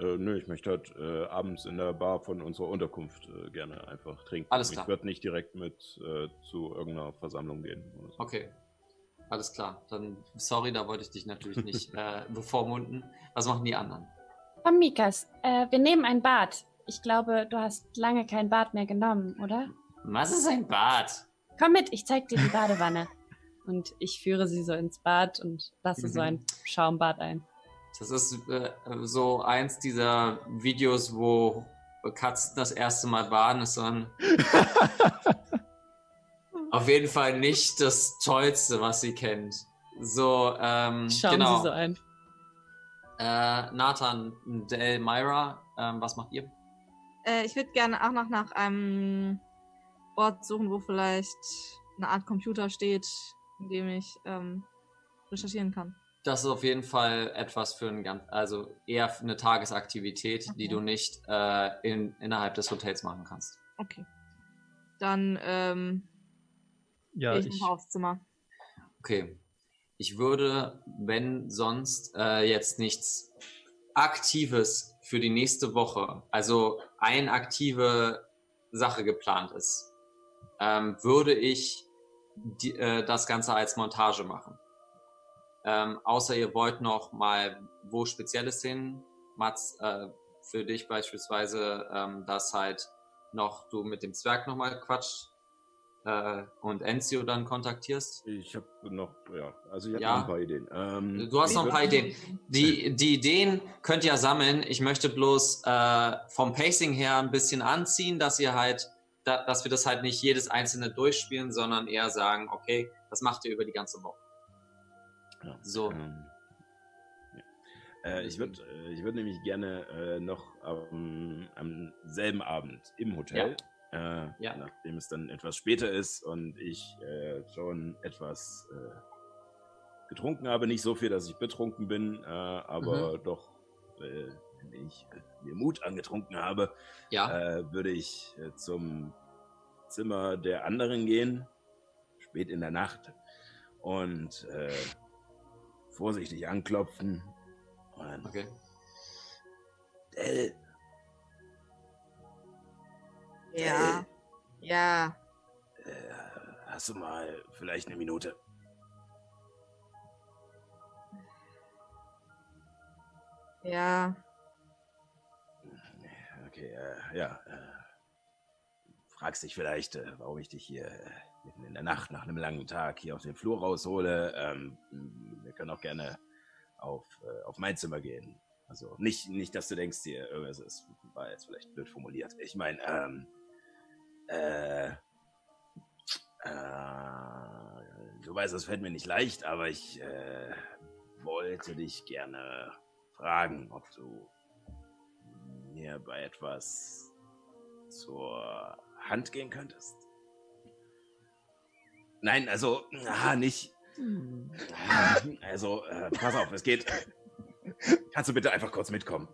Äh, nö, ich möchte halt äh, abends in der Bar von unserer Unterkunft äh, gerne einfach trinken. Alles klar. Ich werde nicht direkt mit äh, zu irgendeiner Versammlung gehen. So. Okay. Alles klar. Dann, sorry, da wollte ich dich natürlich nicht bevormunden. Was machen die anderen? Komm, Mikas, äh, wir nehmen ein Bad. Ich glaube, du hast lange kein Bad mehr genommen, oder? Was ist ein Bad? Komm mit, ich zeig dir die Badewanne. Und ich führe sie so ins Bad und lasse so ein Schaumbad ein. Das ist äh, so eins dieser Videos, wo Katzen das erste Mal baden, ist dann auf jeden Fall nicht das Tollste, was sie kennt. So, ähm, Schauen genau. sie so ein. Äh, Nathan, Del, Myra, ähm, was macht ihr? Äh, ich würde gerne auch noch nach einem Ort suchen, wo vielleicht eine Art Computer steht, in dem ich ähm, recherchieren kann. Das ist auf jeden Fall etwas für ein ganz, also eher für eine Tagesaktivität, die Okay. du nicht äh, in, innerhalb des Hotels machen kannst. Okay. Dann ähm, Ja, gehe ich, ich, noch aufs Zimmer. Okay. Ich würde, wenn sonst äh, jetzt nichts Aktives für die nächste Woche, also eine aktive Sache geplant ist, ähm, würde ich die, äh, das Ganze als Montage machen. Ähm, außer ihr wollt noch mal wo Spezielles hin, Mats, äh, für dich beispielsweise, ähm, dass halt noch du mit dem Zwerg nochmal quatscht äh, und Enzio dann kontaktierst. Ich habe noch, ja, also ich habe Ja. noch ein paar Ideen. Ähm, Du hast noch ein paar Ideen. Die, die Ideen könnt ihr sammeln. Ich möchte bloß äh, vom Pacing her ein bisschen anziehen, dass ihr halt, da, dass wir das halt nicht jedes einzelne durchspielen, sondern eher sagen, okay, das macht ihr über die ganze Woche. Ja. So. Ähm, ja. äh, ich würde äh, ich würd nämlich gerne äh, noch am, am selben Abend im Hotel, äh, Ja. nachdem es dann etwas später ist und ich äh, schon etwas äh, getrunken habe, nicht so viel, dass ich betrunken bin, äh, aber Mhm. doch, äh, wenn ich äh, mir Mut angetrunken habe, Ja, würde ich zum Zimmer der anderen gehen, spät in der Nacht, und vorsichtig anklopfen. Und, okay. Del, Ja. Ja. äh, hast du mal vielleicht eine Minute? Ja. Okay, äh, ja. Äh, fragst dich vielleicht, äh, warum ich dich hier äh, mitten in der Nacht nach einem langen Tag hier auf den Flur raushole. Ähm, wir können auch gerne auf, äh, auf mein Zimmer gehen. Also nicht, nicht, dass du denkst, hier irgendwas ist, war jetzt vielleicht blöd formuliert. Ich meine, ähm, äh, äh, du weißt, das fällt mir nicht leicht, aber ich äh, wollte dich gerne fragen, ob du mir bei etwas zur Hand gehen könntest? Nein, also, ah, nicht. Also, äh, pass auf, es geht. Kannst du bitte einfach kurz mitkommen?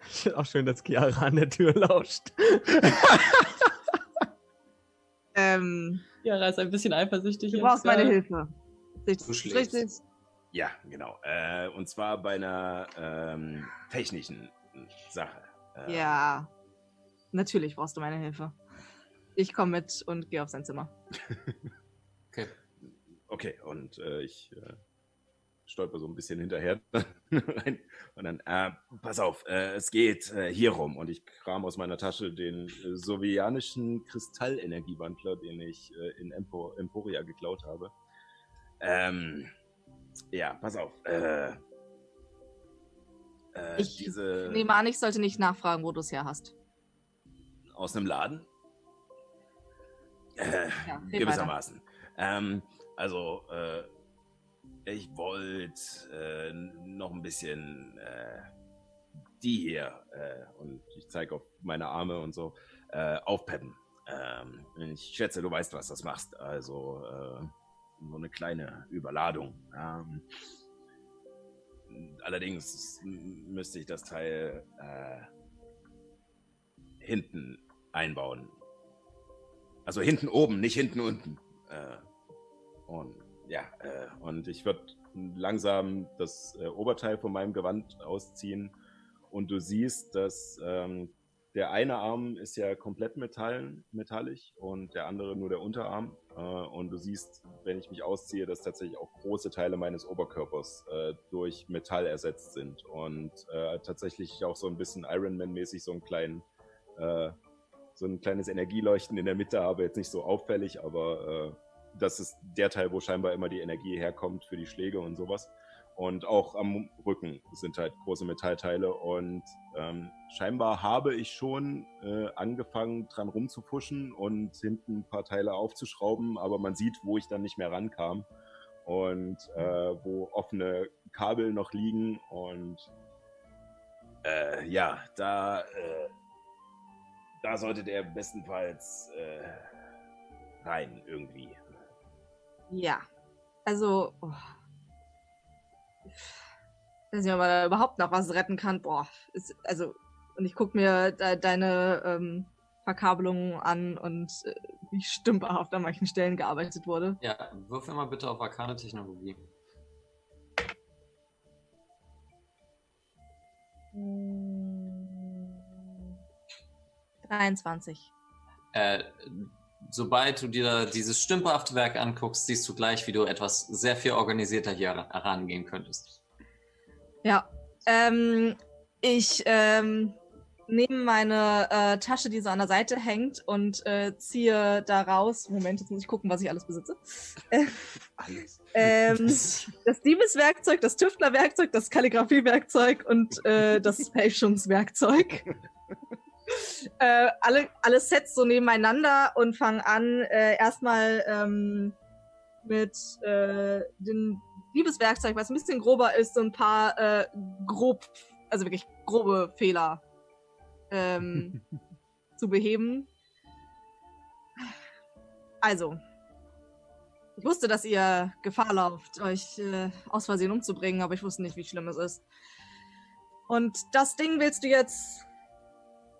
auch schön, dass Chiara an der Tür lauscht. Ähm, Ähm, Yara ist ein bisschen eifersüchtig. du brauchst meine. Hilfe. Richtig. Du schläfst. richtig. Ja, genau. Äh, und zwar bei einer ähm, technischen Sache. Äh, Ja. Natürlich brauchst du meine Hilfe. Ich komme mit und gehe auf sein Zimmer. Okay. Okay, und äh, ich äh, stolper so ein bisschen hinterher. Und dann, äh, pass auf, äh, es geht äh, hier rum. Und ich kram aus meiner Tasche den äh, sovianischen Kristallenergiewandler, den ich äh, in Empo Emporia geklaut habe. Ähm, ja, pass auf. Äh, äh, Ich diese Nehme an, ich sollte nicht nachfragen, wo du es her hast. aus einem Laden? Ja, gewissermaßen. Ähm, also, äh, ich wollte äh, noch ein bisschen äh, die hier, äh, und ich zeige auf meine Arme und so, äh, aufpeppen. Ähm, ich schätze, du weißt, was das machst. Also, äh, so eine kleine Überladung. Ähm, allerdings müsste ich das Teil äh, hinten einbauen. Also hinten oben, nicht hinten unten. Äh, und ja, äh, und ich würde langsam das äh, Oberteil von meinem Gewand ausziehen und du siehst, dass ähm, der eine Arm ist ja komplett Metall, metallisch und der andere nur der Unterarm. Äh, und du siehst, wenn ich mich ausziehe, dass tatsächlich auch große Teile meines Oberkörpers äh, durch Metall ersetzt sind und äh, tatsächlich auch so ein bisschen Iron Man-mäßig so einen äh, so ein kleines Energieleuchten in der Mitte habe, jetzt nicht so auffällig, aber äh, das ist der Teil, wo scheinbar immer die Energie herkommt für die Schläge und sowas. Und auch am Rücken sind halt große Metallteile und ähm, scheinbar habe ich schon äh, angefangen dran rumzupuschen und hinten ein paar Teile aufzuschrauben, aber man sieht, wo ich dann nicht mehr rankam und äh, wo offene Kabel noch liegen und äh, ja, da äh, da sollte der bestenfalls äh, rein irgendwie. Ja. Also. Oh. Ich weiß nicht, ob man da überhaupt noch was retten kann. Boah. Ist, also. Und ich guck mir de deine ähm, Verkabelungen an und äh, wie stümperhaft an manchen Stellen gearbeitet wurde. Ja, würfel mal bitte auf arkane Technologie. Hm. 23. Äh, sobald du dir dieses stümperhafte Werk anguckst, siehst du gleich, wie du etwas sehr viel organisierter hier heran- herangehen könntest. Ja. Ähm, ich ähm, nehme meine äh, Tasche, die so an der Seite hängt, und äh, ziehe da raus. Moment, jetzt muss ich gucken, was ich alles besitze. Äh, Alles. ähm, das Diebeswerkzeug, das Tüftlerwerkzeug, das Kalligrafiewerkzeug und äh, das Fälschungswerkzeug. äh, alle, alle Sets so nebeneinander und fangen an, äh, erstmal ähm, mit äh, dem Diebeswerkzeug, was ein bisschen grober ist, so ein paar äh, grob, also wirklich grobe Fehler ähm, zu beheben. Also, ich wusste, dass ihr Gefahr lauft, euch äh, aus Versehen umzubringen, aber ich wusste nicht, wie schlimm es ist. Und das Ding willst du jetzt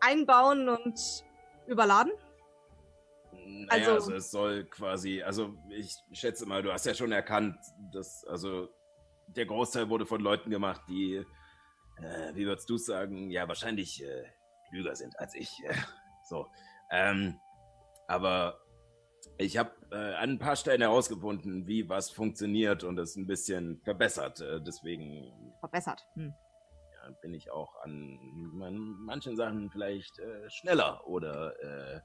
einbauen und überladen? Naja, Also- also, es soll quasi, also ich schätze mal, du hast ja schon erkannt, dass, also der Großteil wurde von Leuten gemacht, die, äh, wie würdest du sagen, ja, wahrscheinlich äh, klüger sind als ich. Äh, so. Ähm, aber ich habe äh, an ein paar Stellen herausgefunden, wie was funktioniert und es ein bisschen verbessert. Äh, deswegen Verbessert. Hm. Bin ich auch an man, manchen Sachen vielleicht äh, schneller oder äh,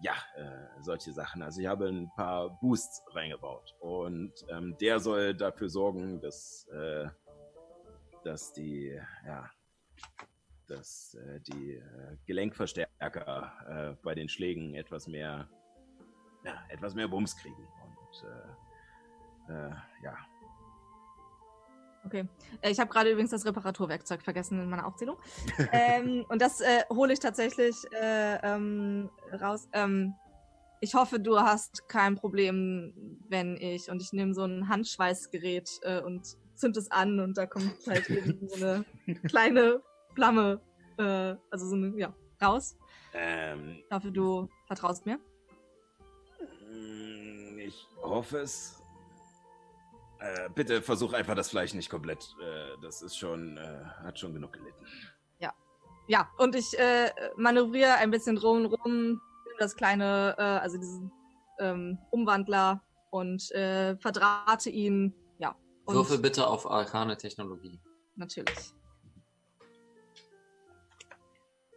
ja, äh, solche Sachen. Also ich habe ein paar Boosts reingebaut und ähm, der soll dafür sorgen, dass, äh, dass die, ja, dass äh, die äh, Gelenkverstärker äh, bei den Schlägen etwas mehr, ja, etwas mehr Bums kriegen. Und äh, ja, Okay. Äh, Ich habe gerade übrigens das Reparaturwerkzeug vergessen in meiner Aufzählung. ähm, und das äh, hole ich tatsächlich äh, ähm, raus. Ähm, ich hoffe, du hast kein Problem, wenn ich und ich nehme so ein Handschweißgerät äh, und zünd es an und da kommt halt eben so eine kleine Flamme, äh, also so eine, ja, raus. ähm, Ich hoffe, du vertraust mir. Ich hoffe es. Äh, bitte versuch einfach das Fleisch nicht komplett. Äh, das ist schon, äh, hat schon genug gelitten. Ja, und ich äh, manövriere ein bisschen rum, rum, nimm das kleine, äh, also diesen ähm, Umwandler und äh, verdrahte ihn. Ja. Und Würfel bitte auf arkane Technologie. Natürlich.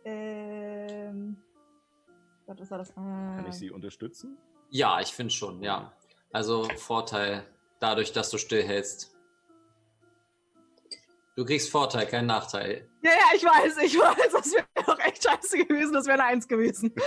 Ähm. Gott, was war das? Kann ich Sie unterstützen? Ja, ich finde schon, ja. Also Vorteil dadurch, dass du stillhältst. Du kriegst Vorteil, kein Nachteil. Ja, ja, ich weiß, ich weiß, das wäre doch echt scheiße gewesen, das wäre eine Eins gewesen.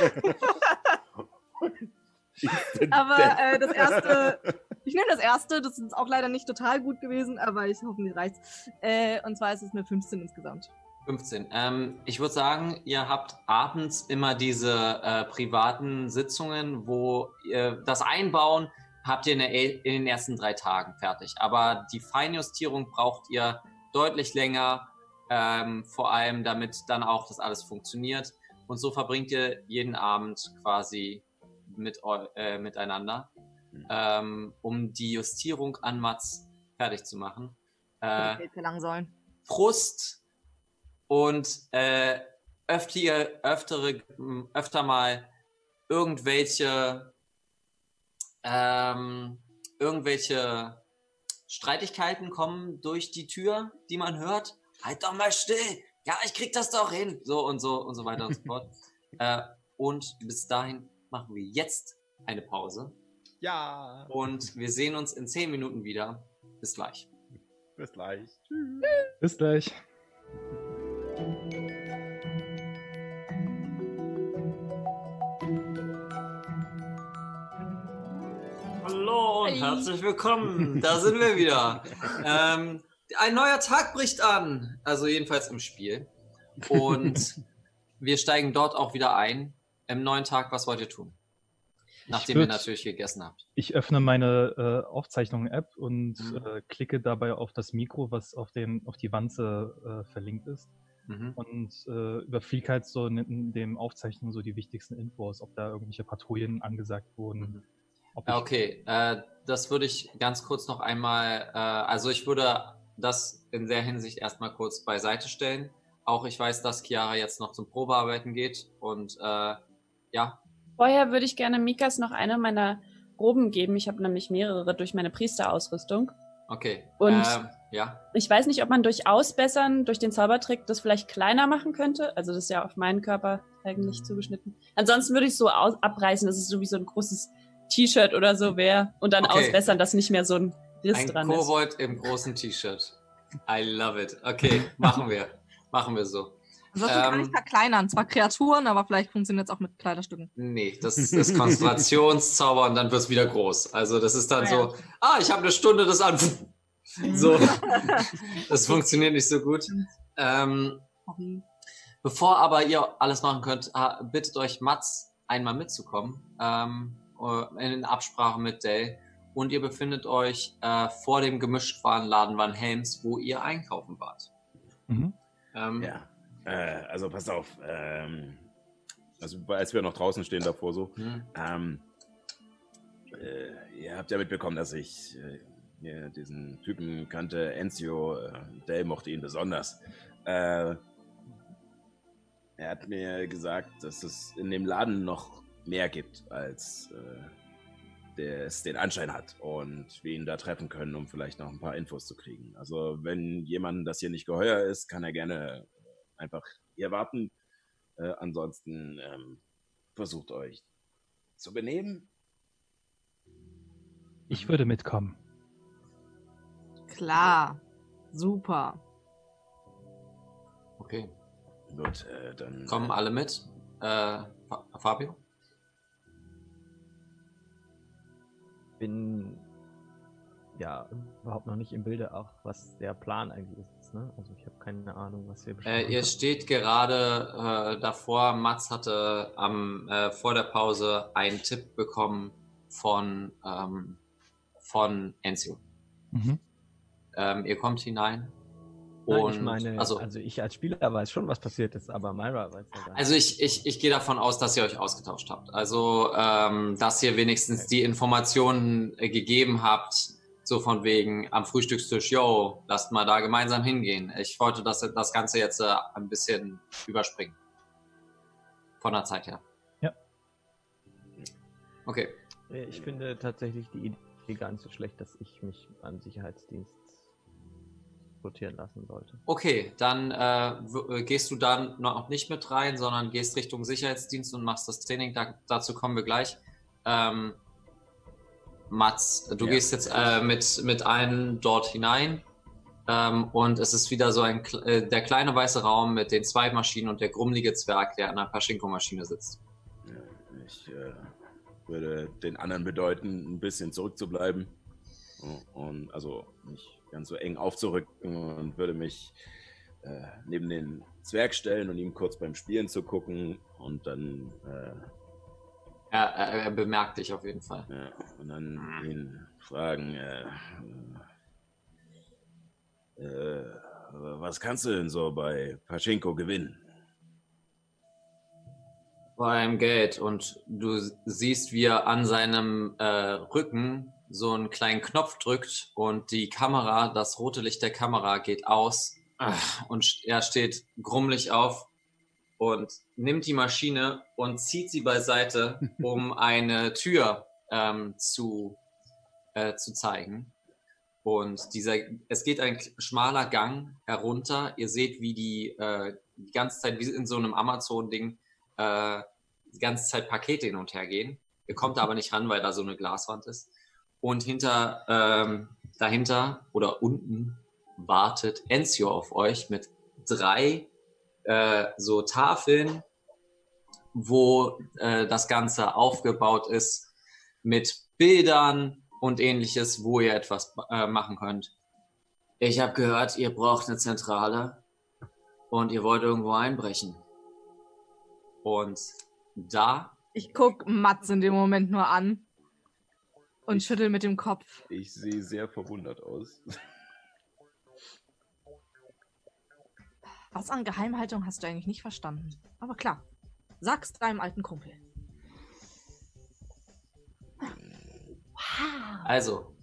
Aber äh, das erste, ich nehme das erste, das ist auch leider nicht total gut gewesen, aber ich hoffe, mir reicht's. Äh, und zwar ist es eine 15 insgesamt. 15. Ähm, ich würde sagen, ihr habt abends immer diese äh, privaten Sitzungen, wo ihr das Einbauen habt ihr in, der, in den ersten drei Tagen fertig. Aber die Feinjustierung braucht ihr deutlich länger, ähm, vor allem damit dann auch das alles funktioniert. Und so verbringt ihr jeden Abend quasi mit äh, miteinander, Mhm. ähm, um die Justierung an Mats fertig zu machen. Äh, verlangen sollen. Frust und äh, öfter, öftere, öfter mal irgendwelche ähm, irgendwelche Streitigkeiten kommen durch die Tür, die man hört. Halt doch mal still! Ja, ich krieg das doch hin! So und so und so weiter und so fort. Äh, und bis dahin machen wir jetzt eine Pause. Ja. Und wir sehen uns in 10 Minuten wieder. Bis gleich. Bis gleich. Bis gleich. Hallo und herzlich willkommen. Da sind wir wieder. ähm, ein neuer Tag bricht an. Also jedenfalls im Spiel. Und wir steigen dort auch wieder ein. Im neuen Tag, was wollt ihr tun? Nachdem ihr würd- natürlich gegessen habt. Ich öffne meine äh, Aufzeichnungen-App und Mhm. äh, klicke dabei auf das Mikro, was auf, den, auf die Wanze äh, verlinkt ist. Mhm. Und äh, überfliege halt so in, in dem Aufzeichnen so die wichtigsten Infos, ob da irgendwelche Patrouillen angesagt wurden. Mhm. Okay, äh, das würde ich ganz kurz noch einmal, äh, also ich würde das in der Hinsicht erstmal kurz beiseite stellen. Auch ich weiß, dass Chiara jetzt noch zum Probearbeiten geht und äh, ja, Vorher würde ich gerne Mikas noch eine meiner Roben geben. Ich habe nämlich mehrere durch meine Priesterausrüstung. okay. Und- ähm, ja, Ich weiß nicht, ob man durch Ausbessern, durch den Zaubertrick das vielleicht kleiner machen könnte. Also das ist ja auf meinen Körper eigentlich zugeschnitten. Ansonsten würde ich so aus abreißen, dass es so wie so ein großes T-Shirt oder so wäre. Und dann Okay. ausbessern, dass nicht mehr so ein Riss ein dran ist. Kobold im großen T-Shirt. I love it. Okay, machen wir. Machen wir so. Ansonsten kann Ähm, ich verkleinern. Zwar Kreaturen, aber vielleicht funktioniert es auch mit Kleiderstücken. Nee, das ist Konzentrationszauber und dann wird es wieder groß. Also das ist dann Ah, ja. so, ah, ich habe eine Stunde das an. So, das funktioniert nicht so gut. Ähm, bevor aber ihr alles machen könnt, ah, bittet euch Mats einmal mitzukommen ähm, äh, in Absprache mit Dell. Und ihr befindet euch äh, vor dem Gemischtwarenladen Van Helms, wo ihr einkaufen wart. Mhm. Ähm, Ja. Äh, also pass auf. Ähm, also als wir noch draußen stehen davor so. hm, Ähm, äh, ihr habt ja mitbekommen, dass ich äh, hier diesen Typen kannte, Enzio. Äh, Dale mochte ihn besonders. Äh, er hat mir gesagt, dass es in dem Laden noch mehr gibt, als äh, der es den Anschein hat. Und wir ihn da treffen können, um vielleicht noch ein paar Infos zu kriegen. Also wenn jemandem das hier nicht geheuer ist, kann er gerne einfach hier warten. Äh, ansonsten ähm, versucht euch zu benehmen. Ich würde mitkommen. Klar. Super. okay. Gut, äh, dann. Kommen alle mit? Äh, Fa- Fabio? Bin ja überhaupt noch nicht im Bilde, auch was der Plan eigentlich ist. Ne? Also ich habe keine Ahnung, was wir Äh, besprechen. ihr steht gerade äh, davor. Mats hatte am, äh, vor der Pause einen Tipp bekommen von, ähm, von Enzio. Mhm. Ähm, ihr kommt hinein Nein, ich meine, also, also, ich als Spieler weiß schon, was passiert ist, aber Myra weiß ja gar nicht. also ich, ich, ich gehe davon aus, dass ihr euch ausgetauscht habt. Also, ähm, dass ihr wenigstens die Informationen äh, gegeben habt, so von wegen am Frühstückstisch, yo, lasst mal da gemeinsam hingehen. Ich wollte das, das Ganze jetzt äh, ein bisschen überspringen. Von der Zeit her. Ja. Okay. Äh, Ich finde tatsächlich die Idee gar nicht so schlecht, dass ich mich beim Sicherheitsdienst rotieren lassen sollte. Okay, dann äh, äh, gehst du dann noch nicht mit rein, sondern gehst Richtung Sicherheitsdienst und machst das Training. Da, dazu kommen wir gleich. Ähm, Mats, du Ja. gehst jetzt äh, mit, mit allen dort hinein. Ähm, und es ist wieder so ein äh, der kleine weiße Raum mit den zwei Maschinen und der grummelige Zwerg, der an einer Pachinko-Maschine sitzt. Ja, Ich äh, würde den anderen bedeuten, ein bisschen zurückzubleiben. Und also nicht ganz so eng aufzurücken und würde mich äh, neben den Zwerg stellen und ihm kurz beim Spielen zu gucken und dann, äh, Er, er, er bemerkt dich auf jeden Fall. ja, und dann ihn fragen, äh, äh, was kannst du denn so bei Pachinko gewinnen? beim Geld und du siehst, wie er an seinem äh, Rücken so einen kleinen Knopf drückt und die Kamera, das rote Licht der Kamera geht aus und er steht grummelig auf und nimmt die Maschine und zieht sie beiseite, um eine Tür ähm, zu, äh, zu zeigen. Und dieser, es geht ein schmaler Gang herunter. Ihr seht, wie die, äh, die ganze Zeit, wie in so einem Amazon-Ding, äh, die ganze Zeit Pakete hin und her gehen. Ihr kommt da aber nicht ran, weil da so eine Glaswand ist. Und hinter, ähm, dahinter oder unten wartet Enzio auf euch mit drei äh, so Tafeln, wo äh, das Ganze aufgebaut ist mit Bildern und ähnliches, wo ihr etwas äh, machen könnt. Ich habe gehört, ihr braucht eine Zentrale und ihr wollt irgendwo einbrechen. Und da Ich guck Mats in dem Moment nur an und schüttel mit dem Kopf. Ich sehe sehr verwundert aus. Was an Geheimhaltung hast du eigentlich nicht verstanden? Aber klar, sag's deinem alten Kumpel. Wow. Also,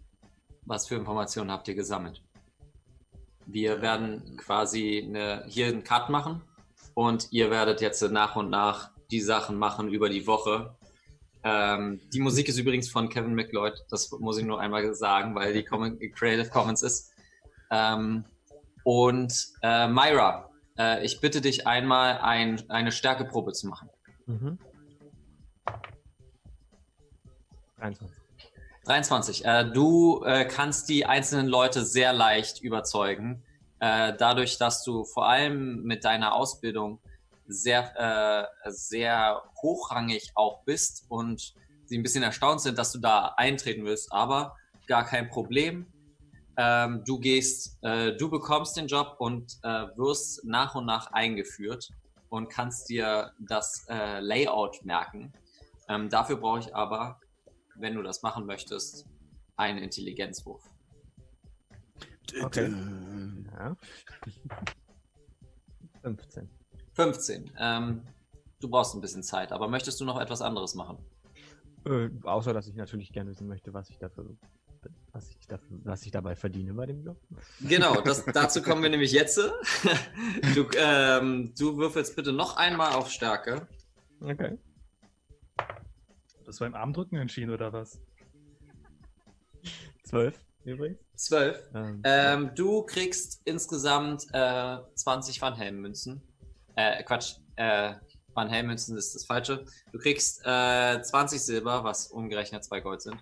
was für Informationen habt ihr gesammelt? Wir werden quasi eine, hier einen Cut machen und ihr werdet jetzt nach und nach die Sachen machen über die Woche. Ähm, die Musik ist übrigens von Kevin McLeod, das muss ich nur einmal sagen, weil die Com Creative Commons ist. Ähm, und äh, Myra, äh, ich bitte dich einmal ein, eine Stärkeprobe zu machen. Mhm. 23. 23. Äh, du äh, kannst die einzelnen Leute sehr leicht überzeugen, äh, dadurch, dass du vor allem mit deiner Ausbildung sehr, äh, sehr hochrangig auch bist und sie ein bisschen erstaunt sind, dass du da eintreten willst, aber gar kein Problem. Ähm, du gehst, äh, du bekommst den Job und äh, wirst nach und nach eingeführt und kannst dir das äh, Layout merken. Ähm, dafür brauche ich aber wenn du das machen möchtest, einen Intelligenzwurf. Okay. Ja. 15. 15. Ähm, du brauchst ein bisschen Zeit, aber möchtest du noch etwas anderes machen? Äh, außer, dass ich natürlich gerne wissen möchte, was ich dafür, was ich dafür, was ich dabei verdiene bei dem Job. Genau, das, dazu kommen wir nämlich jetzt. Du, ähm, du würfelst bitte noch einmal auf Stärke. Okay. Das war im Armdrücken entschieden oder was? 12 übrigens. 12. Ähm, Ähm, du kriegst insgesamt äh, 20 Van Helm-Münzen. Äh, Quatsch, äh, Van Helm-Münzen ist das Falsche. Du kriegst äh, 20 Silber, was umgerechnet 2 Gold sind.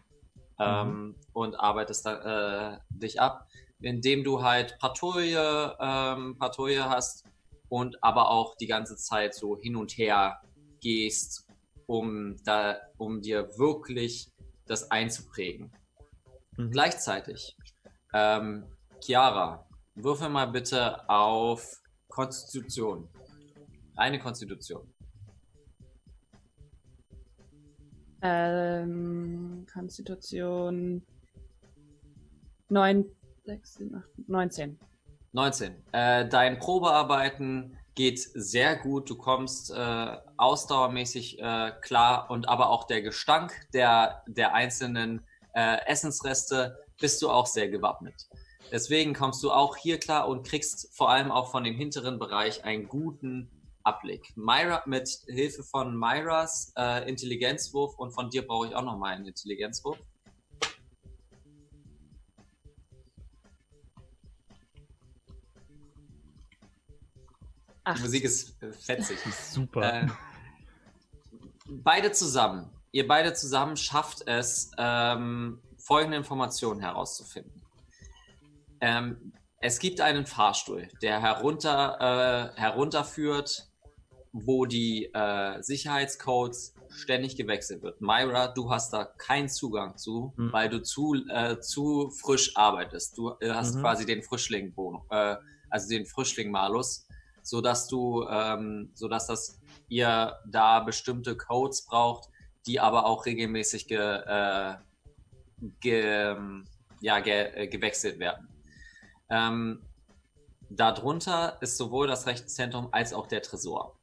Ähm, Und arbeitest da, äh, dich ab, indem du halt Patrouille, ähm, Patrouille hast und aber auch die ganze Zeit so hin und her gehst, um, da, um dir wirklich das einzuprägen. Mhm. Gleichzeitig, ähm, Chiara, würfel mal bitte auf Konstitution. Eine Konstitution. Ähm, Konstitution 9, 6, 7, 8, 19. 19. Äh, dein Probearbeiten geht sehr gut. Du kommst äh, ausdauermäßig äh, klar und aber auch der Gestank der, der einzelnen äh, Essensreste bist du auch sehr gewappnet. Deswegen kommst du auch hier klar und kriegst vor allem auch von dem hinteren Bereich einen guten Abblick. Myra, mit Hilfe von Myras äh, Intelligenzwurf und von dir brauche ich auch noch mal einen Intelligenzwurf. Die Musik ist äh, fetzig. Super. Äh, beide zusammen, ihr beide zusammen schafft es, ähm, folgende Informationen herauszufinden. Ähm, es gibt einen Fahrstuhl, der herunter, äh, herunterführt, wo die äh, Sicherheitscodes ständig gewechselt wird. Myra, du hast da keinen Zugang zu, Mhm. weil du zu, äh, zu frisch arbeitest. Du äh, hast Mhm. quasi den Frischling-Bonus, äh, also den Frischling-Malus, sodass du, ähm, sodass das ihr da bestimmte Codes braucht, die aber auch regelmäßig ge, äh, ge, ja, ge, äh, gewechselt werden. Ähm, darunter ist sowohl das Rechtszentrum als auch der Tresor.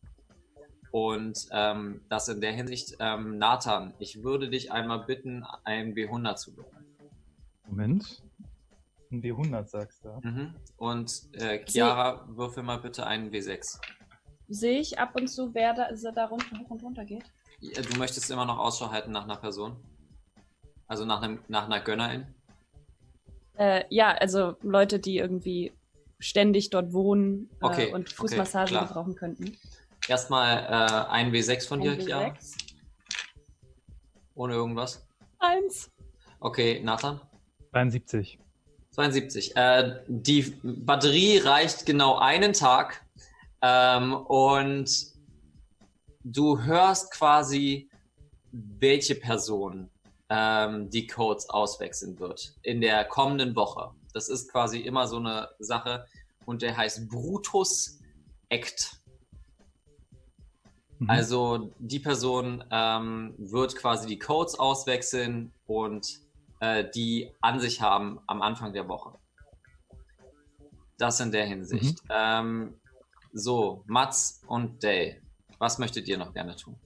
Und ähm, das in der Hinsicht, ähm, Nathan, ich würde dich einmal bitten, ein W100 zu würfeln. Moment. Ein W100 sagst du. Mhm. Und äh, Chiara, würfel mal bitte einen W6. Sehe ich ab und zu, wer da, da runter, hoch und runter geht? Ja, Du möchtest immer noch Ausschau halten nach einer Person? Also nach, einem, nach einer Gönnerin? Äh, ja, also Leute, die irgendwie ständig dort wohnen äh, Okay, und okay, Fußmassage klar. gebrauchen könnten. Erstmal äh, ein W6 von dir, Chiara? W6. Ohne irgendwas? Eins. Okay, Nathan? 73. 72. Äh, die Batterie reicht genau einen Tag ähm, und du hörst quasi, welche Person ähm, die Codes auswechseln wird in der kommenden Woche. Das ist quasi immer so eine Sache und der heißt Brutus Act. Mhm. Also die Person ähm, wird quasi die Codes auswechseln und äh, die an sich haben am Anfang der Woche. Das in der Hinsicht. Ähm, so, Mats und Day, was möchtet ihr noch gerne tun?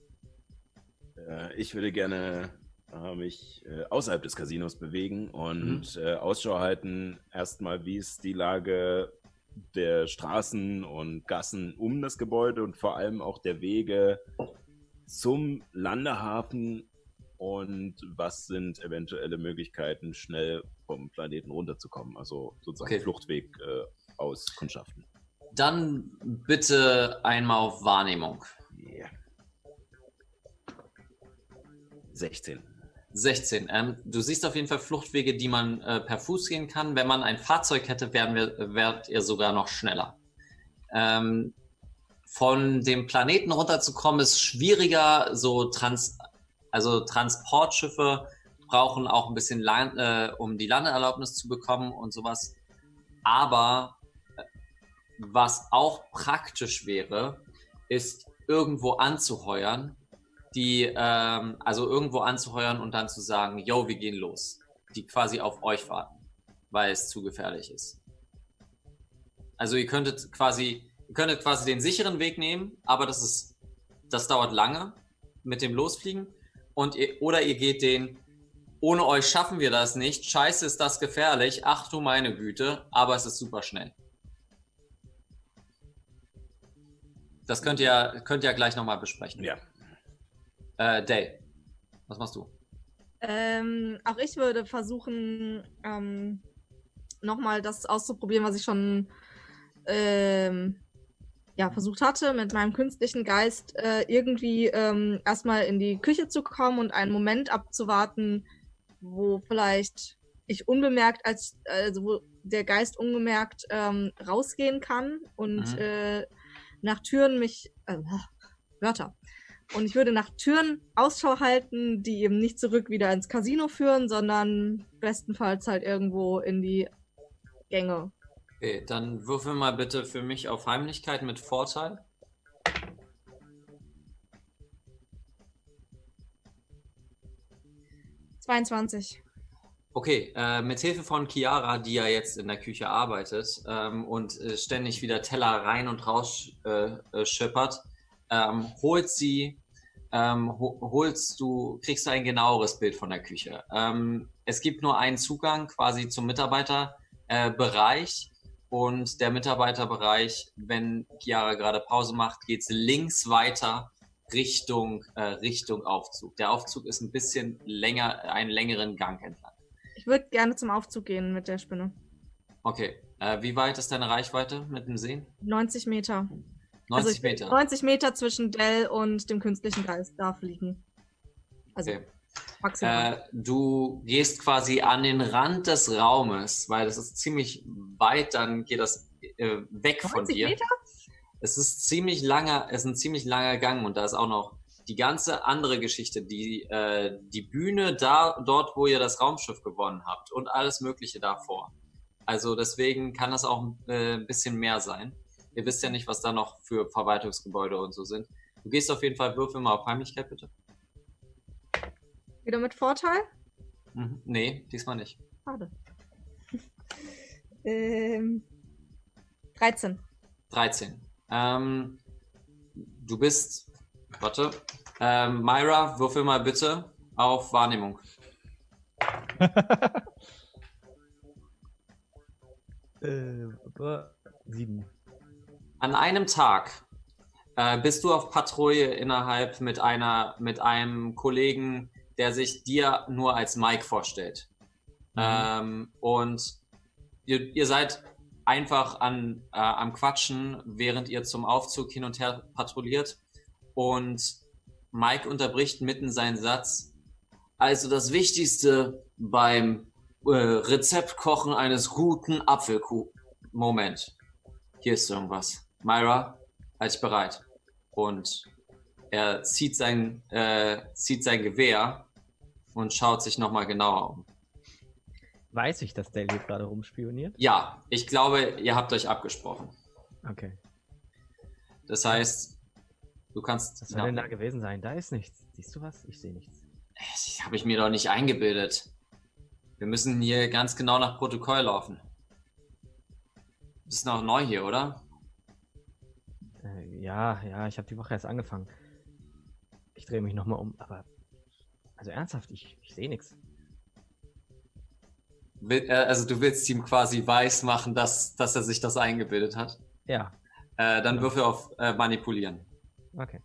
Äh, ich würde gerne äh, mich äh, außerhalb des Casinos bewegen und Mhm. äh, Ausschau halten, erstmal, wie ist die Lage der Straßen und Gassen um das Gebäude und vor allem auch der Wege zum Landehafen und was sind eventuelle Möglichkeiten, schnell vom Planeten runterzukommen, also sozusagen Okay. Fluchtweg äh, aus Kundschaften. Dann bitte einmal auf Wahrnehmung. Yeah. 16. 16. Ähm, du siehst auf jeden Fall Fluchtwege, die man äh, per Fuß gehen kann. Wenn man ein Fahrzeug hätte, wären wir, wärt ihr sogar noch schneller. Ähm, von dem Planeten runterzukommen ist schwieriger. So Trans also Transportschiffe brauchen auch ein bisschen lang, äh, um die Landeerlaubnis zu bekommen und sowas. Aber äh, was auch praktisch wäre, ist irgendwo anzuheuern, die, ähm, also irgendwo anzuheuern und dann zu sagen, yo, wir gehen los. Die quasi auf euch warten, weil es zu gefährlich ist. Also ihr könntet quasi, ihr könntet quasi den sicheren Weg nehmen, aber das ist, das dauert lange mit dem Losfliegen. Und ihr, oder ihr geht den, ohne euch schaffen wir das nicht, scheiße ist das gefährlich, ach du meine Güte, aber es ist super schnell. Das könnt ihr, könnt ihr gleich nochmal besprechen. Ja. Äh, Day, was machst du? Ähm, auch ich würde versuchen, ähm, nochmal das auszuprobieren, was ich schon ähm, ja, versucht hatte, mit meinem künstlichen Geist äh, irgendwie ähm, erstmal in die Küche zu kommen und einen Moment abzuwarten, wo vielleicht ich unbemerkt als, also wo der Geist ungemerkt ähm, rausgehen kann und Mhm. äh, nach Türen mich, äh, Wörter. Und ich würde nach Türen Ausschau halten, die eben nicht zurück wieder ins Casino führen, sondern bestenfalls halt irgendwo in die Gänge. Okay, dann würfel mal bitte für mich auf Heimlichkeit mit Vorteil. Zweiundzwanzig. Okay, äh, mit Hilfe von Chiara, die ja jetzt in der Küche arbeitet ähm, und äh, ständig wieder Teller rein und raus äh, äh, schippert, ähm, holt sie, ähm, ho holst du, kriegst du ein genaueres Bild von der Küche. Ähm, es gibt nur einen Zugang quasi zum Mitarbeiterbereich und der Mitarbeiterbereich, wenn Chiara gerade Pause macht, geht es links weiter Richtung, äh, Richtung Aufzug. Der Aufzug ist ein bisschen länger, einen längeren Gang entlang. Ich würde gerne zum Aufzug gehen mit der Spinne. Okay. Äh, wie weit ist deine Reichweite mit dem Sehen? 90 Meter. 90 also Meter. 90 Meter zwischen Dell und dem künstlichen Geist darf liegen. Also Okay. maximal. Äh, du gehst quasi an den Rand des Raumes, weil das ist ziemlich weit, dann geht das äh, weg von 90 dir. Meter? Es ist ziemlich langer, es ist ein ziemlich langer Gang und da ist auch noch die ganze andere Geschichte, die, äh, die Bühne da, dort, wo ihr das Raumschiff gewonnen habt und alles Mögliche davor. Also deswegen kann das auch äh, ein bisschen mehr sein. Ihr wisst ja nicht, was da noch für Verwaltungsgebäude und so sind. Du gehst auf jeden Fall, würfel mal auf Heimlichkeit, bitte. Wieder mit Vorteil? Mhm. Nee, diesmal nicht. Schade. ähm, 13. 13. Ähm, du bist, warte, ähm, Myra, würfel mal bitte auf Wahrnehmung. Äh, aber sieben. An einem Tag äh, bist du auf Patrouille innerhalb mit einer, mit einem Kollegen, der sich dir nur als Mike vorstellt. Ähm, und ihr, ihr seid einfach an, äh, am Quatschen, während ihr zum Aufzug hin und her patrouilliert. Und Mike unterbricht mitten seinen Satz. Also das Wichtigste beim äh, Rezeptkochen eines guten Apfelkuchen. Moment. Hier ist irgendwas. Myra, halt dich bereit. Und er zieht sein, äh, zieht sein Gewehr und schaut sich nochmal genauer um. Weiß ich, dass Dale hier gerade rumspioniert? Ja, ich glaube, ihr habt euch abgesprochen. Okay. Das heißt, du kannst. Was soll denn da gewesen sein? Da ist nichts. Siehst du was? Ich sehe nichts. Das habe ich mir doch nicht eingebildet. Wir müssen hier ganz genau nach Protokoll laufen. Du bist noch neu hier, oder? Äh, ja, ja, ich habe die Woche erst angefangen. Ich drehe mich nochmal um, aber. Also ernsthaft, ich, ich sehe nichts. Äh, Also du willst ihm quasi weiß machen, dass, dass er sich das eingebildet hat. Ja, Äh, dann Ja. würfel auf äh, manipulieren. okay.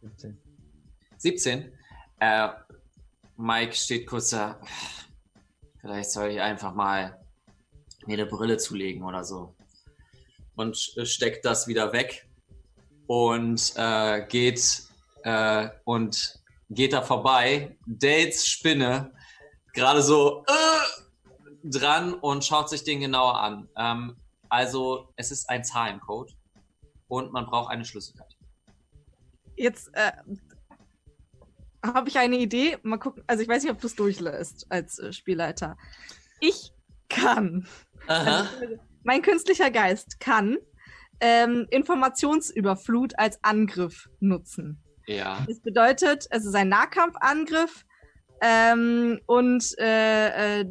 17. 17. Äh, Mike steht kurz da. Vielleicht soll ich einfach mal mir eine Brille zulegen oder so. Und steckt das wieder weg und äh, geht äh, und geht da vorbei. Dates Spinne gerade so äh, dran und schaut sich den genauer an. Ähm, also es ist ein Zahlencode und man braucht eine Schlüsselkarte. Jetzt äh, habe ich eine Idee. Mal gucken. Also ich weiß nicht, ob du es durchlässt als äh, Spielleiter. Ich kann. Aha. Also, mein künstlicher Geist kann ähm, Informationsüberflut als Angriff nutzen. Ja. Das bedeutet, es ist ein Nahkampfangriff ähm, und äh, äh,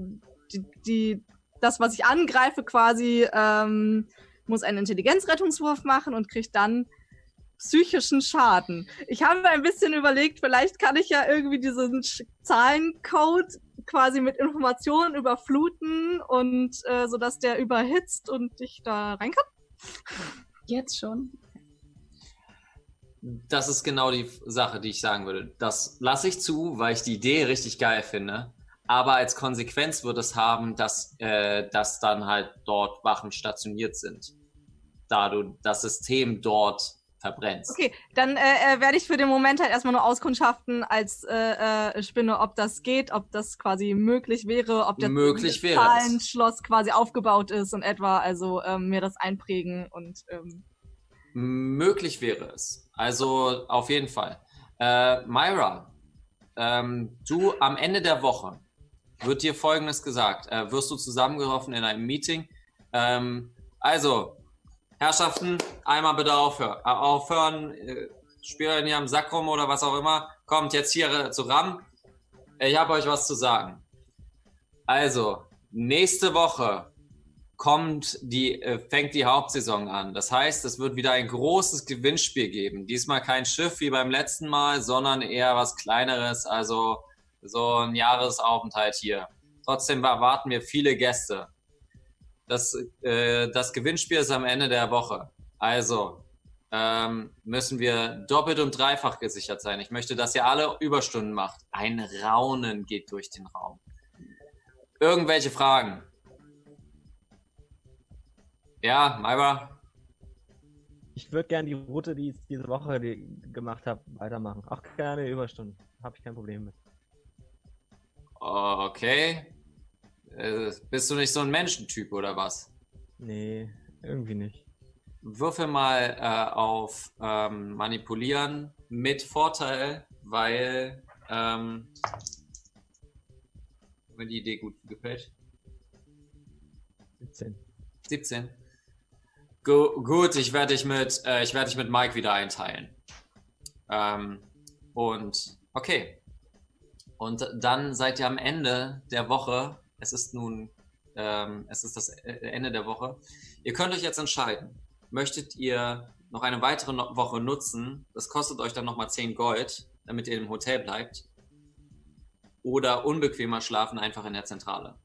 die, die, das, was ich angreife, quasi ähm, muss einen Intelligenzrettungswurf machen und kriegt dann psychischen Schaden. Ich habe ein bisschen überlegt, vielleicht kann ich ja irgendwie diesen Zahlencode quasi mit Informationen überfluten und äh, so dass der überhitzt und ich da rein kann. Jetzt schon? Das ist genau die Sache, die ich sagen würde. Das lasse ich zu, weil ich die Idee richtig geil finde. Aber als Konsequenz wird es haben, dass, äh, dass dann halt dort Wachen stationiert sind. Da du das System dort verbrennst. Okay, dann äh, äh, werde ich für den Moment halt erstmal nur auskundschaften als äh, äh, Spinne, ob das geht, ob das quasi möglich wäre, ob der Möglich wäre. Zahlenschloss quasi aufgebaut ist und etwa, also ähm, mir das einprägen und ähm, Möglich wäre es. Also auf jeden Fall. Äh, Myra, ähm, du am Ende der Woche wird dir Folgendes gesagt. Äh, wirst du zusammengerufen in einem Meeting. Ähm, also, Herrschaften, einmal bitte aufhören. Äh, aufhören. Äh, Spielen hier am Sack rum oder was auch immer. Kommt jetzt hier äh, zu Ram. ich habe euch was zu sagen. Also, nächste Woche kommt die, äh, fängt die Hauptsaison an. Das heißt, es wird wieder ein großes Gewinnspiel geben. Diesmal kein Schiff wie beim letzten Mal, sondern eher was kleineres, also so ein Jahresaufenthalt hier. Trotzdem erwarten wir viele Gäste. Das, äh, das Gewinnspiel ist am Ende der Woche. Also ähm, müssen wir doppelt und dreifach gesichert sein. Ich möchte, dass ihr alle Überstunden macht. Ein Raunen geht durch den Raum. Irgendwelche Fragen? Ja, Myra? Ich würde gerne die Route, die ich diese Woche gemacht habe, weitermachen. Auch gerne Überstunden. Habe ich kein Problem mit. Okay. Äh, bist du nicht so ein Menschentyp oder was? Nee, irgendwie nicht. Würfel mal äh, auf ähm, Manipulieren mit Vorteil, weil ähm, mir die Idee gut gefällt. 17. 17. Gu gut, ich werde dich mit, äh, ich werde dich mit Mike wieder einteilen. Ähm, und okay. Und dann seid ihr am Ende der Woche. Es ist nun, ähm, es ist das E- Ende der Woche. Ihr könnt euch jetzt entscheiden. Möchtet ihr noch eine weitere no Woche nutzen? Das kostet euch dann nochmal 10 Gold, damit ihr im Hotel bleibt. Oder unbequemer schlafen einfach in der Zentrale.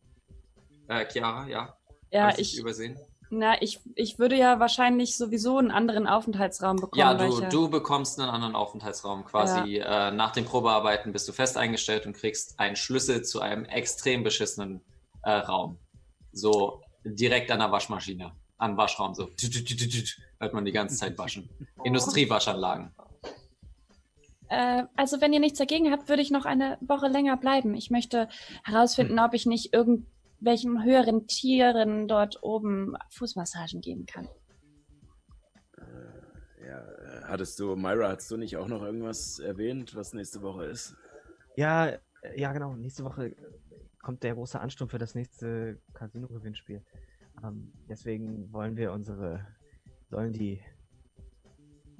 Äh, Chiara, ja? Ja, Hab ich, übersehen. Na, ich, ich würde ja wahrscheinlich sowieso einen anderen Aufenthaltsraum bekommen. Ja, du, ja du bekommst einen anderen Aufenthaltsraum. Quasi äh, nach den Probearbeiten bist du fest eingestellt und kriegst einen Schlüssel zu einem extrem beschissenen äh, Raum. So direkt an der Waschmaschine, am Waschraum. So tüt, tüt, tüt, hört man die ganze Zeit waschen. Industriewaschanlagen. Äh, also wenn ihr nichts dagegen habt, würde ich noch eine Woche länger bleiben. Ich möchte herausfinden, ob ich nicht irgendwelchen höheren Tieren dort oben Fußmassagen geben kann. Ja, äh, hattest du, Myra, hast du nicht auch noch irgendwas erwähnt, was nächste Woche ist? Ja, äh, ja, genau. Nächste Woche äh, kommt der große Ansturm für das nächste Casino-Gewinnspiel. Ähm, deswegen wollen wir unsere, sollen die,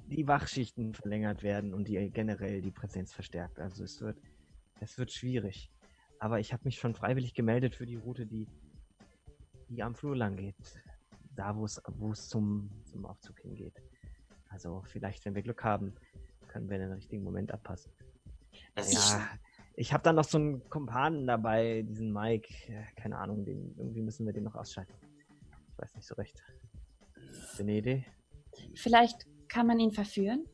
die Wachschichten verlängert werden und die generell die Präsenz verstärkt. Also es wird, es wird schwierig. Aber ich habe mich schon freiwillig gemeldet für die Route, die, die am Flur lang geht. Da, wo es, wo es zum, zum Aufzug hingeht. Also vielleicht, wenn wir Glück haben, können wir den richtigen Moment abpassen. Das Ja, ich habe dann noch so einen Kumpanen dabei, diesen Mike. Keine Ahnung, den, irgendwie müssen wir den noch ausschalten. Ich weiß nicht so recht. Hast du eine Idee? Vielleicht kann man ihn verführen?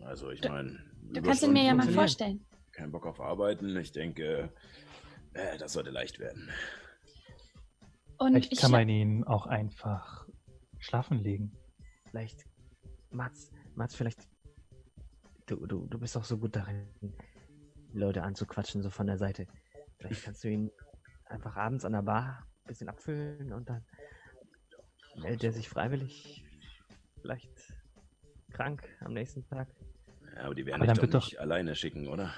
Also ich Du- meine, Du kannst ihn mir ja mal vorstellen. Kein Bock auf Arbeiten. Ich denke, äh, das sollte leicht werden. Und Vielleicht ich, kann man ihn auch einfach schlafen legen. Vielleicht, Mats, Mats, vielleicht. Du, du, du bist doch so gut darin, die Leute anzuquatschen, so von der Seite. Vielleicht kannst du ihn einfach abends an der Bar ein bisschen abfüllen und dann meldet er sich freiwillig vielleicht krank am nächsten Tag. Ja, aber die werden Aber dich dann doch wird nicht alleine schicken, oder?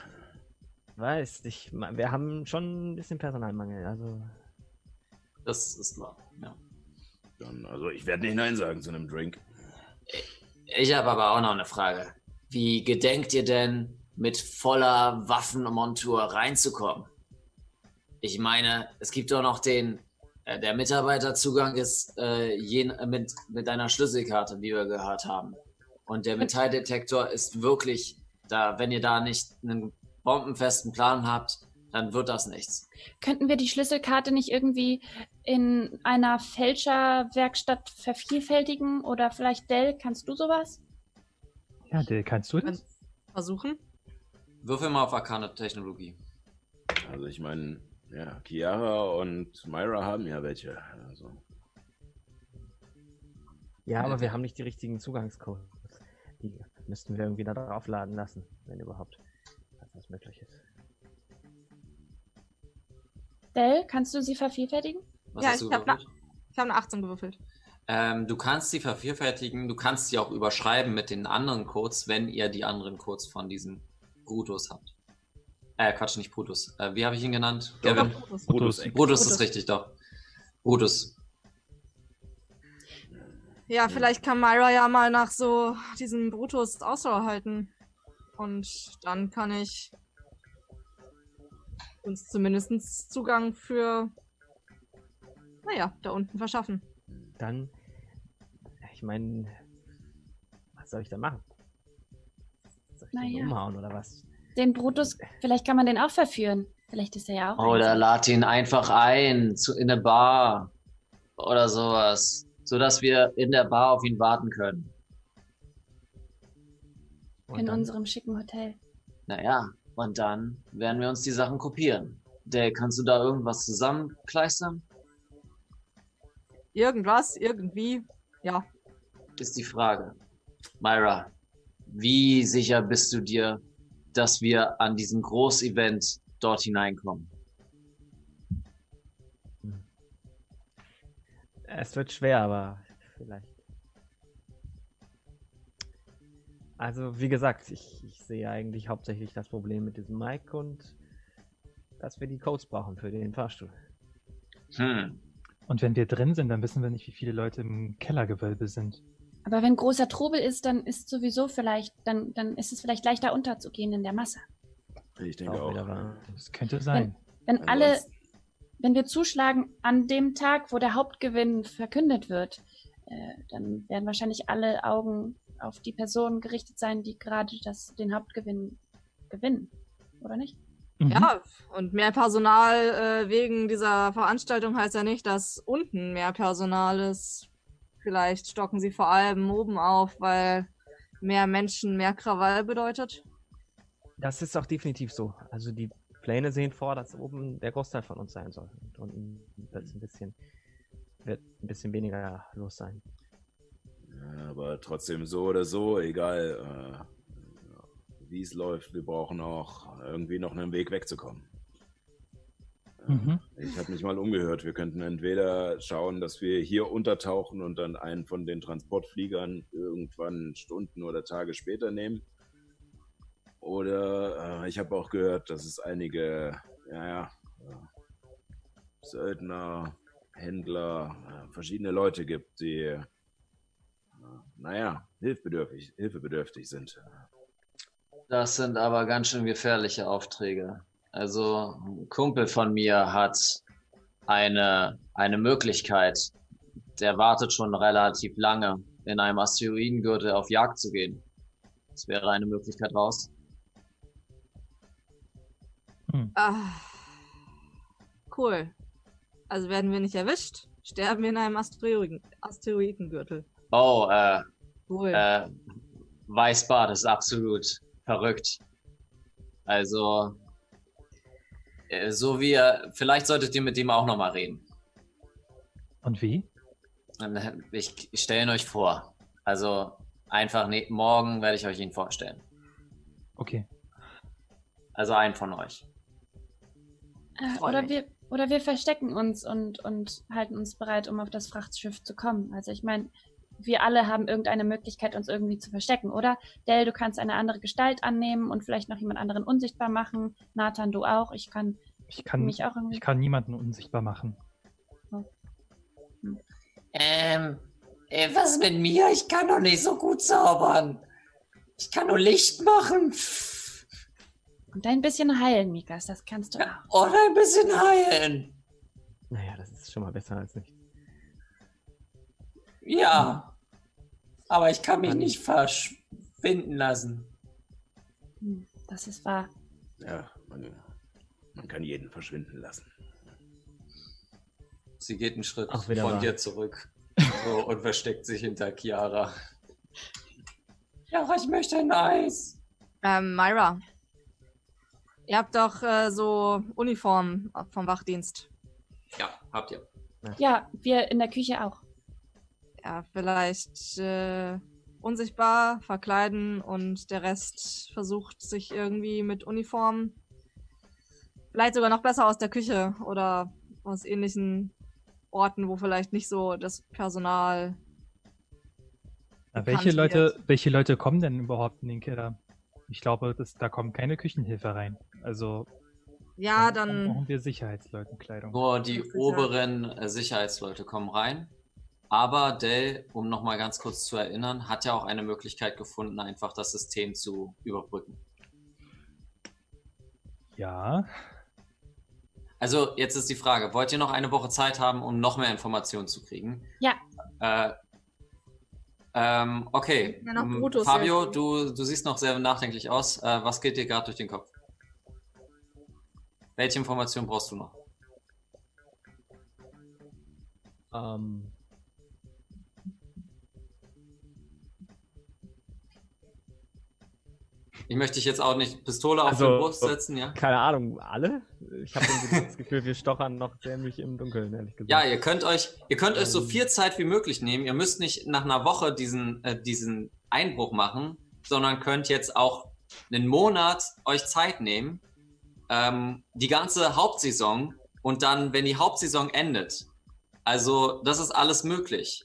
Weiß, ich, wir haben schon ein bisschen Personalmangel, also Das ist wahr. Ja. Dann, also ich werde nicht Nein sagen zu einem Drink. Ich habe aber auch noch eine Frage. Wie gedenkt ihr denn, mit voller Waffenmontur reinzukommen? Ich meine, es gibt doch noch den, äh, der Mitarbeiterzugang ist äh, jen, äh, mit, mit einer Schlüsselkarte, wie wir gehört haben. Und der Metalldetektor ist wirklich da, wenn ihr da nicht einen bombenfesten Plan habt, dann wird das nichts. könnten wir die Schlüsselkarte nicht irgendwie in einer Fälscherwerkstatt vervielfältigen? Oder vielleicht Dell, kannst du sowas? Ja, Dill, kannst du das? Versuchen? Würfel mal auf Arkane Technologie. Also ich meine, ja, Chiara und Myra haben ja welche. Also, Ja, aber wir haben nicht die richtigen Zugangscodes. Die müssten wir irgendwie da drauf laden lassen, wenn überhaupt. Das möglich ist. Dell, kannst du sie vervielfältigen? Was Ja, hast du ich hab habe eine 18 gewürfelt. Ähm, du kannst sie vervielfältigen, du kannst sie auch überschreiben mit den anderen Codes, wenn ihr die anderen Codes von diesem Brutus habt. Äh, Quatsch, nicht Brutus. Äh, wie habe ich ihn genannt? Gavin? Brutus. Brutus. Eck. Brutus ist Brutus. richtig, doch. Brutus. Ja, vielleicht kann Myra ja mal nach so diesem Brutus Ausschau halten. Und dann kann ich uns zumindest Zugang für, naja, da unten verschaffen. Dann, ich meine, was soll ich da machen? Soll ich den Naja. umhauen oder was? Den Brutus, vielleicht kann man den auch verführen. Vielleicht ist er ja auch. Oder einsam. lad ihn einfach ein zu, in eine Bar oder sowas, sodass wir in der Bar auf ihn warten können. Und in dann- unserem schicken Hotel. Naja, und dann werden wir uns die Sachen kopieren. Dale, kannst du da irgendwas zusammenkleistern? Irgendwas, irgendwie, ja. Ist die Frage. Myra, wie sicher bist du dir, dass wir an diesem Großevent dort hineinkommen? Es wird schwer, aber vielleicht. Also, wie gesagt, ich, ich sehe eigentlich hauptsächlich das Problem mit diesem Mic und dass wir die Codes brauchen für den Fahrstuhl. Hm. Und wenn wir drin sind, dann wissen wir nicht, wie viele Leute im Kellergewölbe sind. Aber wenn großer Trubel ist, dann ist sowieso vielleicht, dann, dann ist es vielleicht leichter unterzugehen in der Masse. Ich denke Auch auch. wieder wahr. Das könnte sein. Wenn alle, Ansonsten- wenn wir zuschlagen an dem Tag, wo der Hauptgewinn verkündet wird, äh, dann werden wahrscheinlich alle Augen auf die Person gerichtet sein, die gerade das, den Hauptgewinn gewinnen. Oder nicht? Mhm. Ja, und mehr Personal äh, wegen dieser Veranstaltung heißt ja nicht, dass unten mehr Personal ist. Vielleicht stocken sie vor allem oben auf, weil mehr Menschen mehr Krawall bedeutet. Das ist auch definitiv so. Also, die Pläne sehen vor, dass oben der Großteil von uns sein soll. Und unten wird es ein bisschen, wird ein bisschen weniger los sein. Aber trotzdem so oder so, egal äh, wie es läuft, wir brauchen auch irgendwie noch einen Weg wegzukommen. Mhm. Ich habe mich mal umgehört. Wir könnten entweder schauen, dass wir hier untertauchen und dann einen von den Transportfliegern irgendwann Stunden oder Tage später nehmen. Oder äh, ich habe auch gehört, dass es einige, ja, ja, äh, Söldner, Händler, äh, verschiedene Leute gibt, die, naja, hilfebedürftig, hilfebedürftig sind. Das sind aber ganz schön gefährliche Aufträge. Also, ein Kumpel von mir hat eine, eine Möglichkeit, der wartet schon relativ lange, in einem Asteroidengürtel auf Jagd zu gehen. Das wäre eine Möglichkeit raus. Hm. Ah, cool. Also werden wir nicht erwischt, sterben wir in einem Asteroiden Asteroidengürtel. Oh, äh, Cool. äh, Weißbart ist absolut verrückt. Also, äh, so wie er, vielleicht solltet ihr mit dem auch nochmal reden. Und wie? Und Ich, ich stelle ihn euch vor. Also, einfach ne morgen werde ich euch ihn vorstellen. Okay. Also einen von euch. Äh, oder, wir, oder wir verstecken uns und, und halten uns bereit, um auf das Frachtschiff zu kommen. Also ich meine, wir alle haben irgendeine Möglichkeit, uns irgendwie zu verstecken, oder? Dell, du kannst eine andere Gestalt annehmen und vielleicht noch jemand anderen unsichtbar machen. Nathan, du auch. Ich kann Ich kann, mich auch irgendwie. ich kann niemanden unsichtbar machen. Ähm, äh, was mit mir? Ich kann doch nicht so gut zaubern. Ich kann nur Licht machen. Und ein bisschen heilen, Mikas, das kannst du auch. Oder ein bisschen heilen. Naja, das ist schon mal besser als nicht. Ja. Aber ich kann mich Dann- nicht verschwinden lassen. Hm, Das ist wahr. Ja, man, man kann jeden verschwinden lassen. Sie geht einen Schritt von wahr. dir zurück so, und versteckt sich hinter Chiara. Ja, ich möchte ein Eis. Ähm, Myra. Ihr habt doch äh, so Uniformen vom Wachdienst. Ja, habt ihr. Ja, wir in der Küche auch. Ja, vielleicht äh, unsichtbar verkleiden und der Rest versucht sich irgendwie mit Uniformen. Vielleicht sogar noch besser aus der Küche oder aus ähnlichen Orten, wo vielleicht nicht so das Personal. Na, welche, Leute, wird. welche Leute kommen denn überhaupt in den Keller? Ich glaube, das, da kommt keine Küchenhilfe rein. Also Ja, dann dann. brauchen wir Sicherheitsleutenkleidung. Nur die oberen äh, Sicherheitsleute kommen rein. Aber Dell, um nochmal ganz kurz zu erinnern, hat ja auch eine Möglichkeit gefunden, einfach das System zu überbrücken. Ja, Also jetzt ist die Frage, wollt ihr noch eine Woche Zeit haben, um noch mehr Informationen zu kriegen? Ja. Äh, ähm, okay. Ja, noch M, Brutus Fabio, du, du siehst noch sehr nachdenklich aus. Äh, was geht dir gerade durch den Kopf? Welche Information brauchst du noch? Ähm, Ich möchte dich jetzt auch nicht Pistole auf Also, die Brust setzen, ja? keine Ahnung, alle? Ich habe das Gefühl, wir stochern noch ziemlich im Dunkeln, ehrlich gesagt. Ja, ihr könnt euch, ihr könnt euch so Ähm. viel Zeit wie möglich nehmen. Ihr müsst nicht nach einer Woche diesen, äh, diesen Einbruch machen, sondern könnt jetzt auch einen Monat euch Zeit nehmen, ähm, die ganze Hauptsaison und dann, wenn die Hauptsaison endet. Also, das ist alles möglich.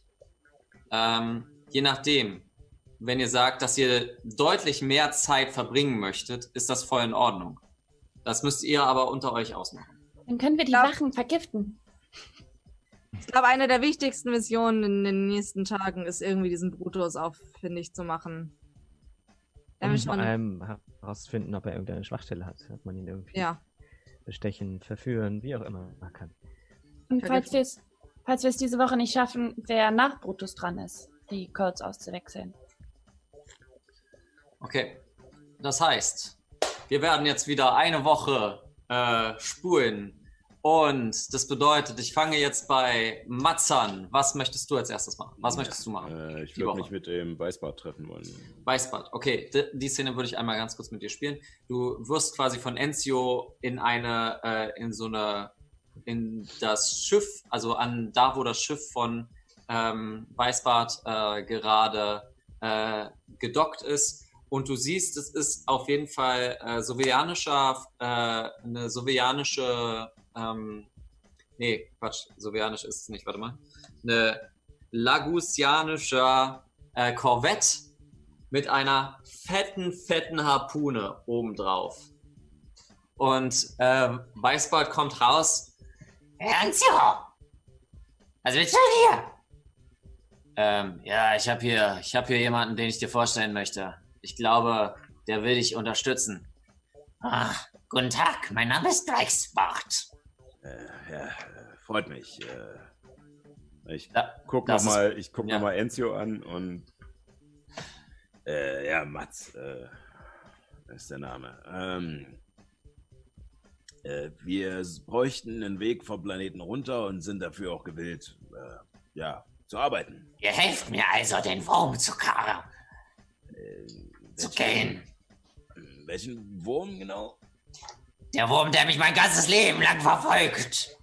Ähm, je nachdem. Wenn ihr sagt, dass ihr deutlich mehr Zeit verbringen möchtet, ist das voll in Ordnung. Das müsst ihr aber unter euch ausmachen. Dann können wir die Ja. Wachen vergiften. Ich glaube, eine der wichtigsten Missionen in den nächsten Tagen ist irgendwie diesen Brutus auffindig zu machen. Um schon, vor allem herauszufinden, ob er irgendeine Schwachstelle hat. Ob man ihn irgendwie ja, bestechen, verführen, wie auch immer man kann. Und falls wir es falls wir es diese Woche nicht schaffen, wer nach Brutus dran ist, die Codes auszuwechseln. Okay. Das heißt, wir werden jetzt wieder eine Woche äh, spulen. Und das bedeutet, ich fange jetzt bei Mats an. Was möchtest du als erstes machen? Was möchtest du machen? Äh, ich würde mich mit dem Weißbart treffen wollen. Weißbart. Okay, die, die Szene würde ich einmal ganz kurz mit dir spielen. Du wirst quasi von Enzio in eine, äh, in so eine, in das Schiff, also an da, wo das Schiff von ähm, Weißbart äh, gerade äh, gedockt ist. Und du siehst, es ist auf jeden Fall äh, sovianischer, äh, eine sovianische, ähm, nee, Quatsch, sovianisch ist es nicht, warte mal. Eine lagusianischer äh, Korvette mit einer fetten, fetten Harpune obendrauf. Und ähm, Weißbart kommt raus. Ernstjo! Was willst du hier? Ähm, ja, ich habe hier, ich habe hier jemanden, den ich dir vorstellen möchte. Ich glaube, der will dich unterstützen. Ah, guten Tag, mein Name ist Weißbart. Äh, ja, äh, freut mich. Äh, ich Da, guck ich guck ja. noch mal Enzio an und äh, ja, Mats äh, ist der Name. Ähm, äh, wir bräuchten einen Weg vom Planeten runter und sind dafür auch gewillt, äh, ja, zu arbeiten. Ihr helft mir also, den Wurm zu karren, Äh, zu gehen. Welchen Wurm genau? Der Wurm, der mich mein ganzes Leben lang verfolgt.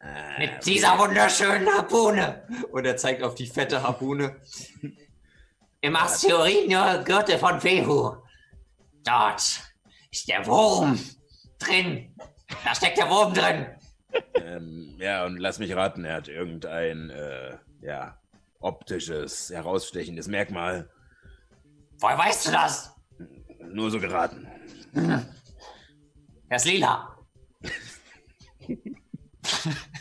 Äh, Mit dieser wunderschönen Harpune. Und er zeigt auf die fette Harpune. Im Asteroidengürtel von Fehu. Dort ist der Wurm drin. Da steckt der Wurm drin. Ähm, ja, und lass mich raten, er hat irgendein, äh, ja, optisches, herausstechendes Merkmal. Woher weißt du das? Nur so geraten. Er ist lila.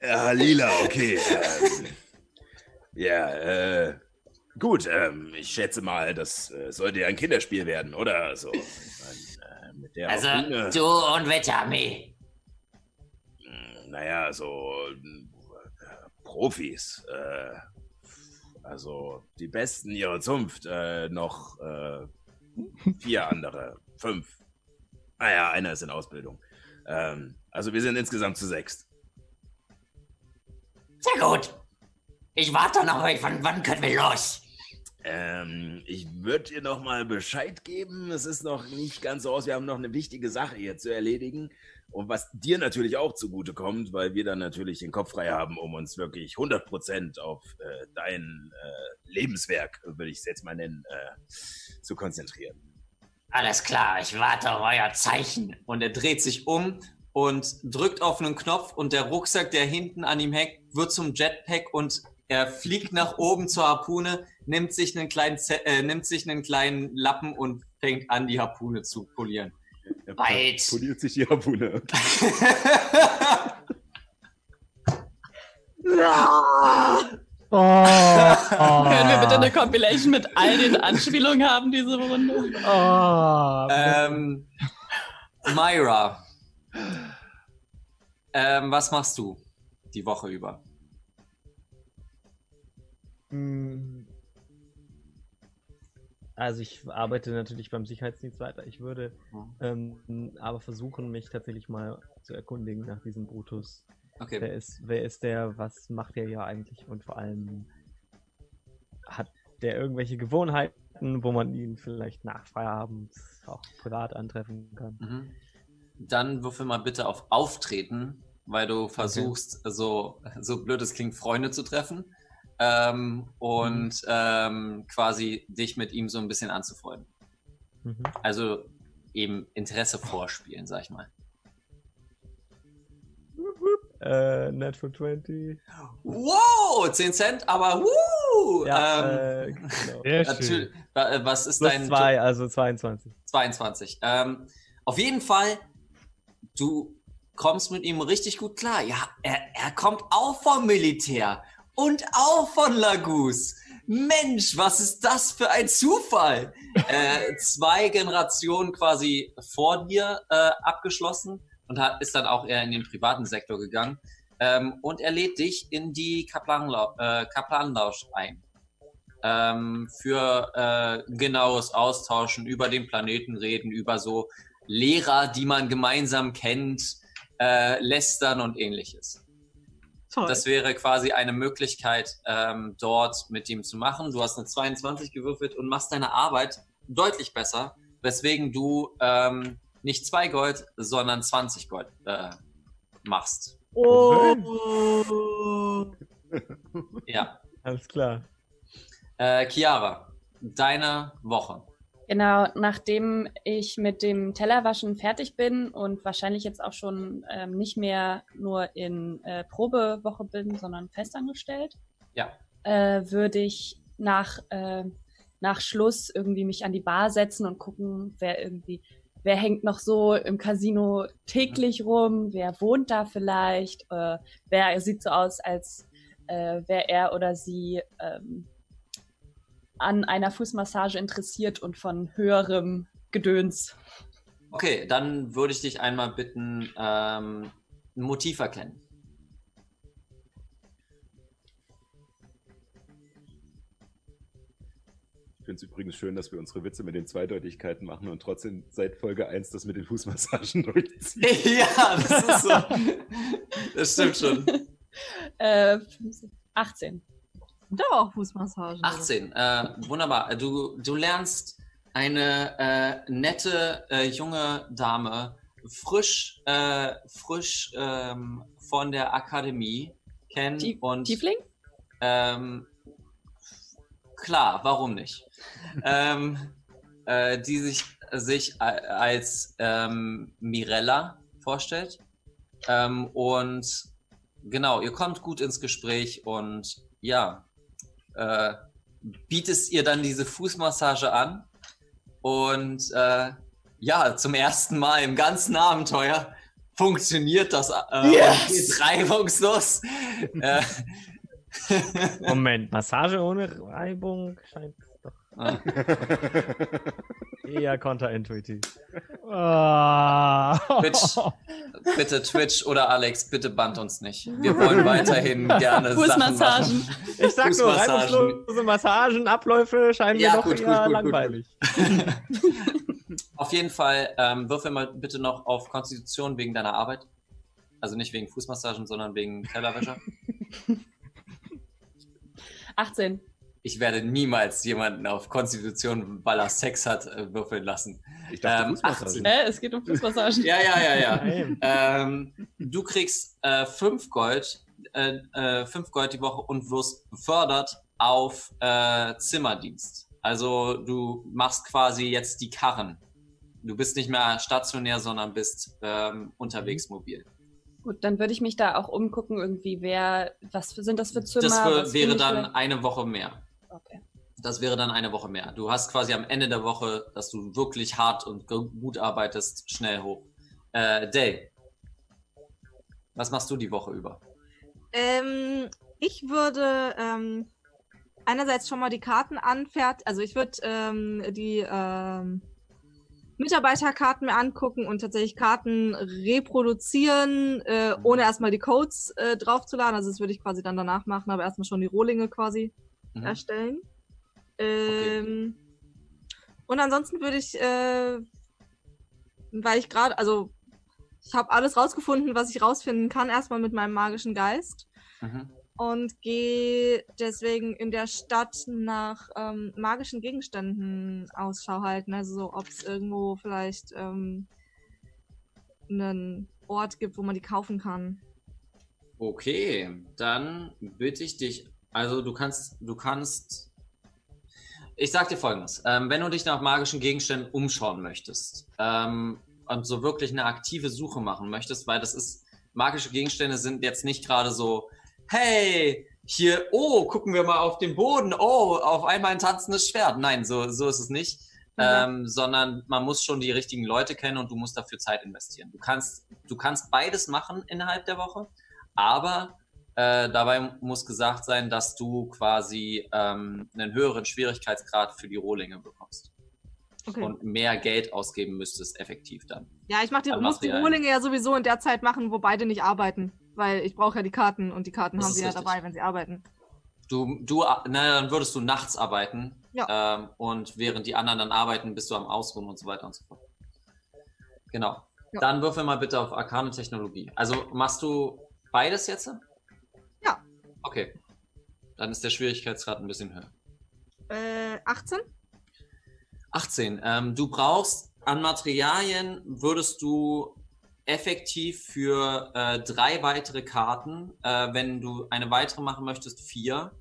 Ja, lila, okay. ähm, ja, äh, gut, ähm, ich schätze mal, das äh, sollte ja ein Kinderspiel werden, oder? Also, ich mein, äh, Also, Harpune, du und Wetterarmee. mh, naja, so äh, Profis, äh, also die Besten ihrer Zunft, äh, noch äh, vier andere, fünf. Naja, einer ist in Ausbildung. Ähm, also wir sind insgesamt zu sechst. Sehr gut. Ich warte noch, wann, wann können wir los? Ähm, ich würde dir noch mal Bescheid geben. Es ist noch nicht ganz so aus. Wir haben noch eine wichtige Sache hier zu erledigen. Und was dir natürlich auch zugute kommt, weil wir dann natürlich den Kopf frei haben, um uns wirklich 100% auf äh, dein äh, Lebenswerk, würde ich es jetzt mal nennen, äh, zu konzentrieren. Alles klar, ich warte auf euer Zeichen. Und er dreht sich um und drückt auf einen Knopf und der Rucksack, der hinten an ihm hängt, wird zum Jetpack und er fliegt nach oben zur Harpune, nimmt sich einen kleinen, Ze äh, nimmt sich einen kleinen Lappen und fängt an, die Harpune zu polieren. Er Weit. poliert sich die Harpune. Oh, Können wir bitte eine Compilation mit all den Anspielungen haben, diese Runde? Oh, Ähm, Myra, ähm, was machst du die Woche über? Mm. Also ich arbeite natürlich beim Sicherheitsdienst weiter. Ich würde ähm, aber versuchen, mich tatsächlich mal zu erkundigen nach diesem Brutus. Okay. Wer ist, wer ist der? Was macht der hier eigentlich? Und vor allem hat der irgendwelche Gewohnheiten, wo man ihn vielleicht nach Feierabend auch privat antreffen kann? Mhm. Dann würfel mal bitte auf Auftreten, weil du versuchst, so, so blöd es klingt, Freunde zu treffen. Ähm, und ähm, quasi dich mit ihm so ein bisschen anzufreunden. Mhm. Also eben Interesse vorspielen, sag ich mal. Äh, Natural 20. Wow, 10 Cent, aber wuh! Ja, ähm, äh, genau. Äh, was ist Plus dein zwei, also 22. 22. Ähm, auf jeden Fall, du kommst mit ihm richtig gut klar. Ja, er, er kommt auch vom Militär und auch von Lagus. Mensch, was ist das für ein Zufall? äh, zwei Generationen quasi vor dir äh, abgeschlossen und hat, ist dann auch eher in den privaten Sektor gegangen. Ähm, und er lädt dich in die Kaplanlau äh, Kaplanlausch ein ähm, für äh, genaues Austauschen über den Planeten reden, über so Lehrer, die man gemeinsam kennt, äh, lästern und ähnliches. Toll. Das wäre quasi eine Möglichkeit, ähm, dort mit ihm zu machen. Du hast eine 22 gewürfelt und machst deine Arbeit deutlich besser, weswegen du ähm, nicht zwei Gold, sondern 20 Gold äh, machst. Oh. Ja. Alles klar. Äh, Chiara, deine Woche. Genau, nachdem ich mit dem Tellerwaschen fertig bin und wahrscheinlich jetzt auch schon ähm, nicht mehr nur in äh, Probewoche bin, sondern festangestellt, Ja. äh, würde ich nach, äh, nach Schluss irgendwie mich an die Bar setzen und gucken, wer irgendwie, wer hängt noch so im Casino täglich rum, wer wohnt da vielleicht, äh, wer sieht so aus, als äh, wäre er oder sie ähm, an einer Fußmassage interessiert und von höherem Gedöns. Okay, dann würde ich dich einmal bitten, ähm, ein Motiv erkennen. Ich finde es übrigens schön, dass wir unsere Witze mit den Zweideutigkeiten machen und trotzdem seit Folge 1 das mit den Fußmassagen durchziehen. ja, das ist so. Das stimmt schon. Äh, 18. Da auch Fußmassagen. 18, äh, wunderbar. Du, du lernst eine äh, nette äh, junge Dame, frisch, äh, frisch ähm, von der Akademie kennen Tie- und Tiefling? Ähm, klar, warum nicht? ähm, äh, die sich, sich als ähm, Mirella vorstellt. Ähm, und genau, ihr kommt gut ins Gespräch und ja, äh, bietest ihr dann diese Fußmassage an. Und äh, ja, zum ersten Mal im ganzen Abenteuer funktioniert das äh, Yes! reibungslos. äh, Moment, Massage ohne Reibung scheint Ah. eher konterintuitiv. Ah. Twitch, bitte Twitch oder Alex, bitte band uns nicht. Wir wollen weiterhin gerne Sachen Fußmassagen. machen. Ich sag nur, reibungslose Massagen, Abläufe scheinen Ja, mir doch gut, gut, eher gut, gut, langweilig. Auf jeden Fall ähm, würfel mal bitte noch auf Konstitution wegen deiner Arbeit. Also nicht wegen Fußmassagen, sondern wegen Tellerwäscher. 18. Ich werde niemals jemanden auf Konstitution, weil er Sex hat, äh, würfeln lassen. Ich dachte, Ähm, Fußmassagen. 18. Äh, es geht um Fußmassagen. Ja, ja, ja, ja. Ähm, du kriegst äh, fünf Gold, äh, äh, fünf Gold die Woche und wirst befördert auf äh, Zimmerdienst. Also du machst quasi jetzt die Karren. Du bist nicht mehr stationär, sondern bist ähm, unterwegs mobil. Gut, dann würde ich mich da auch umgucken, irgendwie, wer, was für, sind das für Zimmer? Das was wäre dann für- eine Woche mehr. Okay. Das wäre dann eine Woche mehr. Du hast quasi am Ende der Woche, dass du wirklich hart und gut arbeitest, schnell hoch. Äh, Dale, was machst du die Woche über? Ähm, ich würde ähm, einerseits schon mal die Karten anfertigen, also ich würde ähm, die ähm, Mitarbeiterkarten mir angucken und tatsächlich Karten reproduzieren, äh, ohne erstmal die Codes äh, draufzuladen. Also das würde ich quasi dann danach machen, aber erstmal schon die Rohlinge quasi Mhm. erstellen. Ähm, Und ansonsten würde ich, äh, weil ich gerade, also ich habe alles rausgefunden, was ich rausfinden kann, erstmal mit meinem magischen Geist Mhm. und gehe deswegen in der Stadt nach ähm, magischen Gegenständen Ausschau halten. Also so, ob es irgendwo vielleicht ähm, einen Ort gibt, wo man die kaufen kann. Okay, dann bitte ich dich. Also du kannst, du kannst. Ich sag dir folgendes: ähm, Wenn du dich nach magischen Gegenständen umschauen möchtest ähm, und so wirklich eine aktive Suche machen möchtest, weil das ist magische Gegenstände sind jetzt nicht gerade so, hey, hier, oh, gucken wir mal auf den Boden, oh, auf einmal ein tanzendes Schwert. Nein, so, so ist es nicht. Ähm, sondern man muss schon die richtigen Leute kennen und du musst dafür Zeit investieren. Du kannst, du kannst beides machen innerhalb der Woche, aber äh, dabei muss gesagt sein, dass du quasi ähm, einen höheren Schwierigkeitsgrad für die Rohlinge bekommst Okay. und mehr Geld ausgeben müsstest, effektiv dann. ja, ich mach die, muss die. Rohlinge ja sowieso in der Zeit machen, wo beide nicht arbeiten. Weil ich brauche ja die Karten und die Karten Das haben sie ja richtig. dabei, wenn sie arbeiten. Du, du, na, dann würdest du nachts arbeiten Ja. ähm, und während die anderen dann arbeiten, bist du am Ausruhen und so weiter und so fort. Genau. Ja. Dann würfel mal bitte auf Arkane Technologie. Also machst du beides jetzt? Okay. Dann ist der Schwierigkeitsgrad ein bisschen höher. Äh, 18? 18. Ähm, du brauchst an Materialien, würdest du effektiv für äh, drei weitere Karten, äh, wenn du eine weitere machen möchtest, vier,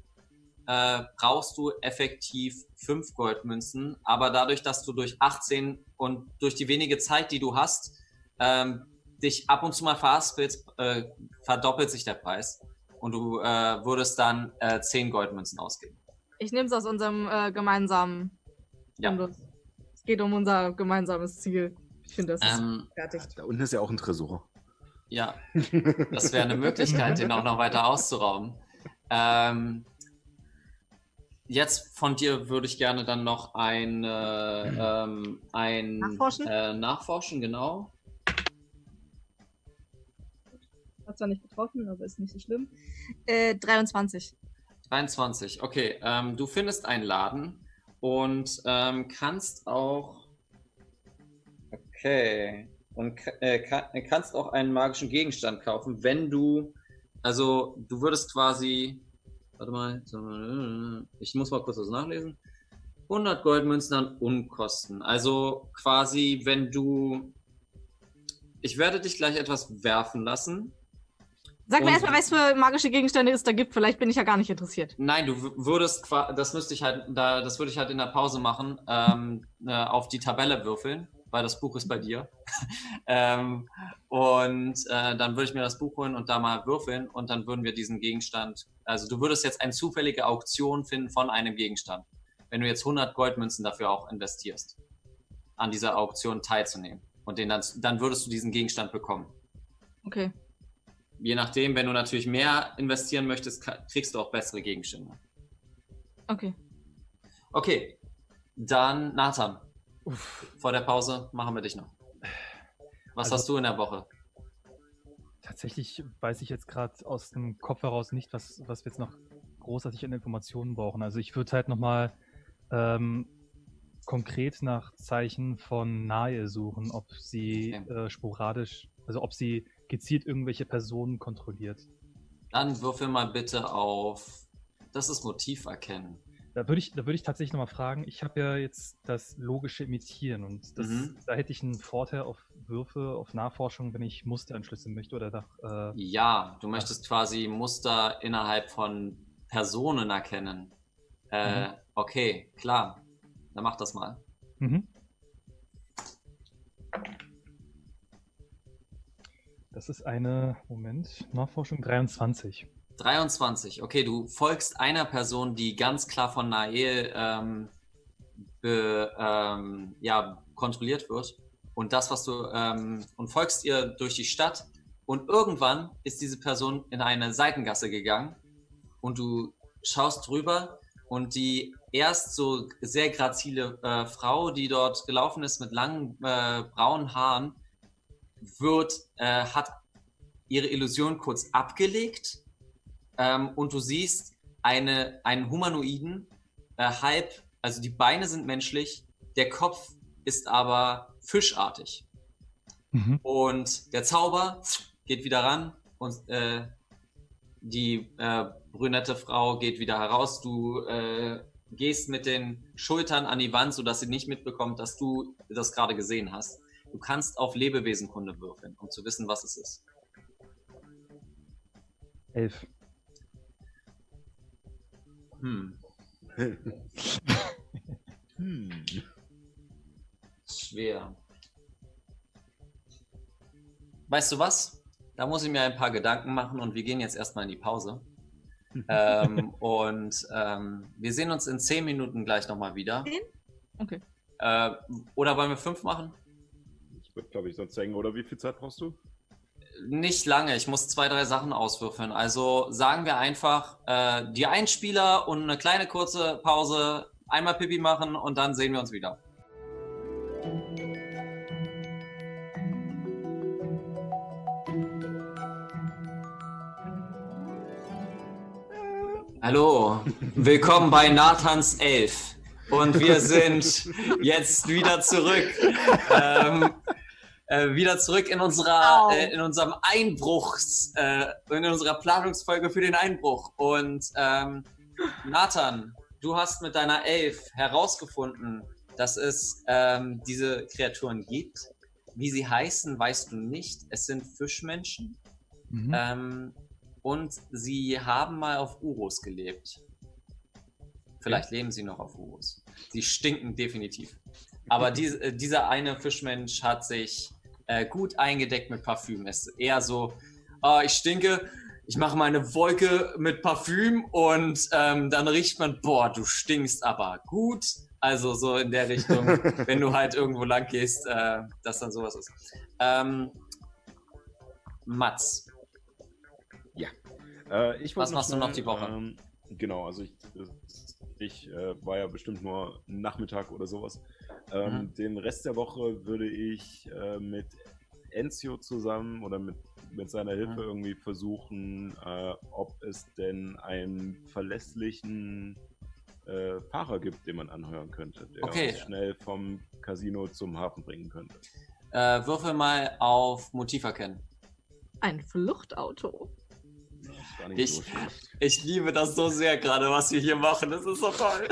äh, brauchst du effektiv fünf Goldmünzen. Aber dadurch, dass du durch 18 und durch die wenige Zeit, die du hast, ähm, dich ab und zu mal verhaspelst, äh, verdoppelt sich der Preis. Und du äh, würdest dann äh, zehn Goldmünzen ausgeben. Ich nehme es aus unserem äh, gemeinsamen Ja. Fundus. Es geht um unser gemeinsames Ziel. Ich finde, das ist Ähm, fertig. Da unten ist ja auch ein Tresor. Ja, das wäre eine Möglichkeit, den auch noch weiter auszurauben. Ähm, jetzt von dir würde ich gerne dann noch ein, äh, ähm, ein Nachforschen? Äh, nachforschen, genau. Hat zwar nicht getroffen, aber ist nicht so schlimm. Äh, 23. 23, okay. Ähm, du findest einen Laden und ähm, kannst auch. Okay. Und äh, ka- kannst auch einen magischen Gegenstand kaufen, wenn du. Also, du würdest quasi. Warte mal. Ich muss mal kurz was nachlesen. 100 Goldmünzen an Unkosten. Also quasi, wenn du. Ich werde dich gleich etwas werfen lassen. Sag mir erstmal, was für magische Gegenstände es da gibt. Vielleicht bin ich ja gar nicht interessiert. Nein, du würdest, das müsste ich halt, da, das würde ich halt in der Pause machen, ähm, äh, auf die Tabelle würfeln, weil das Buch ist bei dir. ähm, und äh, dann würde ich mir das Buch holen und da mal würfeln und dann würden wir diesen Gegenstand, also du würdest jetzt eine zufällige Auktion finden von einem Gegenstand. Wenn du jetzt 100 Goldmünzen dafür auch investierst, an dieser Auktion teilzunehmen und den dann, dann würdest du diesen Gegenstand bekommen. Okay. Je nachdem, wenn du natürlich mehr investieren möchtest, kriegst du auch bessere Gegenstände. Okay. Okay, dann Nathan. Vor der Pause machen wir dich noch. Was Also- hast du in der Woche? Tatsächlich weiß ich jetzt gerade aus dem Kopf heraus nicht, was, was wir jetzt noch großartig an Informationen brauchen. Also ich würde halt nochmal ähm, konkret nach Zeichen von Nahe suchen, ob sie Okay. äh, sporadisch, also ob sie gezielt irgendwelche Personen kontrolliert. Dann würfel mal bitte auf. Das ist Motiv erkennen. Da würde ich, da würde ich tatsächlich nochmal fragen, ich habe ja jetzt das logische Imitieren und das, Mhm. da hätte ich einen Vorteil auf Würfe, auf Nachforschung, wenn ich Muster entschlüsseln möchte oder nach, äh, Ja, du möchtest quasi Muster innerhalb von Personen erkennen. Äh, Mhm. Okay, klar. Dann mach das mal. Mhm. Das ist eine, Moment, Nachforschung 23. 23. Okay, du folgst einer Person, die ganz klar von Nael ähm, be, ähm, ja, kontrolliert wird. Und das, was du ähm, und folgst ihr durch die Stadt. Und irgendwann ist diese Person in eine Seitengasse gegangen und du schaust drüber und die erst so sehr grazile äh, Frau, die dort gelaufen ist mit langen äh, braunen Haaren, wird, äh, hat ihre Illusion kurz abgelegt ähm, und du siehst eine, einen Humanoiden, äh, halb, also die Beine sind menschlich, der Kopf ist aber fischartig. Mhm. Und der Zauber geht wieder ran und äh, die äh, brünette Frau geht wieder heraus. Du äh, gehst mit den Schultern an die Wand, sodass sie nicht mitbekommt, dass du das gerade gesehen hast. Du kannst auf Lebewesenkunde würfeln, um zu wissen, was es ist. Elf. Hm, Hm. schwer. Weißt du was? Da muss ich mir ein paar Gedanken machen und wir gehen jetzt erstmal in die Pause. ähm, und ähm, wir sehen uns in zehn Minuten gleich nochmal wieder. Zehn? Okay. Äh, oder wollen wir fünf machen? Ich würde, glaube ich, sonst hängen. Oder wie viel Zeit brauchst du? Nicht lange, ich muss zwei, drei Sachen auswürfeln. Also sagen wir einfach, äh, die Einspieler und eine kleine kurze Pause, einmal Pipi machen und dann sehen wir uns wieder. Hallo, willkommen bei Nathans 11. Und wir sind jetzt wieder zurück. Ähm, äh, wieder zurück in unserer äh, in unserem Einbruchs äh, in unserer Planungsfolge für den Einbruch. Und ähm, Nathan du hast mit deiner Elf herausgefunden dass es ähm, diese Kreaturen gibt. Wie sie heißen weißt du nicht. Es sind Fischmenschen. Mhm. ähm, und sie haben mal auf Urus gelebt. Vielleicht leben sie noch auf Urus. Sie stinken definitiv. Aber dies, äh, dieser eine Fischmensch hat sich äh, gut eingedeckt mit Parfüm. Es ist eher so, ah, ich stinke, ich mache mal eine Wolke mit Parfüm und ähm, dann riecht man, boah, du stinkst aber gut. Also so in der Richtung, wenn du halt irgendwo lang gehst, äh, dass dann sowas ist. Ähm, Mats, Äh, ich Was machst du noch die Woche? Ähm, genau, also ich, ich äh, war ja bestimmt nur Nachmittag oder sowas. Ähm, Mhm. Den Rest der Woche würde ich äh, mit Enzio zusammen oder mit, mit seiner Hilfe Mhm. irgendwie versuchen, äh, ob es denn einen verlässlichen äh, Fahrer gibt, den man anhören könnte, der Okay. uns schnell vom Casino zum Hafen bringen könnte. äh, würfel mal auf Motiv erkennen. Ein Fluchtauto. Ich- so. Ich liebe das so sehr gerade, was wir hier machen. Das ist so toll.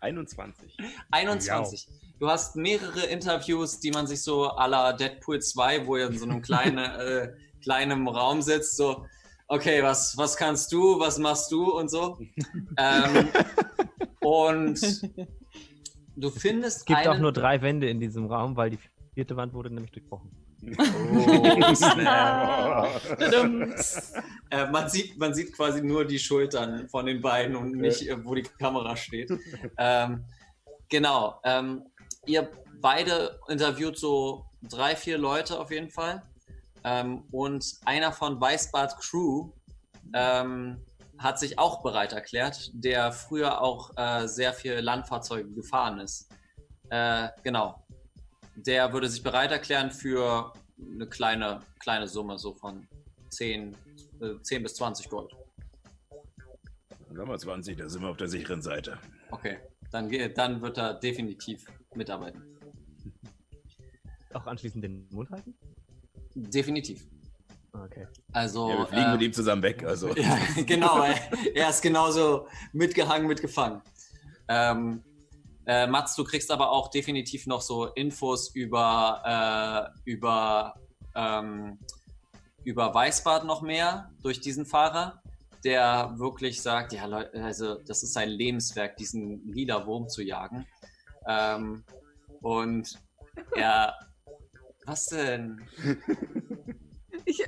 21. 21. Du hast mehrere Interviews, die man sich so à la Deadpool 2, wo ihr in so einem kleinen, äh, kleinen Raum sitzt, so, okay, was, was kannst du, was machst du und so. ähm, und du findest Es gibt auch einen- nur drei Wände in diesem Raum, weil die vierte Wand wurde nämlich durchbrochen. Oh, äh, man, sieht, man sieht quasi nur die Schultern von den beiden und nicht, äh, wo die Kamera steht. ähm, genau. Ähm, ihr beide interviewt so drei, vier Leute auf jeden Fall. Ähm, und einer von Weißbart Crew ähm, hat sich auch bereit erklärt, der früher auch äh, sehr viel Landfahrzeuge gefahren ist. Äh, genau. Der würde sich bereit erklären für eine kleine, kleine Summe, so von 10, äh, 10 bis 20 Gold. Sagen wir 20, da sind wir auf der sicheren Seite. Okay, dann, dann wird er definitiv mitarbeiten. Auch anschließend den Mund halten? Definitiv. Okay. Also, ja, wir fliegen äh, mit ihm zusammen weg. Also. ja, genau, er, er ist genauso mitgehangen, mitgefangen. Ähm, äh, Mats, du kriegst aber auch definitiv noch so Infos über, äh, über, ähm, über Weißbart noch mehr durch diesen Fahrer, der wirklich sagt, ja Leute, also das ist sein Lebenswerk, diesen lila Wurm zu jagen. Ähm, und er, was denn? Ich, äh,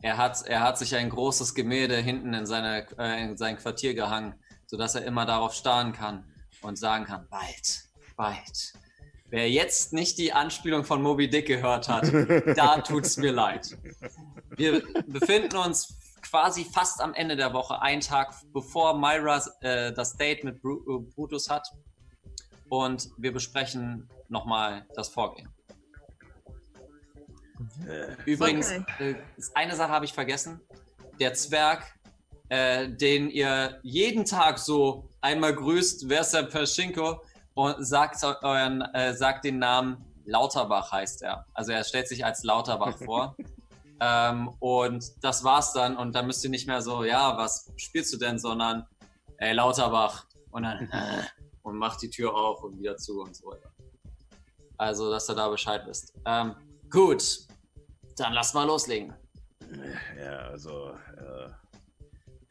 Er hat, er hat sich ein großes Gemälde hinten in, seine, äh, in sein Quartier gehangen, sodass er immer darauf starren kann und sagen kann, bald, bald. Wer jetzt nicht die Anspielung von Moby Dick gehört hat, da tut's mir leid. Wir befinden uns quasi fast am Ende der Woche, einen Tag bevor Myra äh, das Date mit äh, Brutus hat. Und wir besprechen nochmal das Vorgehen. Äh, Übrigens, Okay. äh, eine Sache habe ich vergessen. Der Zwerg, äh, den ihr jeden Tag so einmal grüßt, wer ist der Perschinko? Und sagt, euren, äh, sagt den Namen Lauterbach heißt er. Also er stellt sich als Lauterbach vor. Ähm, und das war's dann. Und dann müsst ihr nicht mehr so, ja, was spielst du denn, sondern, ey, Lauterbach. Und dann, und macht die Tür auf und wieder zu und so weiter. Also, dass ihr da Bescheid wisst. Ähm, gut, dann lass mal loslegen. Ja, also, äh,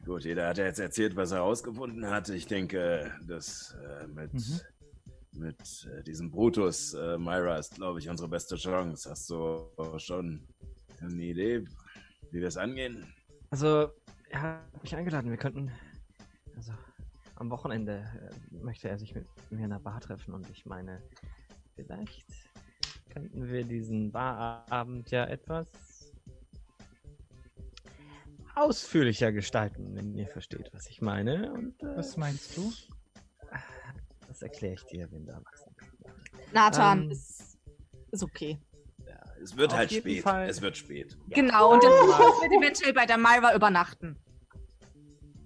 gut, jeder hat ja jetzt erzählt, was er herausgefunden hat. Ich denke, das äh, mit, Mhm. mit äh, diesem Brutus, äh, Myra, ist, glaube ich, unsere beste Chance. Hast du schon eine Idee, wie wir es angehen? Also, er hat mich eingeladen. Wir könnten. Also, am Wochenende äh, möchte er sich mit mir in einer Bar treffen und ich meine, vielleicht könnten wir diesen Barabend ja etwas ausführlicher gestalten, wenn ihr versteht, was ich meine. Und äh, Was meinst du? das erkläre ich dir, wenn du erwachsen bist. Nathan Ähm, ist, ist okay. Ja, es wird Auf halt spät. Fall. Es wird spät. Genau, und dann wird eventuell bei der Myra übernachten.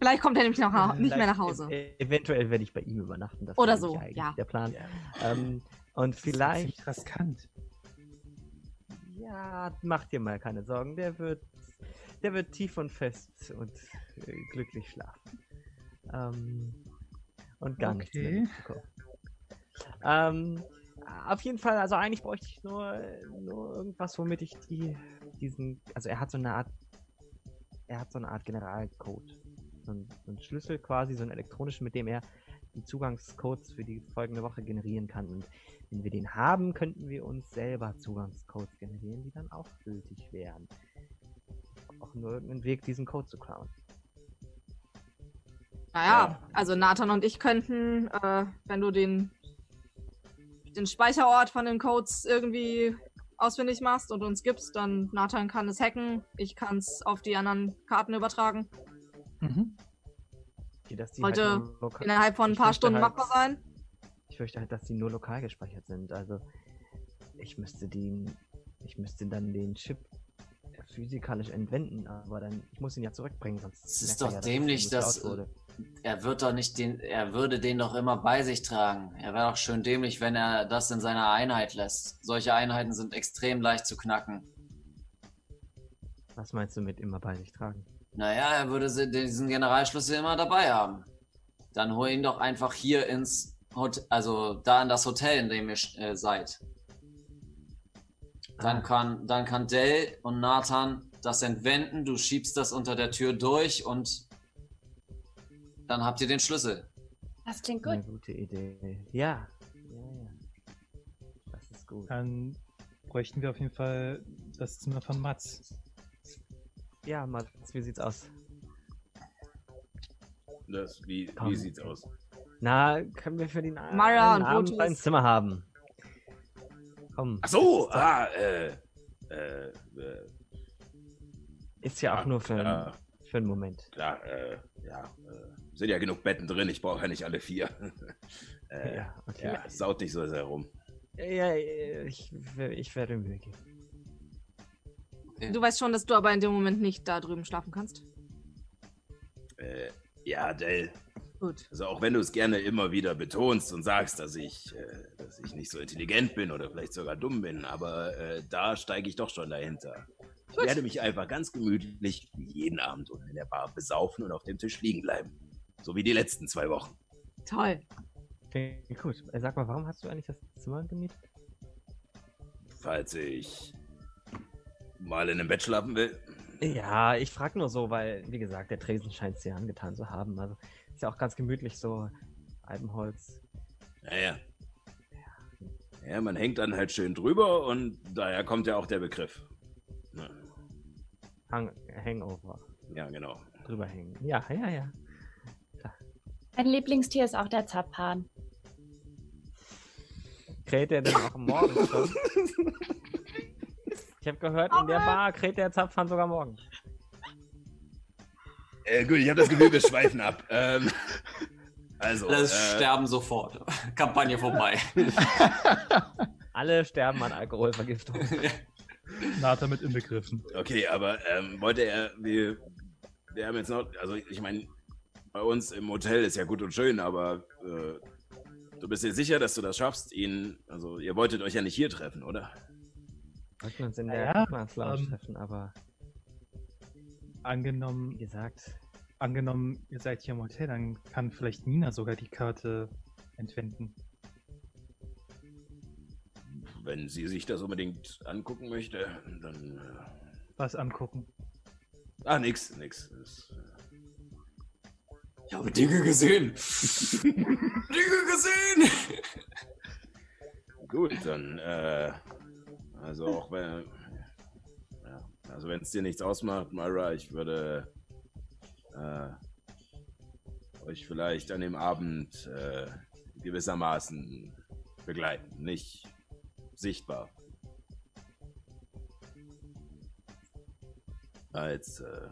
Vielleicht kommt er nämlich noch nach, nicht mehr nach Vielleicht Hause. e- eventuell werde ich bei ihm übernachten. Das Oder so, ja. Der Plan. Ja. Ähm, und Das ist vielleicht riskant. Ja, mach dir mal keine Sorgen. Der wird, der wird tief und fest und äh, glücklich schlafen. Ähm, und gar nichts mehr Okay. Ähm, auf jeden Fall, also eigentlich bräuchte ich nur, nur irgendwas, womit ich die, diesen, also er hat so eine Art, er hat so eine Art Generalcode. So ein, so ein Schlüssel quasi, so einen elektronischen, mit dem er die Zugangscodes für die folgende Woche generieren kann. Und wenn wir den haben, könnten wir uns selber Zugangscodes generieren, die dann auch gültig wären. Auch nur irgendeinen Weg, diesen Code zu klauen. Naja, also Nathan und ich könnten, äh, wenn du den, den Speicherort von den Codes irgendwie ausfindig machst und uns gibst, dann Nathan kann es hacken, ich kann es auf die anderen Karten übertragen. Mhm. Okay, dass die Sollte halt Innerhalb von ein Ich paar fürchte Stunden halt- machbar sein. Ich fürchte halt, dass die nur lokal gespeichert sind. Also ich müsste den, ich müsste dann den Chip physikalisch entwenden, aber dann, ich muss ihn ja zurückbringen, sonst. Es ist er doch ja, dass dämlich, geklaut dass- wurde. Er wird doch nicht den, er würde den doch immer bei sich tragen. Er wäre doch schön dämlich, wenn er das in seiner Einheit lässt. Solche Einheiten sind extrem leicht zu knacken. Was meinst du mit immer bei sich tragen? Naja, er würde diesen Generalschlüssel immer dabei haben. Dann hol ihn doch einfach hier ins Hotel, also da in das Hotel, in dem ihr äh, seid. Dann Ah. kann, dann kann Dell und Nathan das entwenden, du schiebst das unter der Tür durch und dann habt ihr den Schlüssel. Das klingt Eine gute Idee. Ja. Ja, ja. Das ist gut. Dann bräuchten wir auf jeden Fall das Zimmer von Mats. Ja, Mats, wie sieht's aus? Das, wie, Komm. wie sieht's aus? Na, können wir für den Mara einen und Abend ein Zimmer haben? Komm. Ach so, ah, äh, äh, äh, Ist ja auch nur für, ja, für einen Moment. klar, äh, ja, äh, sind ja genug Betten drin, ich brauche ja nicht alle vier. äh, ja, Ja, okay. saut dich so sehr rum. Ja, ich, ich werde Mühe geben. Du weißt schon, dass du aber in dem Moment nicht da drüben schlafen kannst. Äh, ja, Dell, Gut. also auch wenn du es gerne immer wieder betonst und sagst, dass ich, äh, dass ich nicht so intelligent bin oder vielleicht sogar dumm bin, aber äh, da steige ich doch schon dahinter. Ich Gut. werde mich einfach ganz gemütlich jeden Abend unten in der Bar besaufen und auf dem Tisch liegen bleiben. So wie die letzten zwei Wochen. Toll. Okay, gut. Äh, Sag mal, warum hast du eigentlich das Zimmer gemietet? Falls ich mal in einem Bett schlafen will. Ja, ich frag nur so, weil, wie gesagt, der Tresen scheint es dir angetan zu haben. Also ist ja auch ganz gemütlich so Albenholz. Naja. Ja, man hängt dann halt schön drüber und daher kommt ja auch der Begriff. Ja, Hang Hangover. Ja, genau. Drüber hängen. Ja, ja, ja. Mein Lieblingstier ist auch der Zapphahn. Kräht der denn auch morgens schon? Ich habe gehört, in der Bar kräht der Zapfhahn sogar morgens. Äh, gut, ich habe das Gefühl, wir schweifen ab. Ähm, also, Das äh, sterben sofort. Kampagne vorbei. Alle sterben an Alkoholvergiftung. Nata mit inbegriffen. okay, aber ähm, wollte er, wir, wir haben jetzt noch, also ich meine, bei uns im Hotel ist ja gut und schön, aber äh, du bist dir sicher, dass du das schaffst, ihn, also ihr wolltet euch ja nicht hier treffen, oder? Wollten uns in Ja, der Lounge ähm, treffen, aber Angenommen, wie gesagt, angenommen, ihr seid hier im Hotel, dann kann vielleicht Nina sogar die Karte entwenden. Wenn sie sich das unbedingt angucken möchte, dann. Äh, Was angucken. ah, nix, nix. Das, Ich habe Dinge gesehen. Dinge gesehen. Gut, dann, äh, also auch wenn, also wenn es dir nichts ausmacht, Myra, ich würde äh, euch vielleicht an dem Abend äh, gewissermaßen begleiten, nicht sichtbar. Als äh,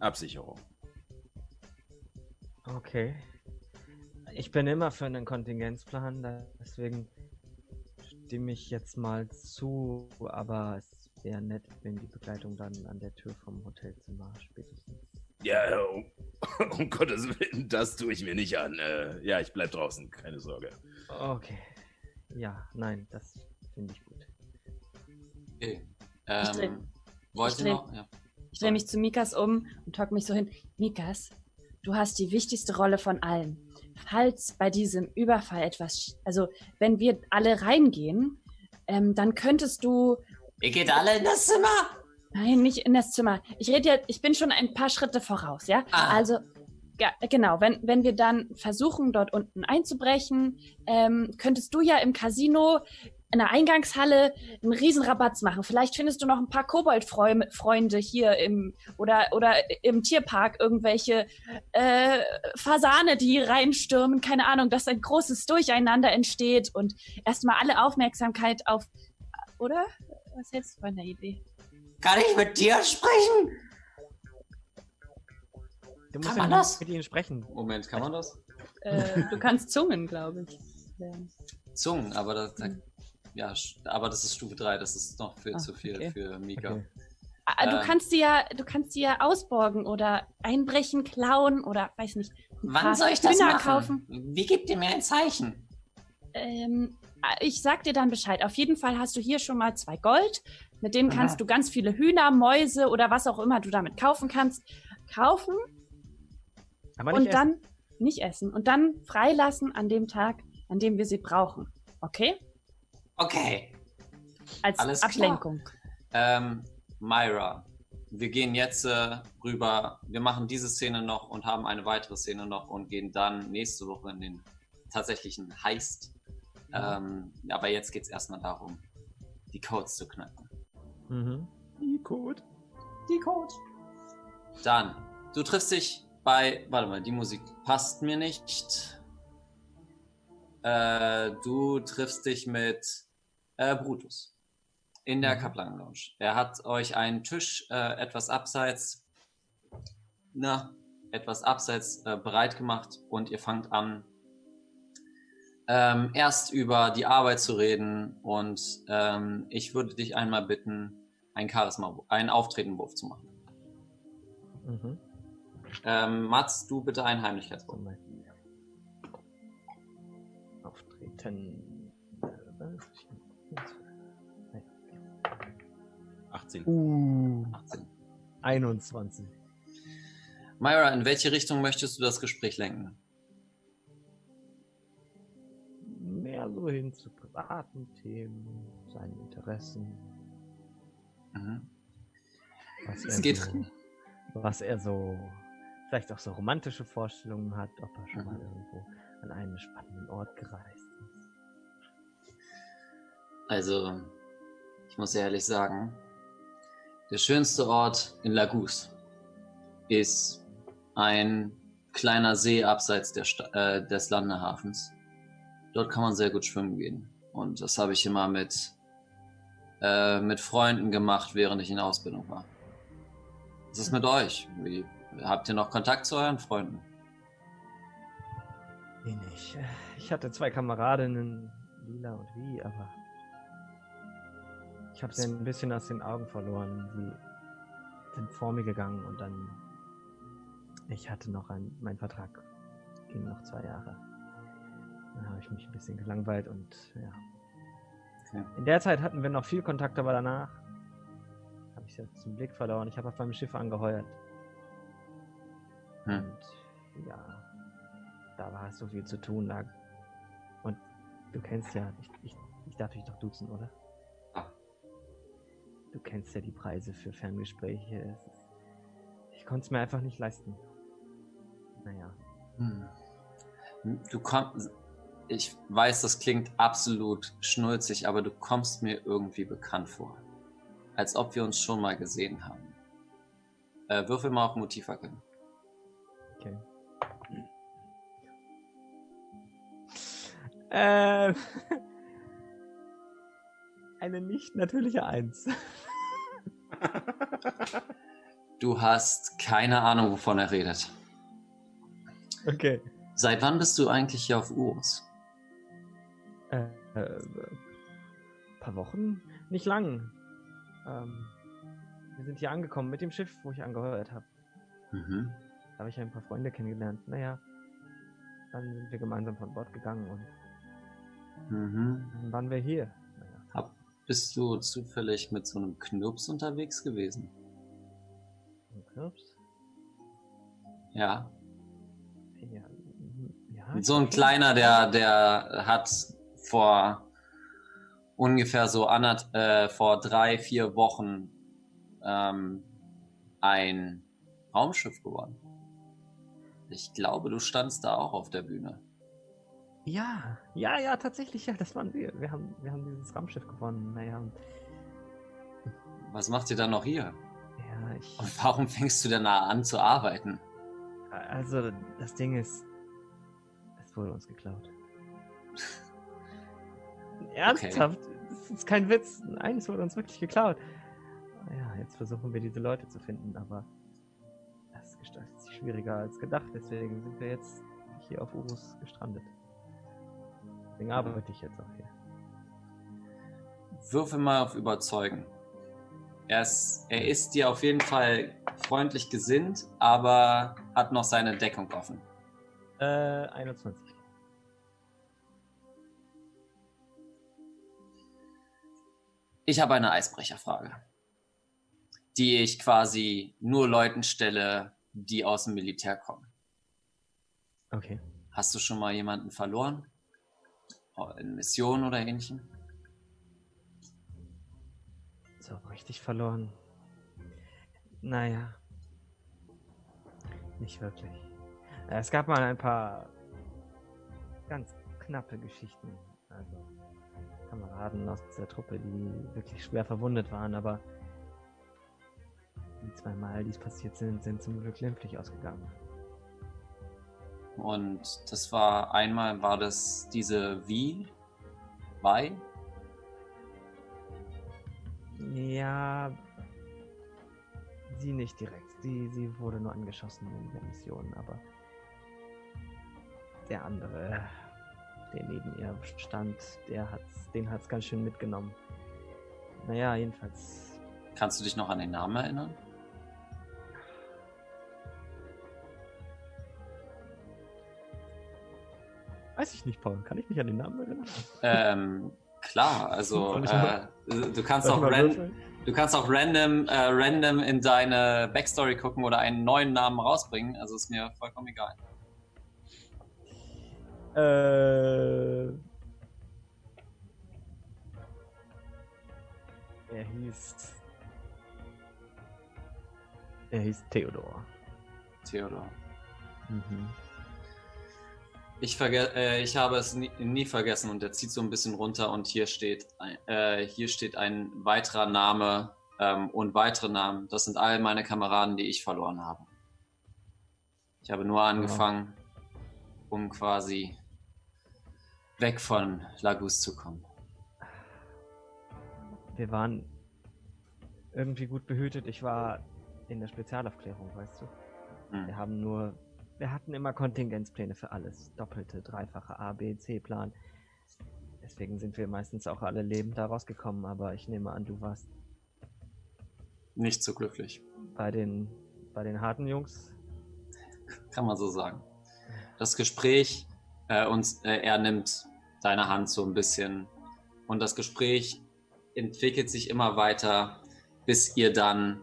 Absicherung. okay. Ich bin immer für einen Kontingenzplan, deswegen stimme ich jetzt mal zu, aber es wäre nett, wenn die Begleitung dann an der Tür vom Hotelzimmer spätestens. Ja, um, um Gottes Willen, das tue ich mir nicht an. Äh, ja, ich bleib draußen, keine Sorge. Okay. Ja, nein, das finde ich gut. Okay. dreh- Ähm, ich ihr dreh- noch? Ja. Ich drehe mich zu Mikas um und talk mich so hin. Mikas, du hast die wichtigste Rolle von allen. Falls bei diesem Überfall etwas, also wenn wir alle reingehen, ähm, dann könntest du, Ihr geht alle in das Zimmer. nein, nicht in das Zimmer. Ich rede ja, ich bin schon ein paar Schritte voraus, ja. Ah. Also ja, genau, wenn wenn wir dann versuchen, dort unten einzubrechen, ähm, könntest du ja im Casino in der Eingangshalle einen Riesenrabatz machen. Vielleicht findest du noch ein paar Kobold-Freunde hier im oder oder im Tierpark irgendwelche äh, Fasane, die reinstürmen. Keine Ahnung, dass ein großes Durcheinander entsteht und erstmal alle Aufmerksamkeit auf. Oder? Was hältst du von der Idee? Kann ich mit dir sprechen? Du Kann musst man ja das? mit ihnen sprechen. Moment, kann man das? Äh, du kannst Zungen, glaube ich. lernen. Zungen, aber das, da, ja, aber das ist Stufe 3, das ist noch viel Ah, zu viel okay. für Mika. Okay. Ah, Du Ähm. kannst sie ja, du kannst sie ja ausborgen oder einbrechen, klauen oder weiß nicht. Wann soll ich das Hühner machen? kaufen. Wie gibt ihr mir ein Zeichen? Ähm, ah, ich sag dir dann Bescheid. Auf jeden Fall hast du hier schon mal zwei Gold. Mit denen kannst Aha. du ganz viele Hühner, Mäuse oder was auch immer du damit kaufen kannst, kaufen Aber und nicht dann nicht essen und dann freilassen an dem Tag, an dem wir sie brauchen. Okay? Okay. Als Alles klar. Ablenkung. Ähm, Myra, wir gehen jetzt äh, rüber. Wir machen diese Szene noch und haben eine weitere Szene noch und gehen dann nächste Woche in den tatsächlichen Heist. Ähm, aber jetzt geht es erstmal darum, die Codes zu knacken. Mhm. Die Code. Die Codes. Dann, du triffst dich bei. Warte mal, die Musik passt mir nicht. Äh, du triffst dich mit äh, Brutus in der Mhm. Kaplan Lounge. Er hat euch einen Tisch äh, etwas abseits, na, etwas abseits äh, bereit gemacht und ihr fangt an, ähm, erst über die Arbeit zu reden und ähm, ich würde dich einmal bitten, ein Charisma, einen Auftretenwurf zu machen. Mhm. Ähm, Mats, du bitte einen Heimlichkeitswurf. Auftreten. Äh, was? Nee. 18. Uh, 18. 21. Myra, in welche Richtung möchtest du das Gespräch lenken? Mehr so hin zu privaten Themen, seinen Interessen. Mhm. Was Es er geht- so, was er so, vielleicht auch so romantische Vorstellungen hat, ob er schon Mhm. mal irgendwo an einen spannenden Ort gereist ist. Also, ich muss ehrlich sagen, der schönste Ort in Lagos ist ein kleiner See abseits der Sta äh, des Landehafens. Dort kann man sehr gut schwimmen gehen. Und das habe ich immer mit, äh, mit Freunden gemacht, während ich in der Ausbildung war. Was ist mit euch? Wie, habt ihr noch Kontakt zu euren Freunden? Wenig. Ich hatte zwei Kameradinnen, Lila und Wie, aber ich habe sie ein bisschen aus den Augen verloren. Sie sind vor mir gegangen und dann ich hatte noch ein, mein Vertrag ging noch zwei Jahre. Dann habe ich mich ein bisschen gelangweilt und ja. Okay. In der Zeit hatten wir noch viel Kontakt, aber danach habe ich jetzt zum Blick verloren. Ich habe auf meinem Schiff angeheuert. Hm. Und ja, da war so viel zu tun. Da, und du kennst ja, ich, ich, ich darf dich doch duzen, oder? Ah. Du kennst ja die Preise für Ferngespräche. Ist, ich konnte es mir einfach nicht leisten. Naja. Hm. Du kommst. Ich weiß, das klingt absolut schnulzig, aber du kommst mir irgendwie bekannt vor. Als ob wir uns schon mal gesehen haben. Äh, würfel mal auf Motiv erkennen. Okay. Ähm, eine nicht natürliche Eins. Du hast keine Ahnung, wovon er redet. Okay. Seit wann bist du eigentlich hier auf Urus? Äh, äh, paar Wochen? Nicht lang. Ähm, wir sind hier angekommen mit dem Schiff, wo ich angeheuert habe. Mhm. Da habe ich ein paar Freunde kennengelernt. Naja, dann sind wir gemeinsam von Bord gegangen und Mhm. dann waren wir hier. Naja. Hab, bist du zufällig mit so einem Knirps unterwegs gewesen? Und Knirps? Ja. Ja, So ein kleiner, der, der hat vor ungefähr so anderth, äh, vor drei, vier Wochen ähm, ein Raumschiff gewonnen. Ich glaube, du standst da auch auf der Bühne. Ja, ja, ja, tatsächlich, ja, das waren wir. Wir haben, wir haben dieses Raumschiff gewonnen. Naja, Was macht ihr dann noch hier? ja, ich. Und warum fängst du denn da an zu arbeiten? Also, das Ding ist, es wurde uns geklaut. Ernsthaft? Das ist kein Witz. Nein, es wurde uns wirklich geklaut. Ja, jetzt versuchen wir diese Leute zu finden, aber das gestaltet sich schwieriger als gedacht. Deswegen sind wir jetzt hier auf Urus gestrandet. Deswegen arbeite ich jetzt auch hier. Würfel mal auf Überzeugen. Er ist, er ist dir auf jeden Fall freundlich gesinnt, aber hat noch seine Deckung offen. Äh, 21. Ich habe eine Eisbrecherfrage, die ich quasi nur Leuten stelle, die aus dem Militär kommen. Okay. Hast du schon mal jemanden verloren? In Mission oder ähnlichem? So richtig verloren. Naja. Nicht wirklich. Äh, Es gab mal ein paar ganz knappe Geschichten. Also Kameraden aus der Truppe, die wirklich schwer verwundet waren, aber die zwei Mal, die es passiert sind, sind zum Glück glimpflich ausgegangen. Und das war einmal, war das diese Wie? Wei? Ja, sie nicht direkt. Sie, sie wurde nur angeschossen in der Mission, aber der andere, der neben ihr stand, der hat's, den hat's ganz schön mitgenommen. Naja, jedenfalls. Kannst du dich noch an den Namen erinnern? Weiß ich nicht, Paul. Kann ich mich an den Namen erinnern? Ähm, klar, also äh, du kannst auch ran du kannst auch random, äh, random in deine Backstory gucken oder einen neuen Namen rausbringen. Also ist mir vollkommen egal. Äh. Er hieß. Er hieß Theodor. Theodor. Mhm. Ich, äh, ich habe es nie, nie vergessen und der zieht so ein bisschen runter und hier steht, ein, äh, hier steht ein weiterer Name ähm, und weitere Namen. Das sind all meine Kameraden, die ich verloren habe. Ich habe nur angefangen, um quasi weg von Lagus zu kommen. Wir waren irgendwie gut behütet. Ich war in der Spezialaufklärung, weißt du? Hm. Wir haben nur, wir hatten immer Kontingenzpläne für alles. Doppelte, dreifache A, B, C-Plan. Deswegen sind wir meistens auch alle lebend da rausgekommen, aber ich nehme an, du warst Nicht so glücklich, bei den, bei den harten Jungs. kann man so sagen. Das Gespräch äh, und äh, er nimmt deine Hand so ein bisschen und das Gespräch entwickelt sich immer weiter, bis ihr dann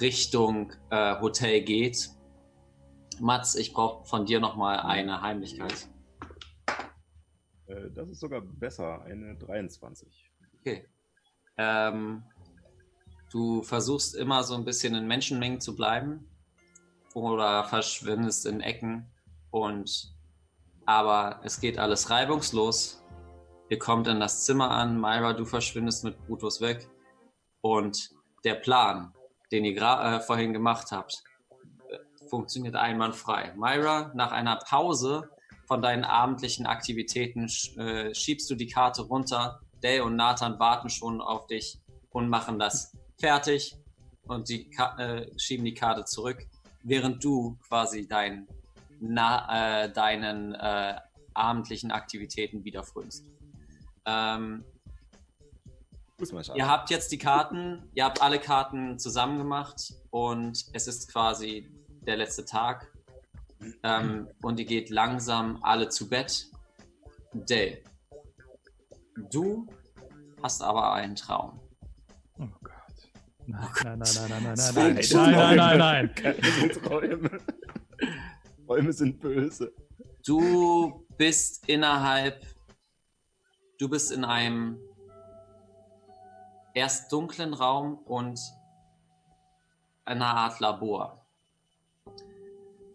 Richtung äh, Hotel geht. Mats, ich brauche von dir nochmal eine Heimlichkeit. Äh, das ist sogar besser, eine 23. Okay. Ähm, du versuchst immer so ein bisschen in Menschenmengen zu bleiben oder verschwindest in Ecken und aber es geht alles reibungslos. Ihr kommt in das Zimmer an, Myra, du verschwindest mit Brutus weg und der Plan, den ihr äh, vorhin gemacht habt, äh, funktioniert einwandfrei. Myra, nach einer Pause von deinen abendlichen Aktivitäten äh, schiebst du die Karte runter. Dale und Nathan warten schon auf dich und machen das fertig und die äh, schieben die Karte zurück, während du quasi dein, na, äh, deinen äh, abendlichen Aktivitäten wieder frönst. Ähm. Ihr habt jetzt die Karten, ihr habt alle Karten zusammen gemacht und es ist quasi der letzte Tag. Ähm, und ihr geht langsam alle zu Bett. Dale, du hast aber einen Traum. Oh Gott. Nein, nein, nein, nein, nein, nein, nein, nein, nein, nein, nein. Keine sind Träume. Träume sind böse. Du bist innerhalb, du bist in einem erst dunklen Raum und einer Art Labor.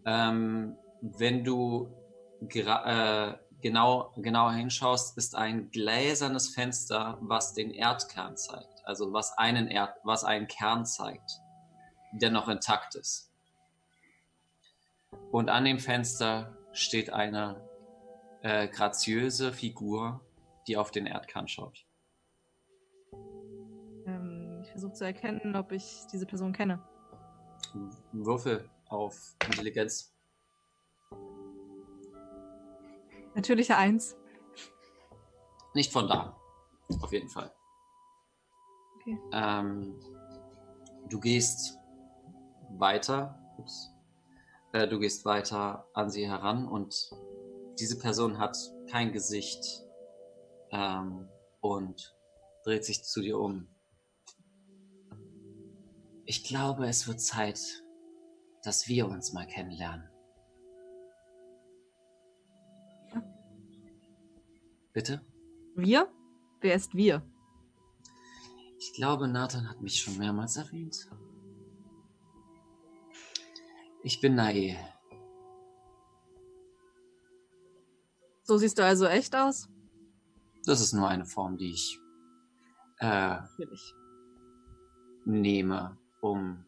Ähm, wenn du äh, genau, genauer hinschaust, ist ein gläsernes Fenster, was den Erdkern zeigt. Also was einen, Erd was einen Kern zeigt, der noch intakt ist. Und an dem Fenster steht eine äh, graziöse Figur, die auf den Erdkern schaut. Ähm, ich versuche zu erkennen, ob ich diese Person kenne. Würfel auf Intelligenz. Natürliche Eins. Nicht von da. Auf jeden Fall. Okay. Ähm, du gehst weiter. Ups. Äh, du gehst weiter an sie heran und diese Person hat kein Gesicht ähm, und dreht sich zu dir um. Ich glaube, es wird Zeit, dass wir uns mal kennenlernen. Ja. Bitte? Wir? Wer ist wir? Ich glaube, Nathan hat mich schon mehrmals erwähnt. Ich bin Nae. So siehst du also echt aus? Das ist nur eine Form, die ich äh, nehme, um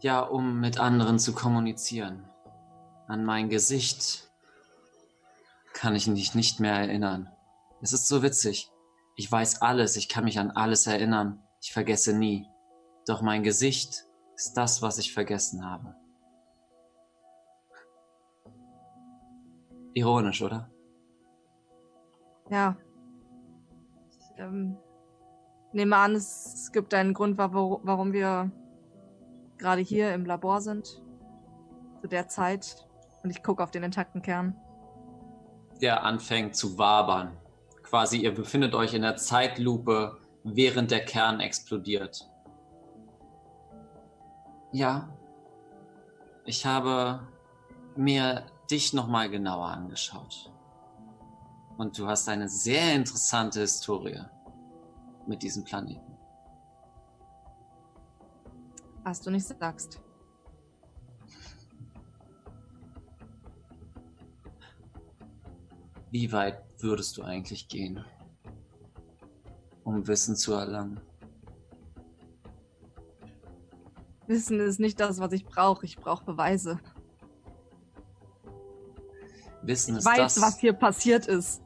ja, um mit anderen zu kommunizieren. An mein Gesicht kann ich mich nicht mehr erinnern. Es ist so witzig. Ich weiß alles, ich kann mich an alles erinnern. Ich vergesse nie. Doch mein Gesicht ist das, was ich vergessen habe. Ironisch, oder? Ja. Ich ähm, nehme an, es gibt einen Grund, wa- warum wir gerade hier im Labor sind. Zu der Zeit. Und ich gucke auf den intakten Kern. der anfängt zu wabern. Quasi, ihr befindet euch in der Zeitlupe, während der Kern explodiert. Ja, ich habe mir dich nochmal genauer angeschaut. Und du hast eine sehr interessante Historie mit diesem Planeten. Was du nicht sagst. Wie weit würdest du eigentlich gehen, um Wissen zu erlangen? Wissen ist nicht das, was ich brauche. Ich brauche Beweise. Wissen Ich ist weiß, das. was hier passiert ist.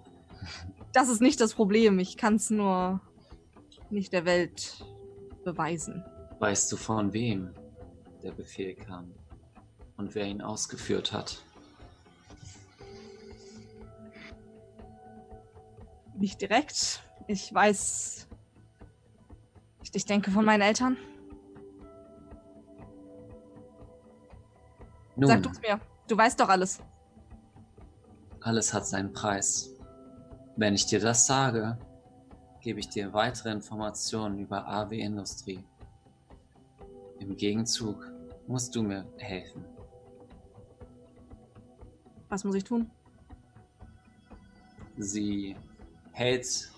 Das ist nicht das Problem. Ich kann es nur nicht der Welt beweisen. Weißt du, von wem der Befehl kam und wer ihn ausgeführt hat? Nicht direkt. Ich weiß. Ich, ich denke von meinen Eltern. Nun, Sag du's mir. Du weißt doch alles. alles hat seinen Preis. Wenn ich dir das sage, gebe ich dir weitere Informationen über AW Industrie. Im Gegenzug musst du mir helfen. Was muss ich tun? Sie hält,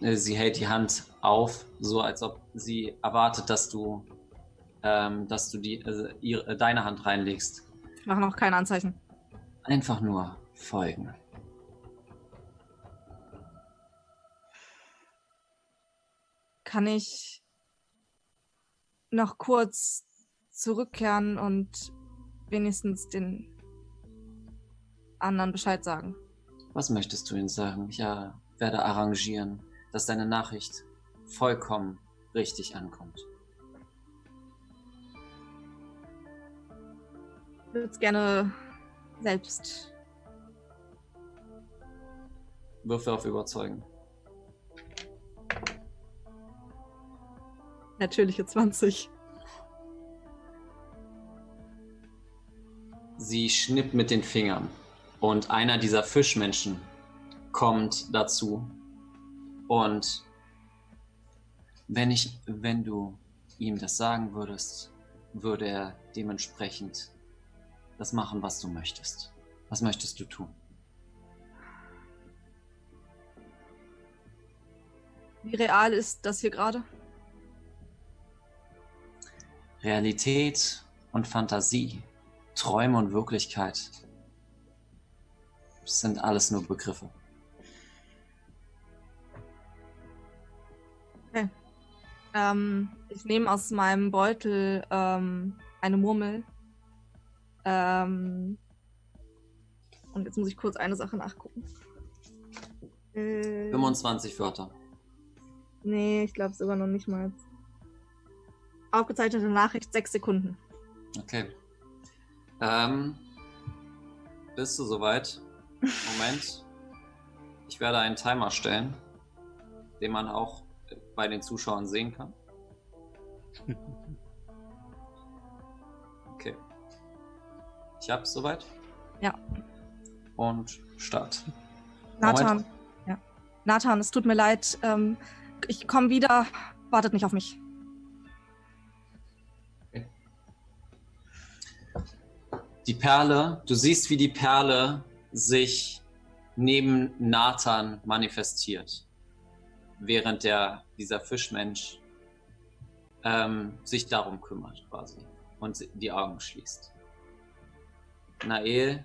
äh, sie hält die Hand auf, so als ob sie erwartet, dass du, ähm, dass du die, äh, ihre, deine Hand reinlegst. Ich mache noch kein Anzeichen. Einfach nur folgen. Kann ich noch kurz zurückkehren und wenigstens den anderen Bescheid sagen? Was möchtest du ihnen sagen? Ich äh, werde arrangieren, dass deine Nachricht vollkommen richtig ankommt. Ich würde es gerne selbst. Würfe auf Überzeugen. Natürliche 20. Sie schnippt mit den Fingern und einer dieser Fischmenschen kommt dazu. Und wenn ich, wenn du ihm das sagen würdest, würde er dementsprechend das machen, was du möchtest. Was möchtest du tun? Wie real ist das hier gerade? Realität und Fantasie, Träume und Wirklichkeit sind alles nur Begriffe. Ähm, ich nehme aus meinem Beutel ähm, eine Murmel. Ähm, und jetzt muss ich kurz eine Sache nachgucken. Äh, 25 Wörter. nee, ich glaube sogar noch nicht mal. Aufgezeichnete Nachricht, sechs Sekunden. Okay. Ähm, bist du soweit? Moment. Ich werde einen Timer stellen, den man auch bei den Zuschauern sehen kann. Okay. Ich hab's soweit. Ja. Und Start. Nathan. Ja. Nathan, es tut mir leid. Ähm, ich komme wieder. Wartet nicht auf mich. Die Perle, du siehst, wie die Perle sich neben Nathan manifestiert, während der, dieser Fischmensch ähm, sich darum kümmert quasi und die Augen schließt. Nael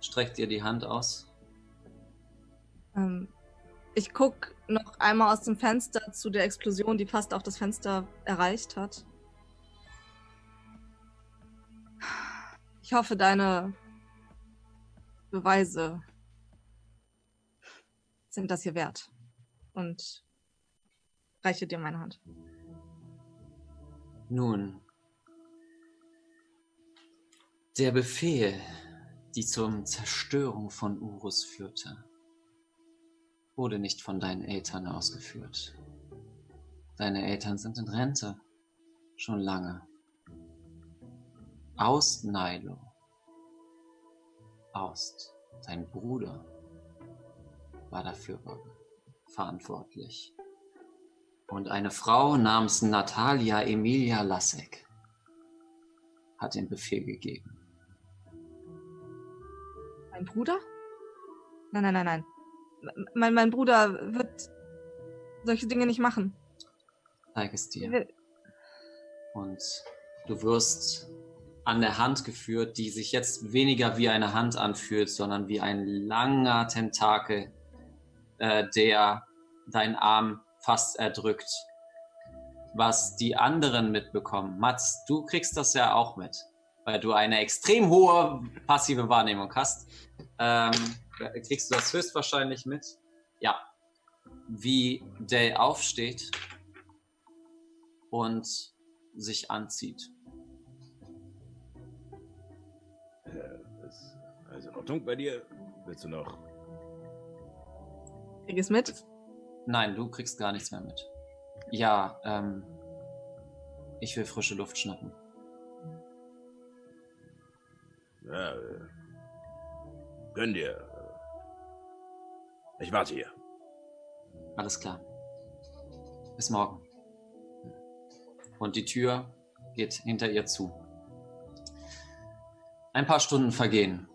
streckt ihr die Hand aus. Ähm, ich guck noch einmal aus dem Fenster zu der Explosion, die fast auch das Fenster erreicht hat. Ich hoffe, deine Beweise sind das hier wert. Und reiche dir meine Hand. Nun, der Befehl, die zur Zerstörung von Urus führte, wurde nicht von deinen Eltern ausgeführt. Deine Eltern sind in Rente. Schon lange. Aus Nilo. Aust, dein Bruder, war dafür verantwortlich. Und eine Frau namens Natalia Emilia Lasek hat den Befehl gegeben. Mein Bruder? Nein, nein, nein, nein. Mein, mein Bruder wird solche Dinge nicht machen. Zeig es dir. Und du wirst an der Hand geführt, die sich jetzt weniger wie eine Hand anfühlt, sondern wie ein langer Tentakel, äh, der deinen Arm fast erdrückt. Was die anderen mitbekommen. Mats, du kriegst das ja auch mit, weil du eine extrem hohe passive Wahrnehmung hast. Ähm, kriegst du das höchstwahrscheinlich mit? Ja. Wie Dale aufsteht und sich anzieht. Ordnung bei dir? Willst du noch? Krieg ich's mit? Nein, du kriegst gar nichts mehr mit. Ja, ähm, ich will frische Luft schnappen. Ja, äh, gönn dir. Ich warte hier. Alles klar. Bis morgen. Und die Tür geht hinter ihr zu. Ein paar Stunden vergehen.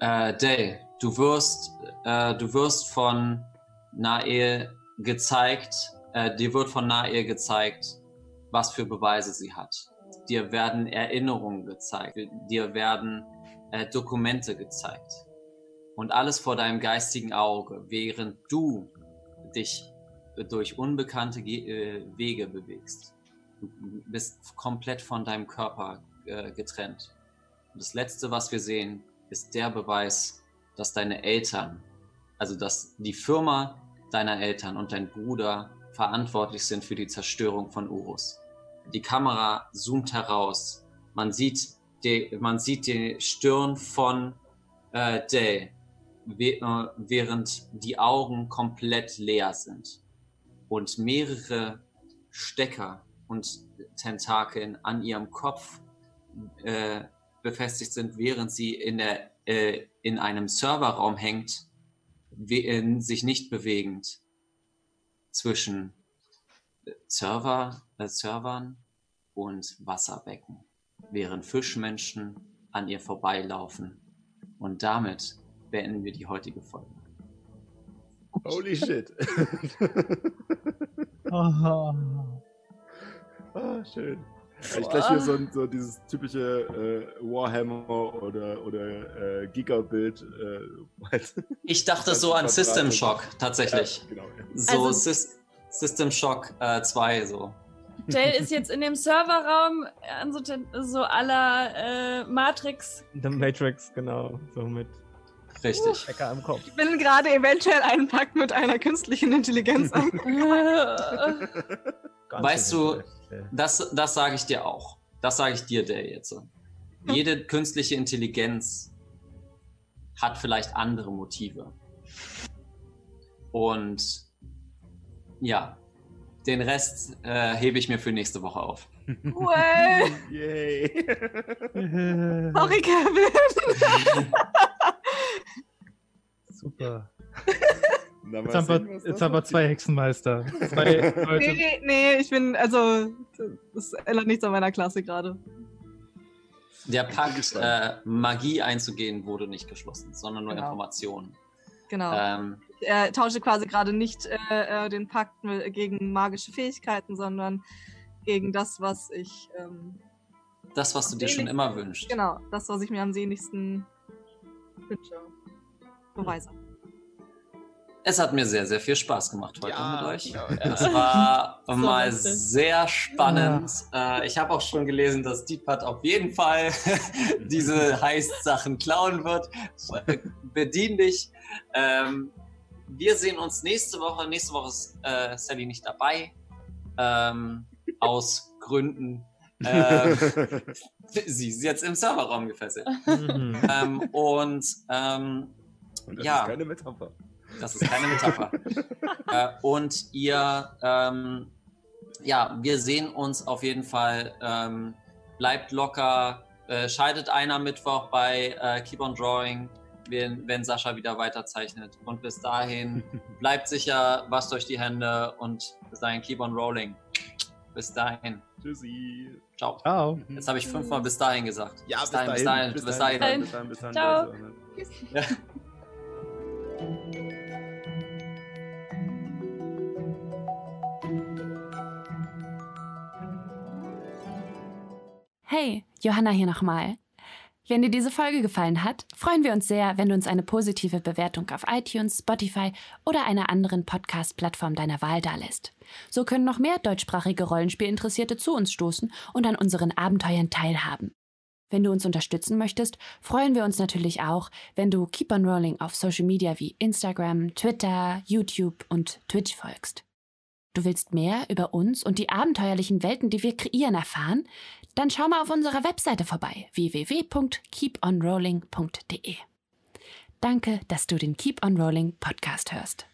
Äh, Day, du wirst, äh, du wirst von Nael gezeigt, äh, dir wird von Nael gezeigt, was für Beweise sie hat. Dir werden Erinnerungen gezeigt, dir werden äh, Dokumente gezeigt. Und alles vor deinem geistigen Auge, während du dich durch unbekannte Ge äh, Wege bewegst. Du bist komplett von deinem Körper äh, getrennt. Und das Letzte, was wir sehen, ist der Beweis, dass deine Eltern, also dass die Firma deiner Eltern und dein Bruder verantwortlich sind für die Zerstörung von Urus. Die Kamera zoomt heraus. Man sieht die, man sieht die Stirn von äh, Day, während die Augen komplett leer sind und mehrere Stecker und Tentakeln an ihrem Kopf äh, befestigt sind, während sie in, der, äh, in einem Serverraum hängt, in, sich nicht bewegend zwischen Server, äh, Servern und Wasserbecken, während Fischmenschen an ihr vorbeilaufen. Und damit beenden wir die heutige Folge. Holy shit. Oh. ah, schön. Ich gleich hier so, so dieses typische äh, Warhammer oder, oder äh, Giga-Bild. Äh, ich dachte so an System Shock, tatsächlich. Ja, genau, ja. So also, Sys System Shock 2, äh, so. Jay ist jetzt in dem Serverraum an so, so aller äh, Matrix. The Matrix, genau. So mit Richtig. Stecker im Kopf. Ich bin gerade eventuell einen Pakt mit einer künstlichen Intelligenz Weißt du, das, das sage ich dir auch. Das sage ich dir, der jetzt. Jede künstliche Intelligenz hat vielleicht andere Motive. Und ja, den Rest äh, hebe ich mir für nächste Woche auf. Well. Yay. Sorry, Kevin. Super. Jetzt haben, wir, jetzt haben wir zwei Hexenmeister. Zwei Leute. Nee, nee, ich bin, also, das ändert nichts an meiner Klasse gerade. Der Pakt, äh, Magie einzugehen, wurde nicht geschlossen, sondern nur genau. Informationen. Genau. Ähm, er tausche quasi gerade nicht äh, äh den Pakt gegen magische Fähigkeiten, sondern gegen das, was ich. Ähm, das, was du dir schon immer wünschst. Genau, das, was ich mir am sehnlichsten wünsche. Beweise. Es hat mir sehr, sehr viel Spaß gemacht heute ja, mit euch. Ja, es war so mal sehr spannend. Ja. Äh, ich habe auch schon gelesen, dass Deepat auf jeden Fall diese Heist-Sachen klauen wird. Bedien dich. Ähm, wir sehen uns nächste Woche. Nächste Woche ist äh, Sally nicht dabei. Ähm, aus Gründen. Ähm, sie ist jetzt im Serverraum gefesselt. Mhm. Ähm, und, ähm, und das ja. ist keine Metapher. Das ist keine Metapher. äh, und ihr, ähm, ja, wir sehen uns auf jeden Fall. Ähm, bleibt locker. Äh, scheidet einer Mittwoch bei äh, Keep on Drawing, wenn, wenn Sascha wieder weiterzeichnet. Und bis dahin, bleibt sicher, wascht euch die Hände und bis dahin, keep on rolling. Bis dahin. Tschüssi. Ciao. Ciao. Jetzt habe ich fünfmal bis dahin gesagt. Ja, bis, bis dahin, bis dahin, bis dahin. Bis dahin. Bis dahin. Ciao. Ja. Hey, Johanna hier nochmal. Wenn dir diese Folge gefallen hat, freuen wir uns sehr, wenn du uns eine positive Bewertung auf iTunes, Spotify oder einer anderen Podcast-Plattform deiner Wahl dalässt. So können noch mehr deutschsprachige Rollenspielinteressierte zu uns stoßen und an unseren Abenteuern teilhaben. Wenn du uns unterstützen möchtest, freuen wir uns natürlich auch, wenn du Keep on Rolling auf Social Media wie Instagram, Twitter, YouTube und Twitch folgst. Du willst mehr über uns und die abenteuerlichen Welten, die wir kreieren, erfahren? Dann schau mal auf unserer Webseite vorbei www.keeponrolling.de. Danke, dass du den Keep on Rolling Podcast hörst.